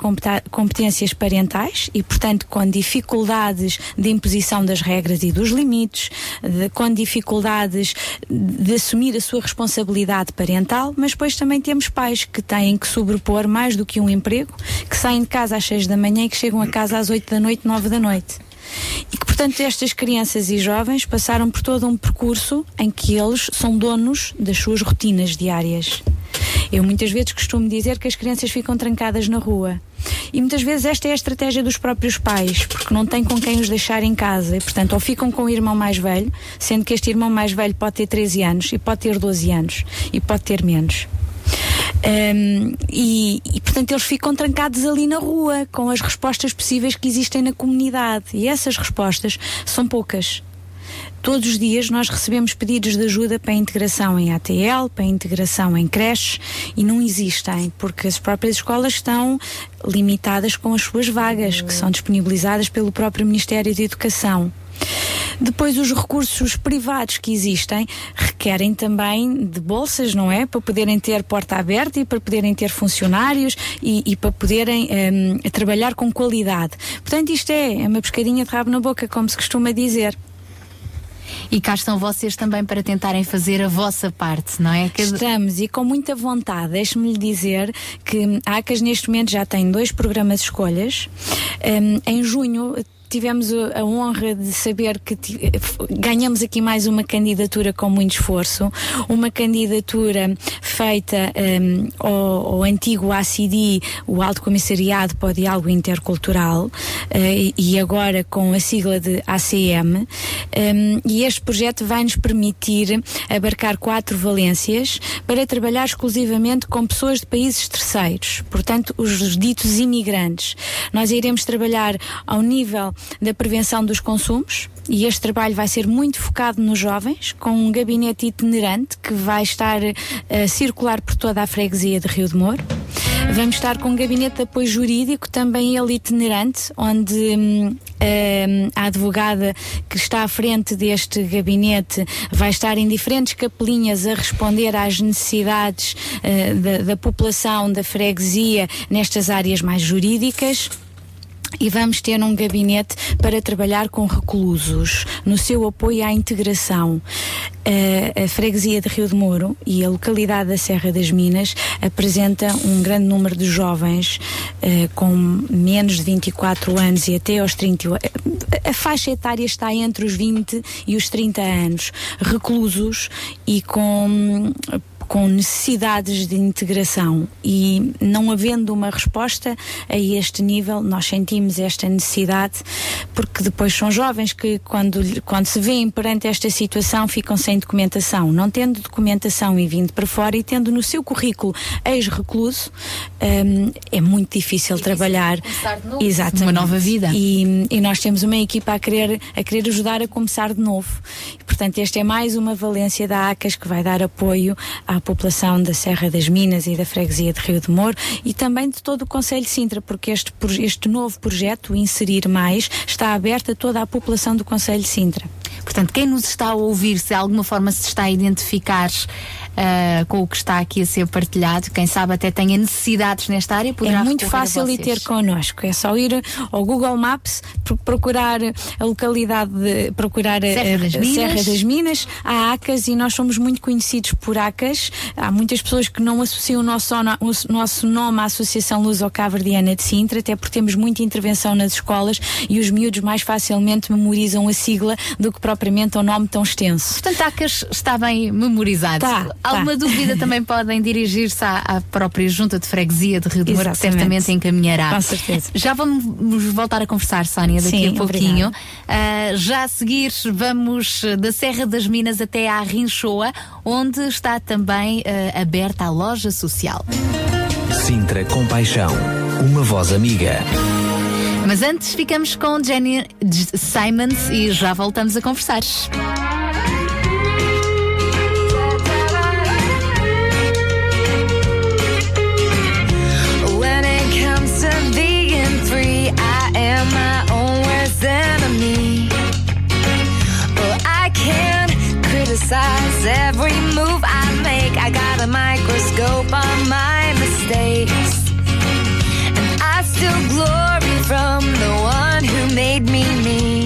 competências parentais e, portanto, com dificuldades de imposição das regras e dos limites, de- com dificuldades de assumir a sua responsabilidade parental, mas depois também temos pais que têm que sobrepor mais do que um emprego, que saem de casa às seis da manhã e que chegam a casa às oito da noite, nove da noite. E que, portanto, estas crianças e jovens passaram por todo um percurso em que eles são donos das suas rotinas diárias. Eu muitas vezes costumo dizer que as crianças ficam trancadas na rua. E muitas vezes esta é a estratégia dos próprios pais, porque não têm com quem os deixar em casa. E, portanto, ou ficam com o irmão mais velho, sendo que este irmão mais velho pode ter 13 anos, e pode ter 12 anos, e pode ter menos. Um, e, e, portanto eles ficam trancados ali na rua com as respostas possíveis que existem na comunidade e essas respostas são poucas. Todos os dias nós recebemos pedidos de ajuda para a integração em ATL, para a integração em creches e não existem, porque as próprias escolas estão limitadas com as suas vagas, que são disponibilizadas pelo próprio Ministério da Educação. Depois, os recursos privados que existem requerem também de bolsas, não é? Para poderem ter porta aberta e para poderem ter funcionários e, e para poderem hum, trabalhar com qualidade. Portanto, isto é, é uma pescadinha de rabo na boca, como se costuma dizer. E cá estão vocês também para tentarem fazer a vossa parte, não é? Estamos e com muita vontade. Deixe-me lhe dizer que a ACAS neste momento já tem dois programas escolhas. Hum, em junho tivemos a honra de saber que ganhamos aqui mais uma candidatura com muito esforço, uma candidatura feita hum, ao, ao antigo ACD, o Alto Comissariado para o Diálogo Intercultural, eh, e agora com a sigla de ACM. Hum, e este projeto vai nos permitir abarcar quatro valências para trabalhar exclusivamente com pessoas de países terceiros, portanto, os ditos imigrantes. Nós iremos trabalhar ao nível da prevenção dos consumos e este trabalho vai ser muito focado nos jovens, com um gabinete itinerante que vai estar a circular por toda a freguesia de Rio de Moro. Vamos estar com um gabinete de apoio jurídico, também ele itinerante, onde hum, hum, a advogada que está à frente deste gabinete vai estar em diferentes capelinhas a responder às necessidades eh, da, da população da freguesia nestas áreas mais jurídicas. E vamos ter um gabinete para trabalhar com reclusos, no seu apoio à integração. A, a freguesia de Rio de Moro e a localidade da Serra das Minas apresenta um grande número de jovens eh, com menos de 24 anos e até aos 30. A, a faixa etária está entre os 20 e os 30 anos, reclusos e com com necessidades de integração e não havendo uma resposta a este nível, nós sentimos esta necessidade porque depois são jovens que quando, quando se veem perante esta situação ficam sem documentação. Não tendo documentação e vindo para fora e tendo no seu currículo ex-recluso, hum, é muito difícil trabalhar. Exatamente. Uma nova vida. E, e nós temos uma equipa a querer, a querer ajudar a começar de novo. E, portanto, esta é mais uma valência da ACAS que vai dar apoio à população da Serra das Minas e da freguesia de Rio de Moro e também de todo o Conselho de Sintra, porque este, este novo projeto, Inserir Mais, está aberto a toda a população do Conselho de Sintra. Portanto, quem nos está a ouvir, se de alguma forma se está a identificar ah, com o que está aqui a ser partilhado. Quem sabe até tenha necessidades nesta área. poderá É muito fácil ir vocês. ter connosco. É só ir ao Google Maps, pro- procurar a localidade, de, procurar Serra das a, Minas. Serra das Minas, há ACAS e nós somos muito conhecidos por ACAS. Há muitas pessoas que não associam o nosso, o nosso nome à Associação Luso-Caverdiana de Sintra, até porque temos muita intervenção nas escolas e os miúdos mais facilmente memorizam a sigla do que propriamente o nome tão extenso. Portanto, ACAS está bem memorizado. Tá, Alguma dúvida também podem dirigir-se à, à própria Junta de Freguesia de Rio de Moura, que certamente encaminhará. Com certeza. Já vamos voltar a conversar, Sónia, daqui Sim, a pouquinho. Ah, já a seguir, vamos da Serra das Minas até à Rinchoa, onde está também ah, aberta a loja social. Sintra Compaixão, uma voz amiga. Mas antes ficamos com Jenny Simons e já voltamos a conversar. Criticize every move I make. I got a microscope on my mistakes. And I still glory from the one who made me me.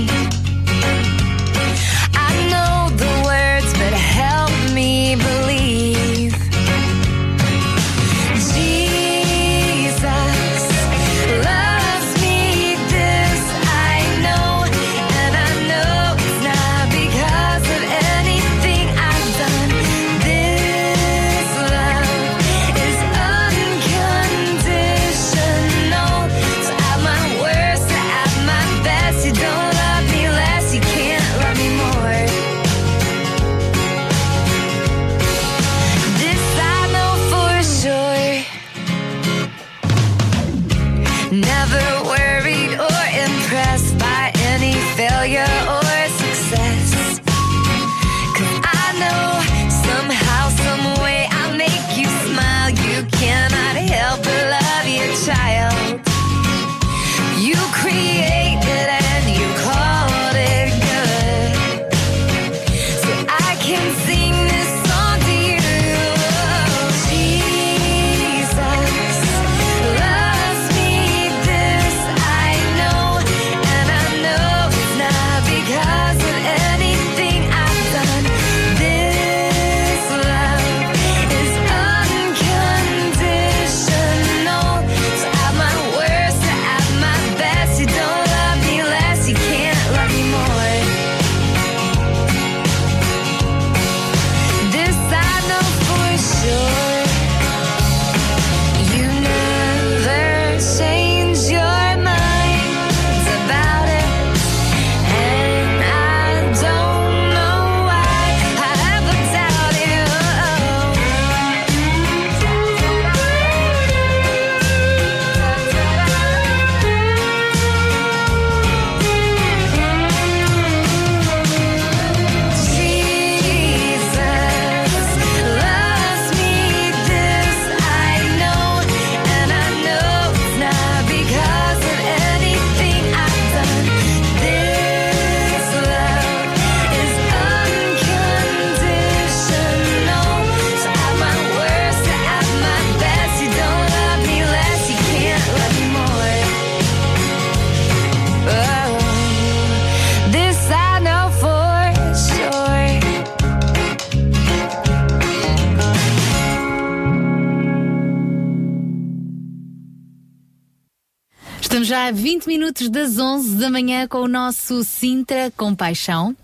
A 20 minutos das 11 da manhã com o nosso Sintra com Paixão.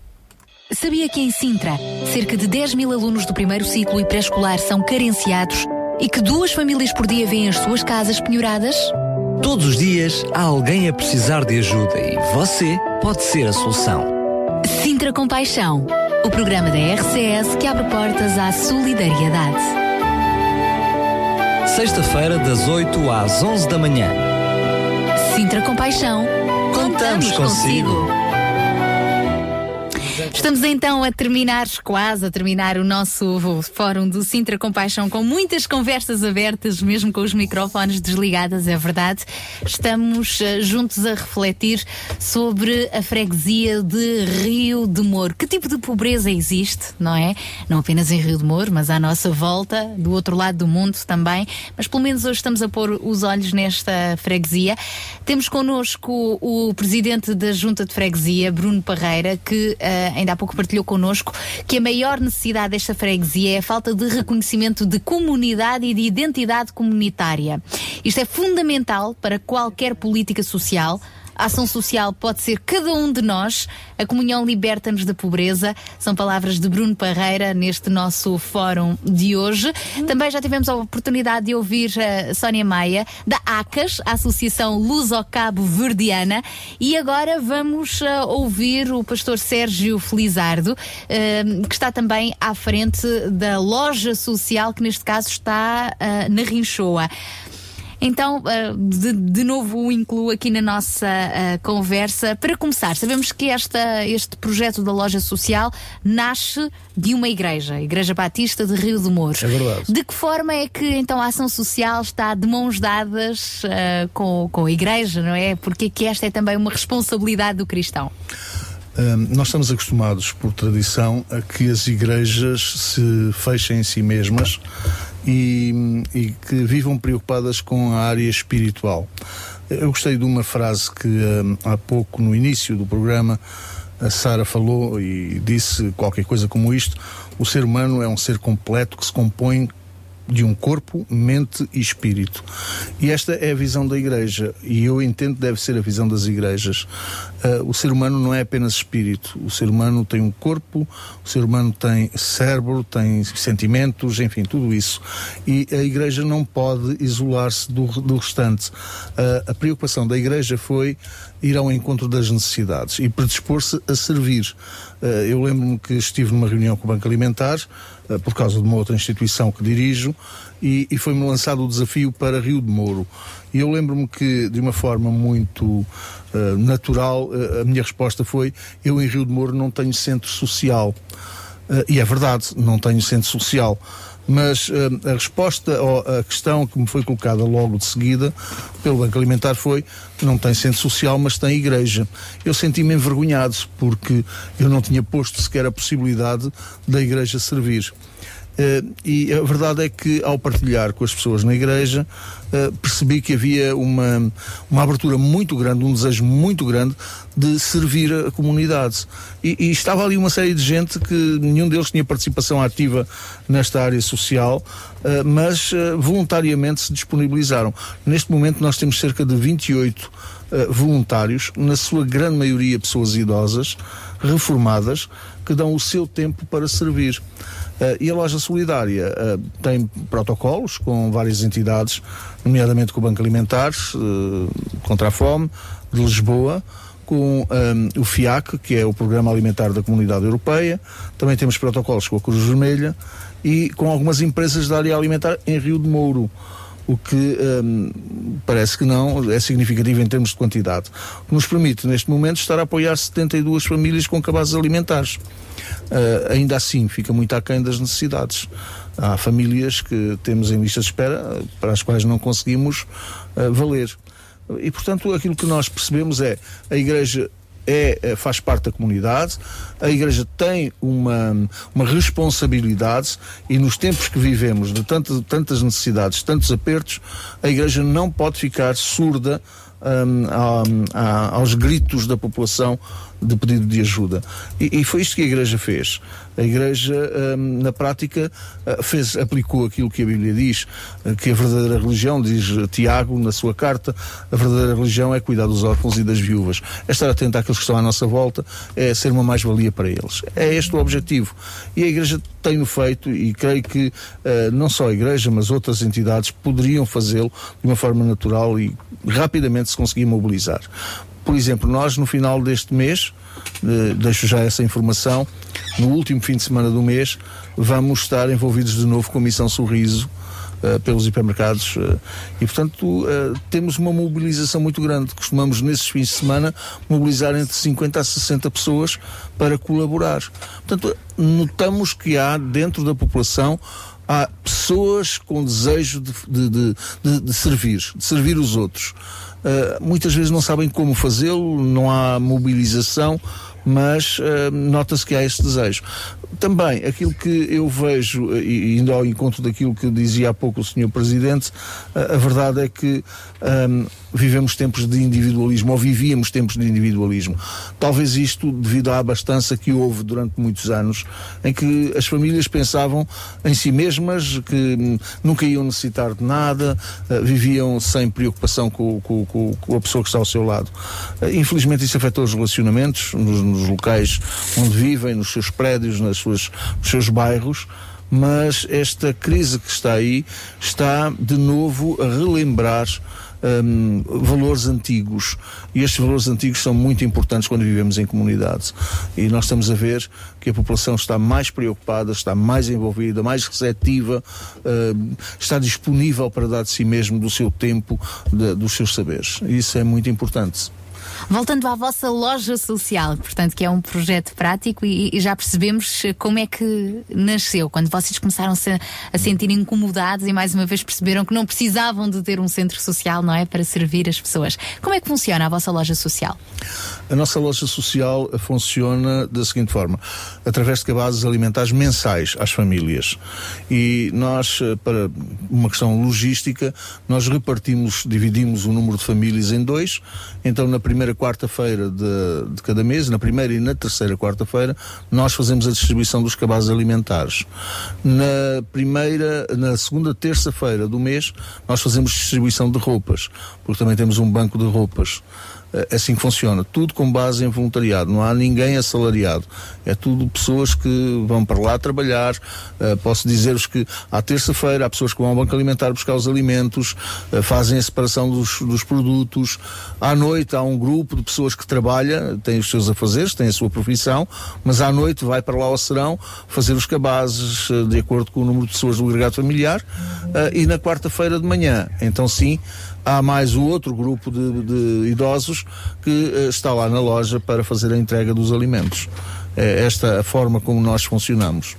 Sabia que em Sintra, cerca de 10 mil alunos do primeiro ciclo e pré-escolar são carenciados e que duas famílias por dia vêm as suas casas penhoradas? Todos os dias há alguém a precisar de ajuda e você pode ser a solução. Sintra com Paixão, o programa da RCS que abre portas à solidariedade. Sexta-feira, das 8 às 11 da manhã. Sintra com Paixão, contamos, consigo. Estamos então a terminar, quase a terminar o nosso fórum do Sintra Compaixão com muitas conversas abertas, mesmo com os microfones desligados, é verdade. Estamos eh, juntos a refletir sobre a freguesia de Rio de Moro. Que tipo de pobreza existe, não é? Não apenas em Rio de Moro, mas à nossa volta, do outro lado do mundo também. Mas pelo menos hoje estamos a pôr os olhos nesta freguesia. Temos connosco o presidente da Junta de Freguesia, Bruno Parreira, que eh, ainda há pouco partilhou connosco que a maior necessidade desta freguesia é a falta de reconhecimento de comunidade e de identidade comunitária. Isto é fundamental para qualquer política social. A ação social pode ser cada um de nós. A comunhão liberta-nos da pobreza. São palavras de Bruno Parreira neste nosso fórum de hoje. Também já tivemos a oportunidade de ouvir a Sónia Maia, da ACAS, a Associação Luso-Cabo Verdiana. E agora vamos ah, ouvir o pastor Sérgio Felizardo, ah, que está também à frente da loja social, que neste caso está na Rinchoa. Então, uh, de, de novo o incluo aqui na nossa uh, conversa. Para começar, sabemos que esta, este projeto da loja social nasce de uma igreja, a Igreja Batista de Rio de Moro. É verdade. De que forma é que então a ação social está de mãos dadas uh, com, com a igreja, não é? Porque que esta é também uma responsabilidade do cristão. Nós estamos acostumados, por tradição, a que as igrejas se fechem em si mesmas e, e que vivam preocupadas com a área espiritual. Eu gostei de uma frase que hum, há pouco, no início do programa, a Sara falou e disse qualquer coisa como isto: o ser humano é um ser completo que se compõe de um corpo, mente e espírito. E esta é a visão da Igreja, e eu entendo que deve ser a visão das igrejas. Uh, o ser humano não é apenas espírito, o ser humano tem um corpo, o ser humano tem cérebro, tem sentimentos, enfim, tudo isso. E a Igreja não pode isolar-se do, do restante. Uh, a preocupação da Igreja foi ir ao encontro das necessidades e predispor-se a servir. Uh, eu lembro-me que estive numa reunião com o Banco Alimentar, por causa de uma outra instituição que dirijo, e, e foi-me lançado o desafio para Rio de Moro. E eu lembro-me que, de uma forma muito uh, natural, a minha resposta foi: eu em Rio de Moro não tenho centro social. e é verdade, não tenho centro social mas uh, a resposta à questão que me foi colocada logo de seguida pelo Banco Alimentar foi não tem centro social, mas tem igreja. Eu senti-me envergonhado porque eu não tinha posto sequer a possibilidade da igreja servir. Uh, e a verdade é que, ao partilhar com as pessoas na igreja, uh, percebi que havia uma, uma abertura muito grande, um desejo muito grande de servir a comunidade. E, e, estava ali uma série de gente que nenhum deles tinha participação ativa nesta área social, uh, mas voluntariamente se disponibilizaram. Neste momento, nós temos cerca de 28 voluntários, na sua grande maioria pessoas idosas, reformadas, que dão o seu tempo para servir. Uh, e a loja solidária uh, tem protocolos com várias entidades, nomeadamente com o Banco Alimentar, uh, contra a fome, de Lisboa, com um, o FIAC, que é o Programa Alimentar da Comunidade Europeia, também temos protocolos com a Cruz Vermelha e com algumas empresas da área alimentar em Rio de Mouro o que um, parece que não é significativo em termos de quantidade. Nos permite, neste momento, estar a apoiar 72 famílias com cabazes alimentares. Uh, ainda assim, fica muito aquém das necessidades. Há famílias que temos em lista de espera para as quais não conseguimos uh, valer. E, portanto, aquilo que nós percebemos é a Igreja é, faz parte da comunidade, a Igreja tem uma, uma responsabilidade e nos tempos que vivemos, de tantas, tantas necessidades, tantos apertos, a Igreja não pode ficar surda um, a, a, aos gritos da população de pedido de ajuda. E, e, foi isto que a Igreja fez. A Igreja, um, na prática, uh, fez, aplicou aquilo que a Bíblia diz, uh, que a verdadeira religião, diz Tiago na sua carta, a verdadeira religião é cuidar dos órfãos e das viúvas. É estar atento àqueles que estão à nossa volta, é ser uma mais-valia para eles. É este o objetivo. E a Igreja tem-no feito e creio que uh, não só a Igreja, mas outras entidades poderiam fazê-lo de uma forma natural e rapidamente se conseguir mobilizar. Por exemplo, nós no final deste mês, eh, deixo já essa informação, no último fim de semana do mês, vamos estar envolvidos de novo com a Missão Sorriso, eh, pelos hipermercados eh, e, portanto, temos uma mobilização muito grande. Costumamos, nesses fins de semana, mobilizar entre 50 a 60 pessoas para colaborar. Portanto, notamos que há dentro da população há pessoas com desejo de, de, de, de- de servir, de servir os outros. Uh, muitas vezes não sabem como fazê-lo, não há mobilização, mas uh, nota-se que há esse desejo. Também, aquilo que eu vejo, uh, e indo ao encontro daquilo que dizia há pouco o Sr. Presidente, uh, a verdade é que um, vivemos tempos de individualismo, ou vivíamos tempos de individualismo. Talvez isto devido à abastança que houve durante muitos anos, em que as famílias pensavam em si mesmas, que hum, nunca iam necessitar de nada, uh, viviam sem preocupação com, com- com- com a pessoa que está ao seu lado. Uh, infelizmente isso afetou os relacionamentos nos, nos locais onde vivem, nos seus prédios, nas suas, nos seus bairros, mas esta crise que está aí está de novo a relembrar hum, valores antigos e estes valores antigos são muito importantes quando vivemos em comunidade e nós estamos a ver que a população está mais preocupada, está mais envolvida, mais receptiva, hum, está disponível para dar de si mesmo, do seu tempo, de- dos seus saberes. Isso é muito importante. Voltando à vossa loja social, portanto, que é um projeto prático e, e já percebemos eh, como é que nasceu, quando vocês começaram-se a, a sentir incomodados e mais uma vez perceberam que não precisavam de ter um centro social, não é? Para servir as pessoas. Como é que funciona a vossa loja social? A nossa loja social funciona da seguinte forma: através de cabazes alimentares mensais às famílias. E nós, eh, para uma questão logística, nós repartimos, dividimos o número de famílias em dois. Então, na primeira quarta-feira de, de cada mês, na primeira e na terceira quarta-feira, nós fazemos a distribuição dos cabazes alimentares. Na primeira, na segunda terça-feira do mês, nós fazemos distribuição de roupas, porque também temos um banco de roupas. É assim que funciona, tudo com base em voluntariado, não há ninguém assalariado, é tudo pessoas que vão para lá trabalhar. Eh, posso dizer-vos que à terça-feira há pessoas que vão ao banco alimentar buscar os alimentos, eh, fazem a separação dos, dos produtos. À noite há um grupo de pessoas que trabalha, tem os seus afazeres, tem a sua profissão, mas à noite vai para lá ao serão fazer os cabazes eh, de acordo com o número de pessoas do agregado familiar. E na quarta-feira de manhã, então sim, há mais o outro grupo de, de idosos que eh, está lá na loja para fazer a entrega dos alimentos. É esta a forma como nós funcionamos.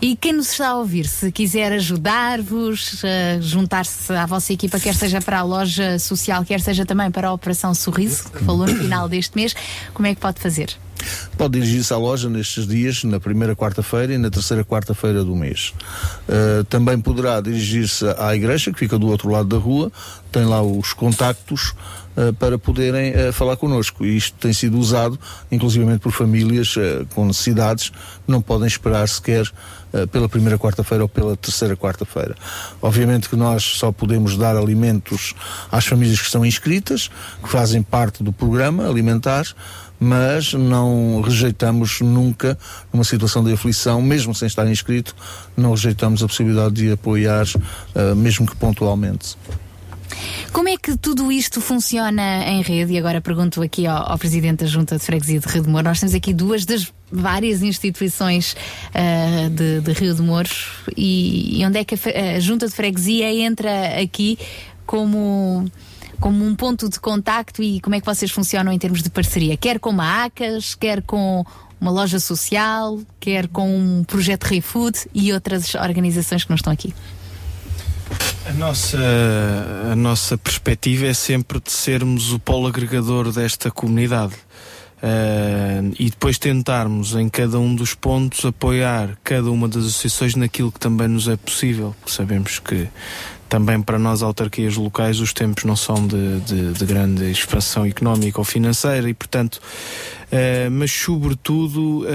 E quem nos está a ouvir, se quiser ajudar-vos, eh, juntar-se à vossa equipa, quer seja para a loja social, quer seja também para a Operação Sorriso, que falou no final deste mês, como é que pode fazer? Pode dirigir-se à loja nestes dias, na primeira quarta-feira e na terceira quarta-feira do mês. Uh, também poderá dirigir-se à igreja, que fica do outro lado da rua, tem lá os contactos para poderem uh, falar connosco. E isto tem sido usado, inclusivamente por famílias uh, com necessidades, que não podem esperar sequer pela primeira quarta-feira ou pela terceira quarta-feira. Obviamente que nós só podemos dar alimentos às famílias que estão inscritas, que fazem parte do programa alimentar, mas não rejeitamos nunca, numa situação de aflição, mesmo sem estar inscrito, não rejeitamos a possibilidade de apoiar, mesmo que pontualmente. Como é que tudo isto funciona em rede? E agora pergunto aqui ao, ao Presidente da Junta de Freguesia de Rio de Moro. Nós temos aqui duas das várias instituições uh, de, de, Rio de Moro e, e onde é que a, a Junta de Freguesia entra aqui como como um ponto de contacto e como é que vocês funcionam em termos de parceria? Quer com a ACAS, quer com uma loja social, quer com um projeto ReFood e outras organizações que não estão aqui? A nossa, a nossa perspectiva é sempre de sermos o polo agregador desta comunidade. Uh, e depois tentarmos em cada um dos pontos apoiar cada uma das associações naquilo que também nos é possível. Sabemos que também para nós, autarquias locais, os tempos não são de, de, de grande expansão económica ou financeira e, portanto, uh, mas sobretudo uh,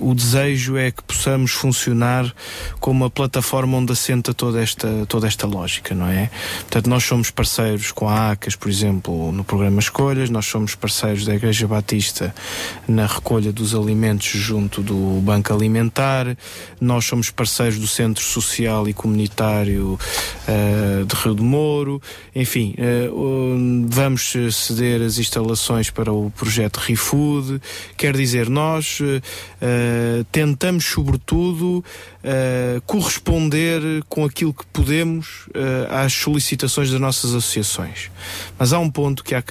o desejo é que possamos funcionar como uma plataforma onde assenta toda esta, toda esta lógica, não é? Portanto, nós somos parceiros com a ACAS, por exemplo, no programa Escolhas, nós somos parceiros da Igreja Batista na recolha dos alimentos junto do Banco Alimentar, nós somos parceiros do Centro Social e Comunitário uh, de Rio de Moro, enfim, vamos ceder as instalações para o projeto ReFood. Quer dizer, nós eh, tentamos, sobretudo, eh, corresponder com aquilo que podemos eh, às solicitações das nossas associações. Mas há um ponto que há,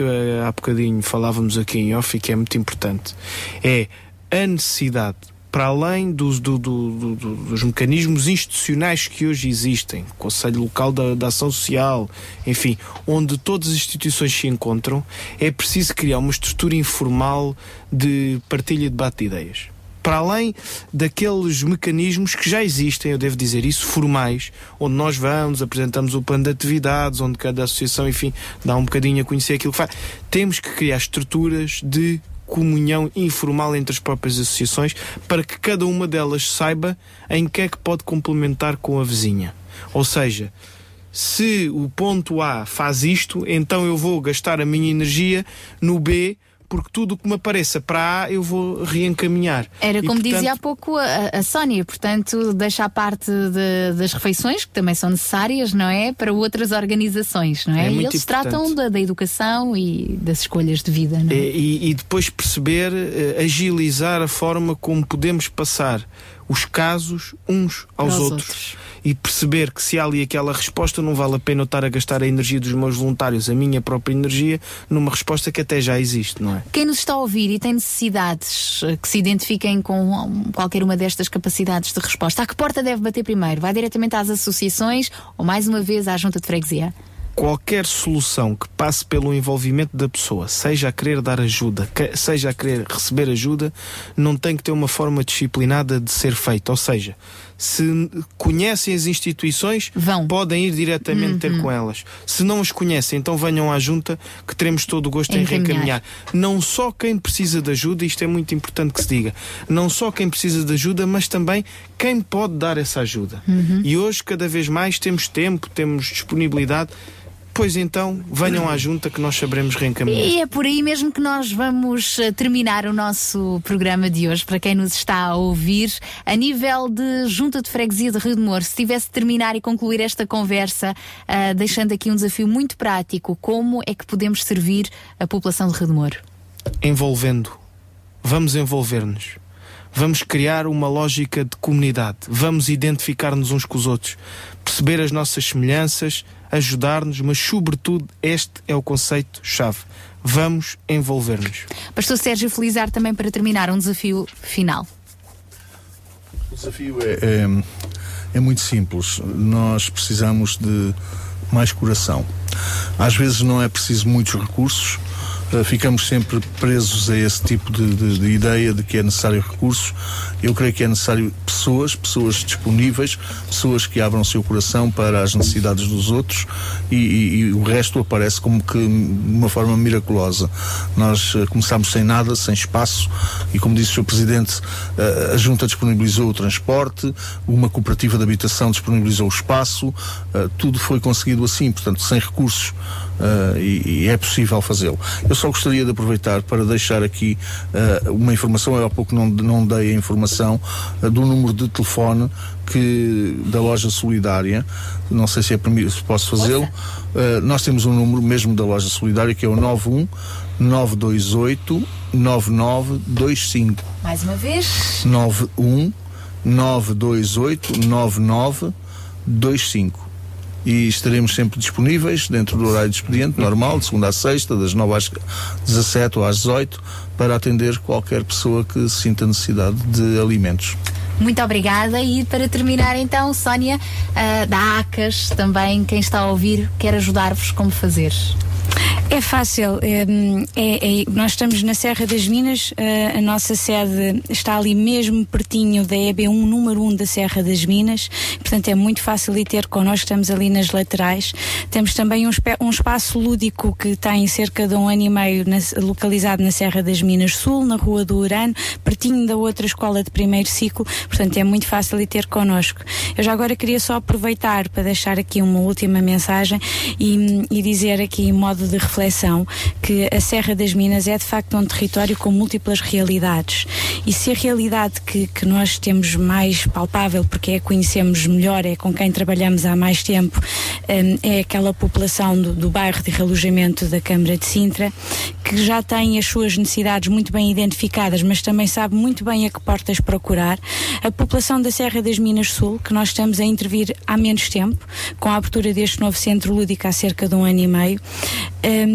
há bocadinho falávamos aqui em off e que é muito importante. É a necessidade, para além dos, do- do- do- do- dos mecanismos institucionais que hoje existem, Conselho Local da, da Ação Social, enfim, onde todas as instituições se encontram, é preciso criar uma estrutura informal de partilha e debate de ideias para além daqueles mecanismos que já existem, eu devo dizer isso, formais, onde nós vamos, apresentamos o plano de atividades, onde cada associação, enfim, dá um bocadinho a conhecer aquilo que faz. Temos que criar estruturas de comunhão informal entre as próprias associações para que cada uma delas saiba em que é que pode complementar com a vizinha. Ou seja, se o ponto A faz isto, então eu vou gastar a minha energia no B, porque tudo o que me apareça para A eu vou reencaminhar. Era E, como portanto, dizia há pouco a, a Sónia, portanto, deixa a parte de- das refeições, que também são necessárias, não é? Para outras organizações, não é? É e eles importante. tratam da, da educação e das escolhas de vida, não é? E, e depois perceber, eh, agilizar a forma como podemos passar os casos uns aos Para os outros. E perceber que se há ali aquela resposta, não vale a pena eu estar a gastar a energia dos meus voluntários, a minha própria energia, numa resposta que até já existe, não é? Quem nos está a ouvir e tem necessidades eh, que se identifiquem com qualquer uma destas capacidades de resposta, a que porta deve bater primeiro? Vai diretamente às associações ou mais uma vez à junta de freguesia? qualquer solução que passe pelo envolvimento da pessoa, seja a querer dar ajuda, seja a querer receber ajuda, não tem que ter uma forma disciplinada de ser feita. Ou seja, se conhecem as instituições, podem ir diretamente ter Uhum. com elas. Se não as conhecem, então venham à junta que teremos todo o gosto em Encaminhar. reencaminhar. Não só quem precisa de ajuda, isto é muito importante que se diga, não só quem precisa de ajuda, mas também quem pode dar essa ajuda. Uhum. E hoje, cada vez mais, temos tempo, temos disponibilidade. Pois então, venham à junta que nós saberemos reencaminhar. E é por aí mesmo que nós vamos eh, terminar o nosso programa de hoje. Para quem nos está a ouvir, a nível de Junta de Freguesia de Rio de Moro, se tivesse de terminar e concluir esta conversa, ah, deixando aqui um desafio muito prático, como é que podemos servir a população de Rio de Moro? envolvendo. Vamos envolver-nos. Vamos criar uma lógica de comunidade. Vamos identificar-nos uns com os outros. Perceber as nossas semelhanças, ajudar-nos, mas, sobretudo, este é o conceito-chave. Vamos envolver-nos. Pastor Sérgio Felizar, também para terminar, um desafio final. O desafio é, é, é muito simples. Nós precisamos de mais coração. Às vezes não é preciso muitos recursos. Eh, Ficamos sempre presos a esse tipo de, de- de ideia de que é necessário recursos. Eu creio que é necessário pessoas, pessoas disponíveis, pessoas que abram seu coração para as necessidades dos outros e, e- e o resto aparece como que de uma forma miraculosa. Nós eh, começámos sem nada, sem espaço e como disse o Sr. Presidente, eh, a Junta disponibilizou o transporte, uma cooperativa de habitação disponibilizou o espaço, tudo foi conseguido assim, portanto, sem recursos. Eh, e, e é possível fazê-lo. Eu só gostaria de aproveitar para deixar aqui eh, uma informação, eu há pouco não, não dei a informação eh, do número de telefone que, da loja solidária, não sei se, é permi- se posso fazê-lo. Nós temos um número mesmo da loja solidária que é o 91 928 9925. Mais uma vez. 91 928 9925 e estaremos sempre disponíveis dentro do horário de expediente normal, de segunda a sexta, das 9 às 17 ou às 18, para atender qualquer pessoa que sinta necessidade de alimentos. Muito obrigada. E para terminar, então, Sónia, ah, da ACAS, também, quem está a ouvir, quer ajudar-vos como fazer. É fácil. é, é- é- nós estamos na Serra das Minas, eh, a nossa sede está ali mesmo pertinho da EB1, número 1 da Serra das Minas, portanto é muito fácil ir ter connosco, estamos ali nas laterais. Temos também um, um espaço lúdico que tem cerca de um ano e meio na- localizado na Serra das Minas Sul, na Rua do Urano, pertinho da outra escola de primeiro ciclo, portanto é muito fácil ir ter connosco. Eu já agora queria só aproveitar para deixar aqui uma última mensagem e, e dizer aqui em modo de reflexão reflexão que a Serra das Minas é de facto um território com múltiplas realidades. E se a realidade que, que nós temos mais palpável, porque é a conhecemos melhor, é com quem trabalhamos há mais tempo, hum, é aquela população do, do bairro de realojamento da Câmara de Sintra, que já tem as suas necessidades muito bem identificadas, mas também sabe muito bem a que portas procurar. A população da Serra das Minas Sul, que nós estamos a intervir há menos tempo, com a abertura deste novo centro lúdico há cerca de um ano e meio, hum,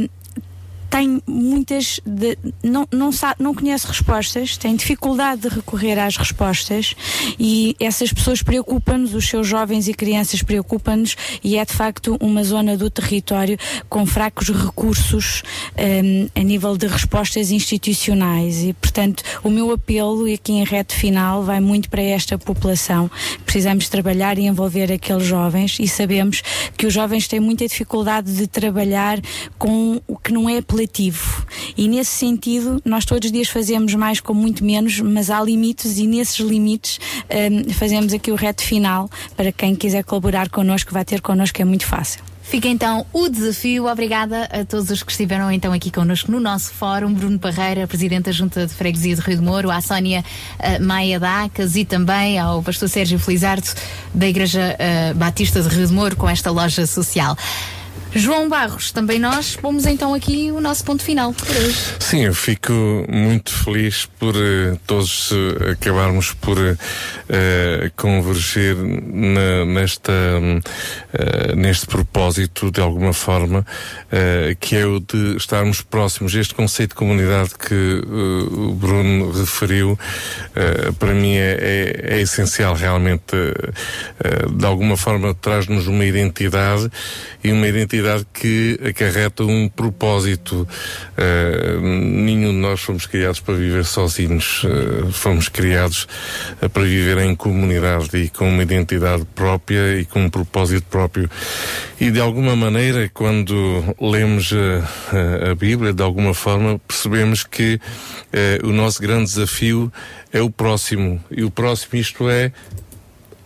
tem muitas de- não, não, sabe, não conhece respostas, tem dificuldade de recorrer às respostas e essas pessoas preocupam-nos, os seus jovens e crianças preocupam-nos e é de facto uma zona do território com fracos recursos hum, a nível de respostas institucionais e portanto o meu apelo e aqui em reto final vai muito para esta população. Precisamos trabalhar e envolver aqueles jovens e sabemos que os jovens têm muita dificuldade de trabalhar com o que não é. E nesse sentido, nós todos os dias fazemos mais com muito menos, mas há limites e nesses limites hum, fazemos aqui o reto final para quem quiser colaborar connosco, vai ter connosco, é muito fácil. Fica então o desafio. Obrigada a todos os que estiveram então aqui connosco no nosso fórum. Bruno Parreira, Presidente da Junta de Freguesia de Rio de Moro, à Sónia eh, Maia Dacas e também ao Pastor Sérgio Felizardo da Igreja eh, Batista de Rio de Moro com esta loja social. João Barros, também nós pomos então aqui o nosso ponto final por hoje. Sim, eu fico muito feliz por eh, todos eh, acabarmos por eh, converger na- nesta, hum, neste propósito, de alguma forma, que é o de estarmos próximos. Este conceito de comunidade que o Bruno referiu, para mim é, é- é essencial, realmente, de alguma forma traz-nos uma identidade e uma identidade que acarreta um propósito. Eh, nenhum de nós fomos criados para viver sozinhos, eh, fomos criados eh, para viver em comunidade e com uma identidade própria e com um propósito próprio. E de alguma maneira, quando lemos a, a- Bíblia, de alguma forma, percebemos que o nosso grande desafio é o próximo. E o próximo, isto é,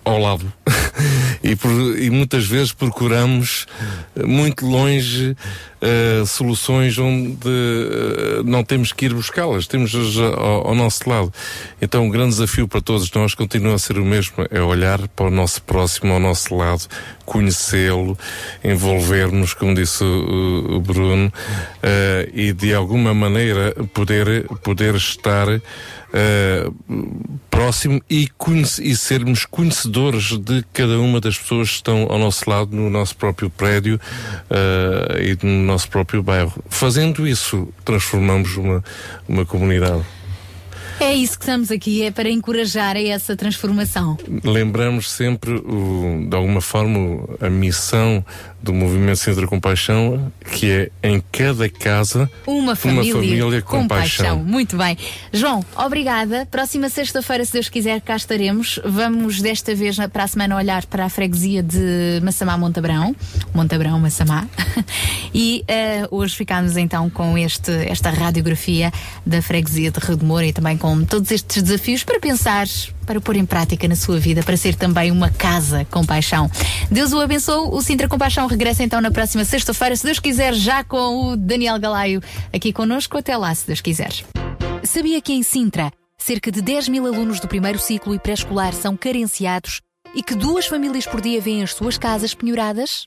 ao lado. [laughs] e, por- e muitas vezes procuramos eh, muito longe eh, soluções onde eh, não temos que ir buscá-las, temos ao, ao nosso lado. Então o grande desafio para todos nós continua a ser o mesmo, é olhar para o nosso próximo, ao nosso lado, conhecê-lo, envolver-nos, como disse o, o Bruno, eh, e de alguma maneira poder, poder estar eh, próximo e, e sermos conhecedores de cada uma das pessoas que estão ao nosso lado, no nosso próprio prédio eh, e no nosso próprio bairro. Fazendo isso, transformamos uma, uma comunidade. É isso que estamos aqui, é para encorajar a essa transformação. Lembramos sempre, o, de alguma forma, a missão do Movimento Centro Compaixão, que é em cada casa Uma família, família com, com paixão. paixão. Muito bem. João, obrigada. Próxima sexta-feira, se Deus quiser, cá estaremos. Vamos desta vez para a semana olhar para a freguesia de Massamá Montabrão. Montabrão, Massamá. [laughs] e eh, hoje ficámos então com este, esta radiografia da freguesia de Rio de Moura e também com todos estes desafios para pensar, para pôr em prática na sua vida, para ser também uma casa com paixão. Deus o abençoe. O Sintra com Paixão regressa então na próxima sexta-feira, se Deus quiser, já com o Daniel Galaio aqui connosco. Até lá, se Deus quiser. Sabia que em Sintra, cerca de 10 mil alunos do primeiro ciclo e pré-escolar são carenciados e que duas famílias por dia vêm as suas casas penhoradas?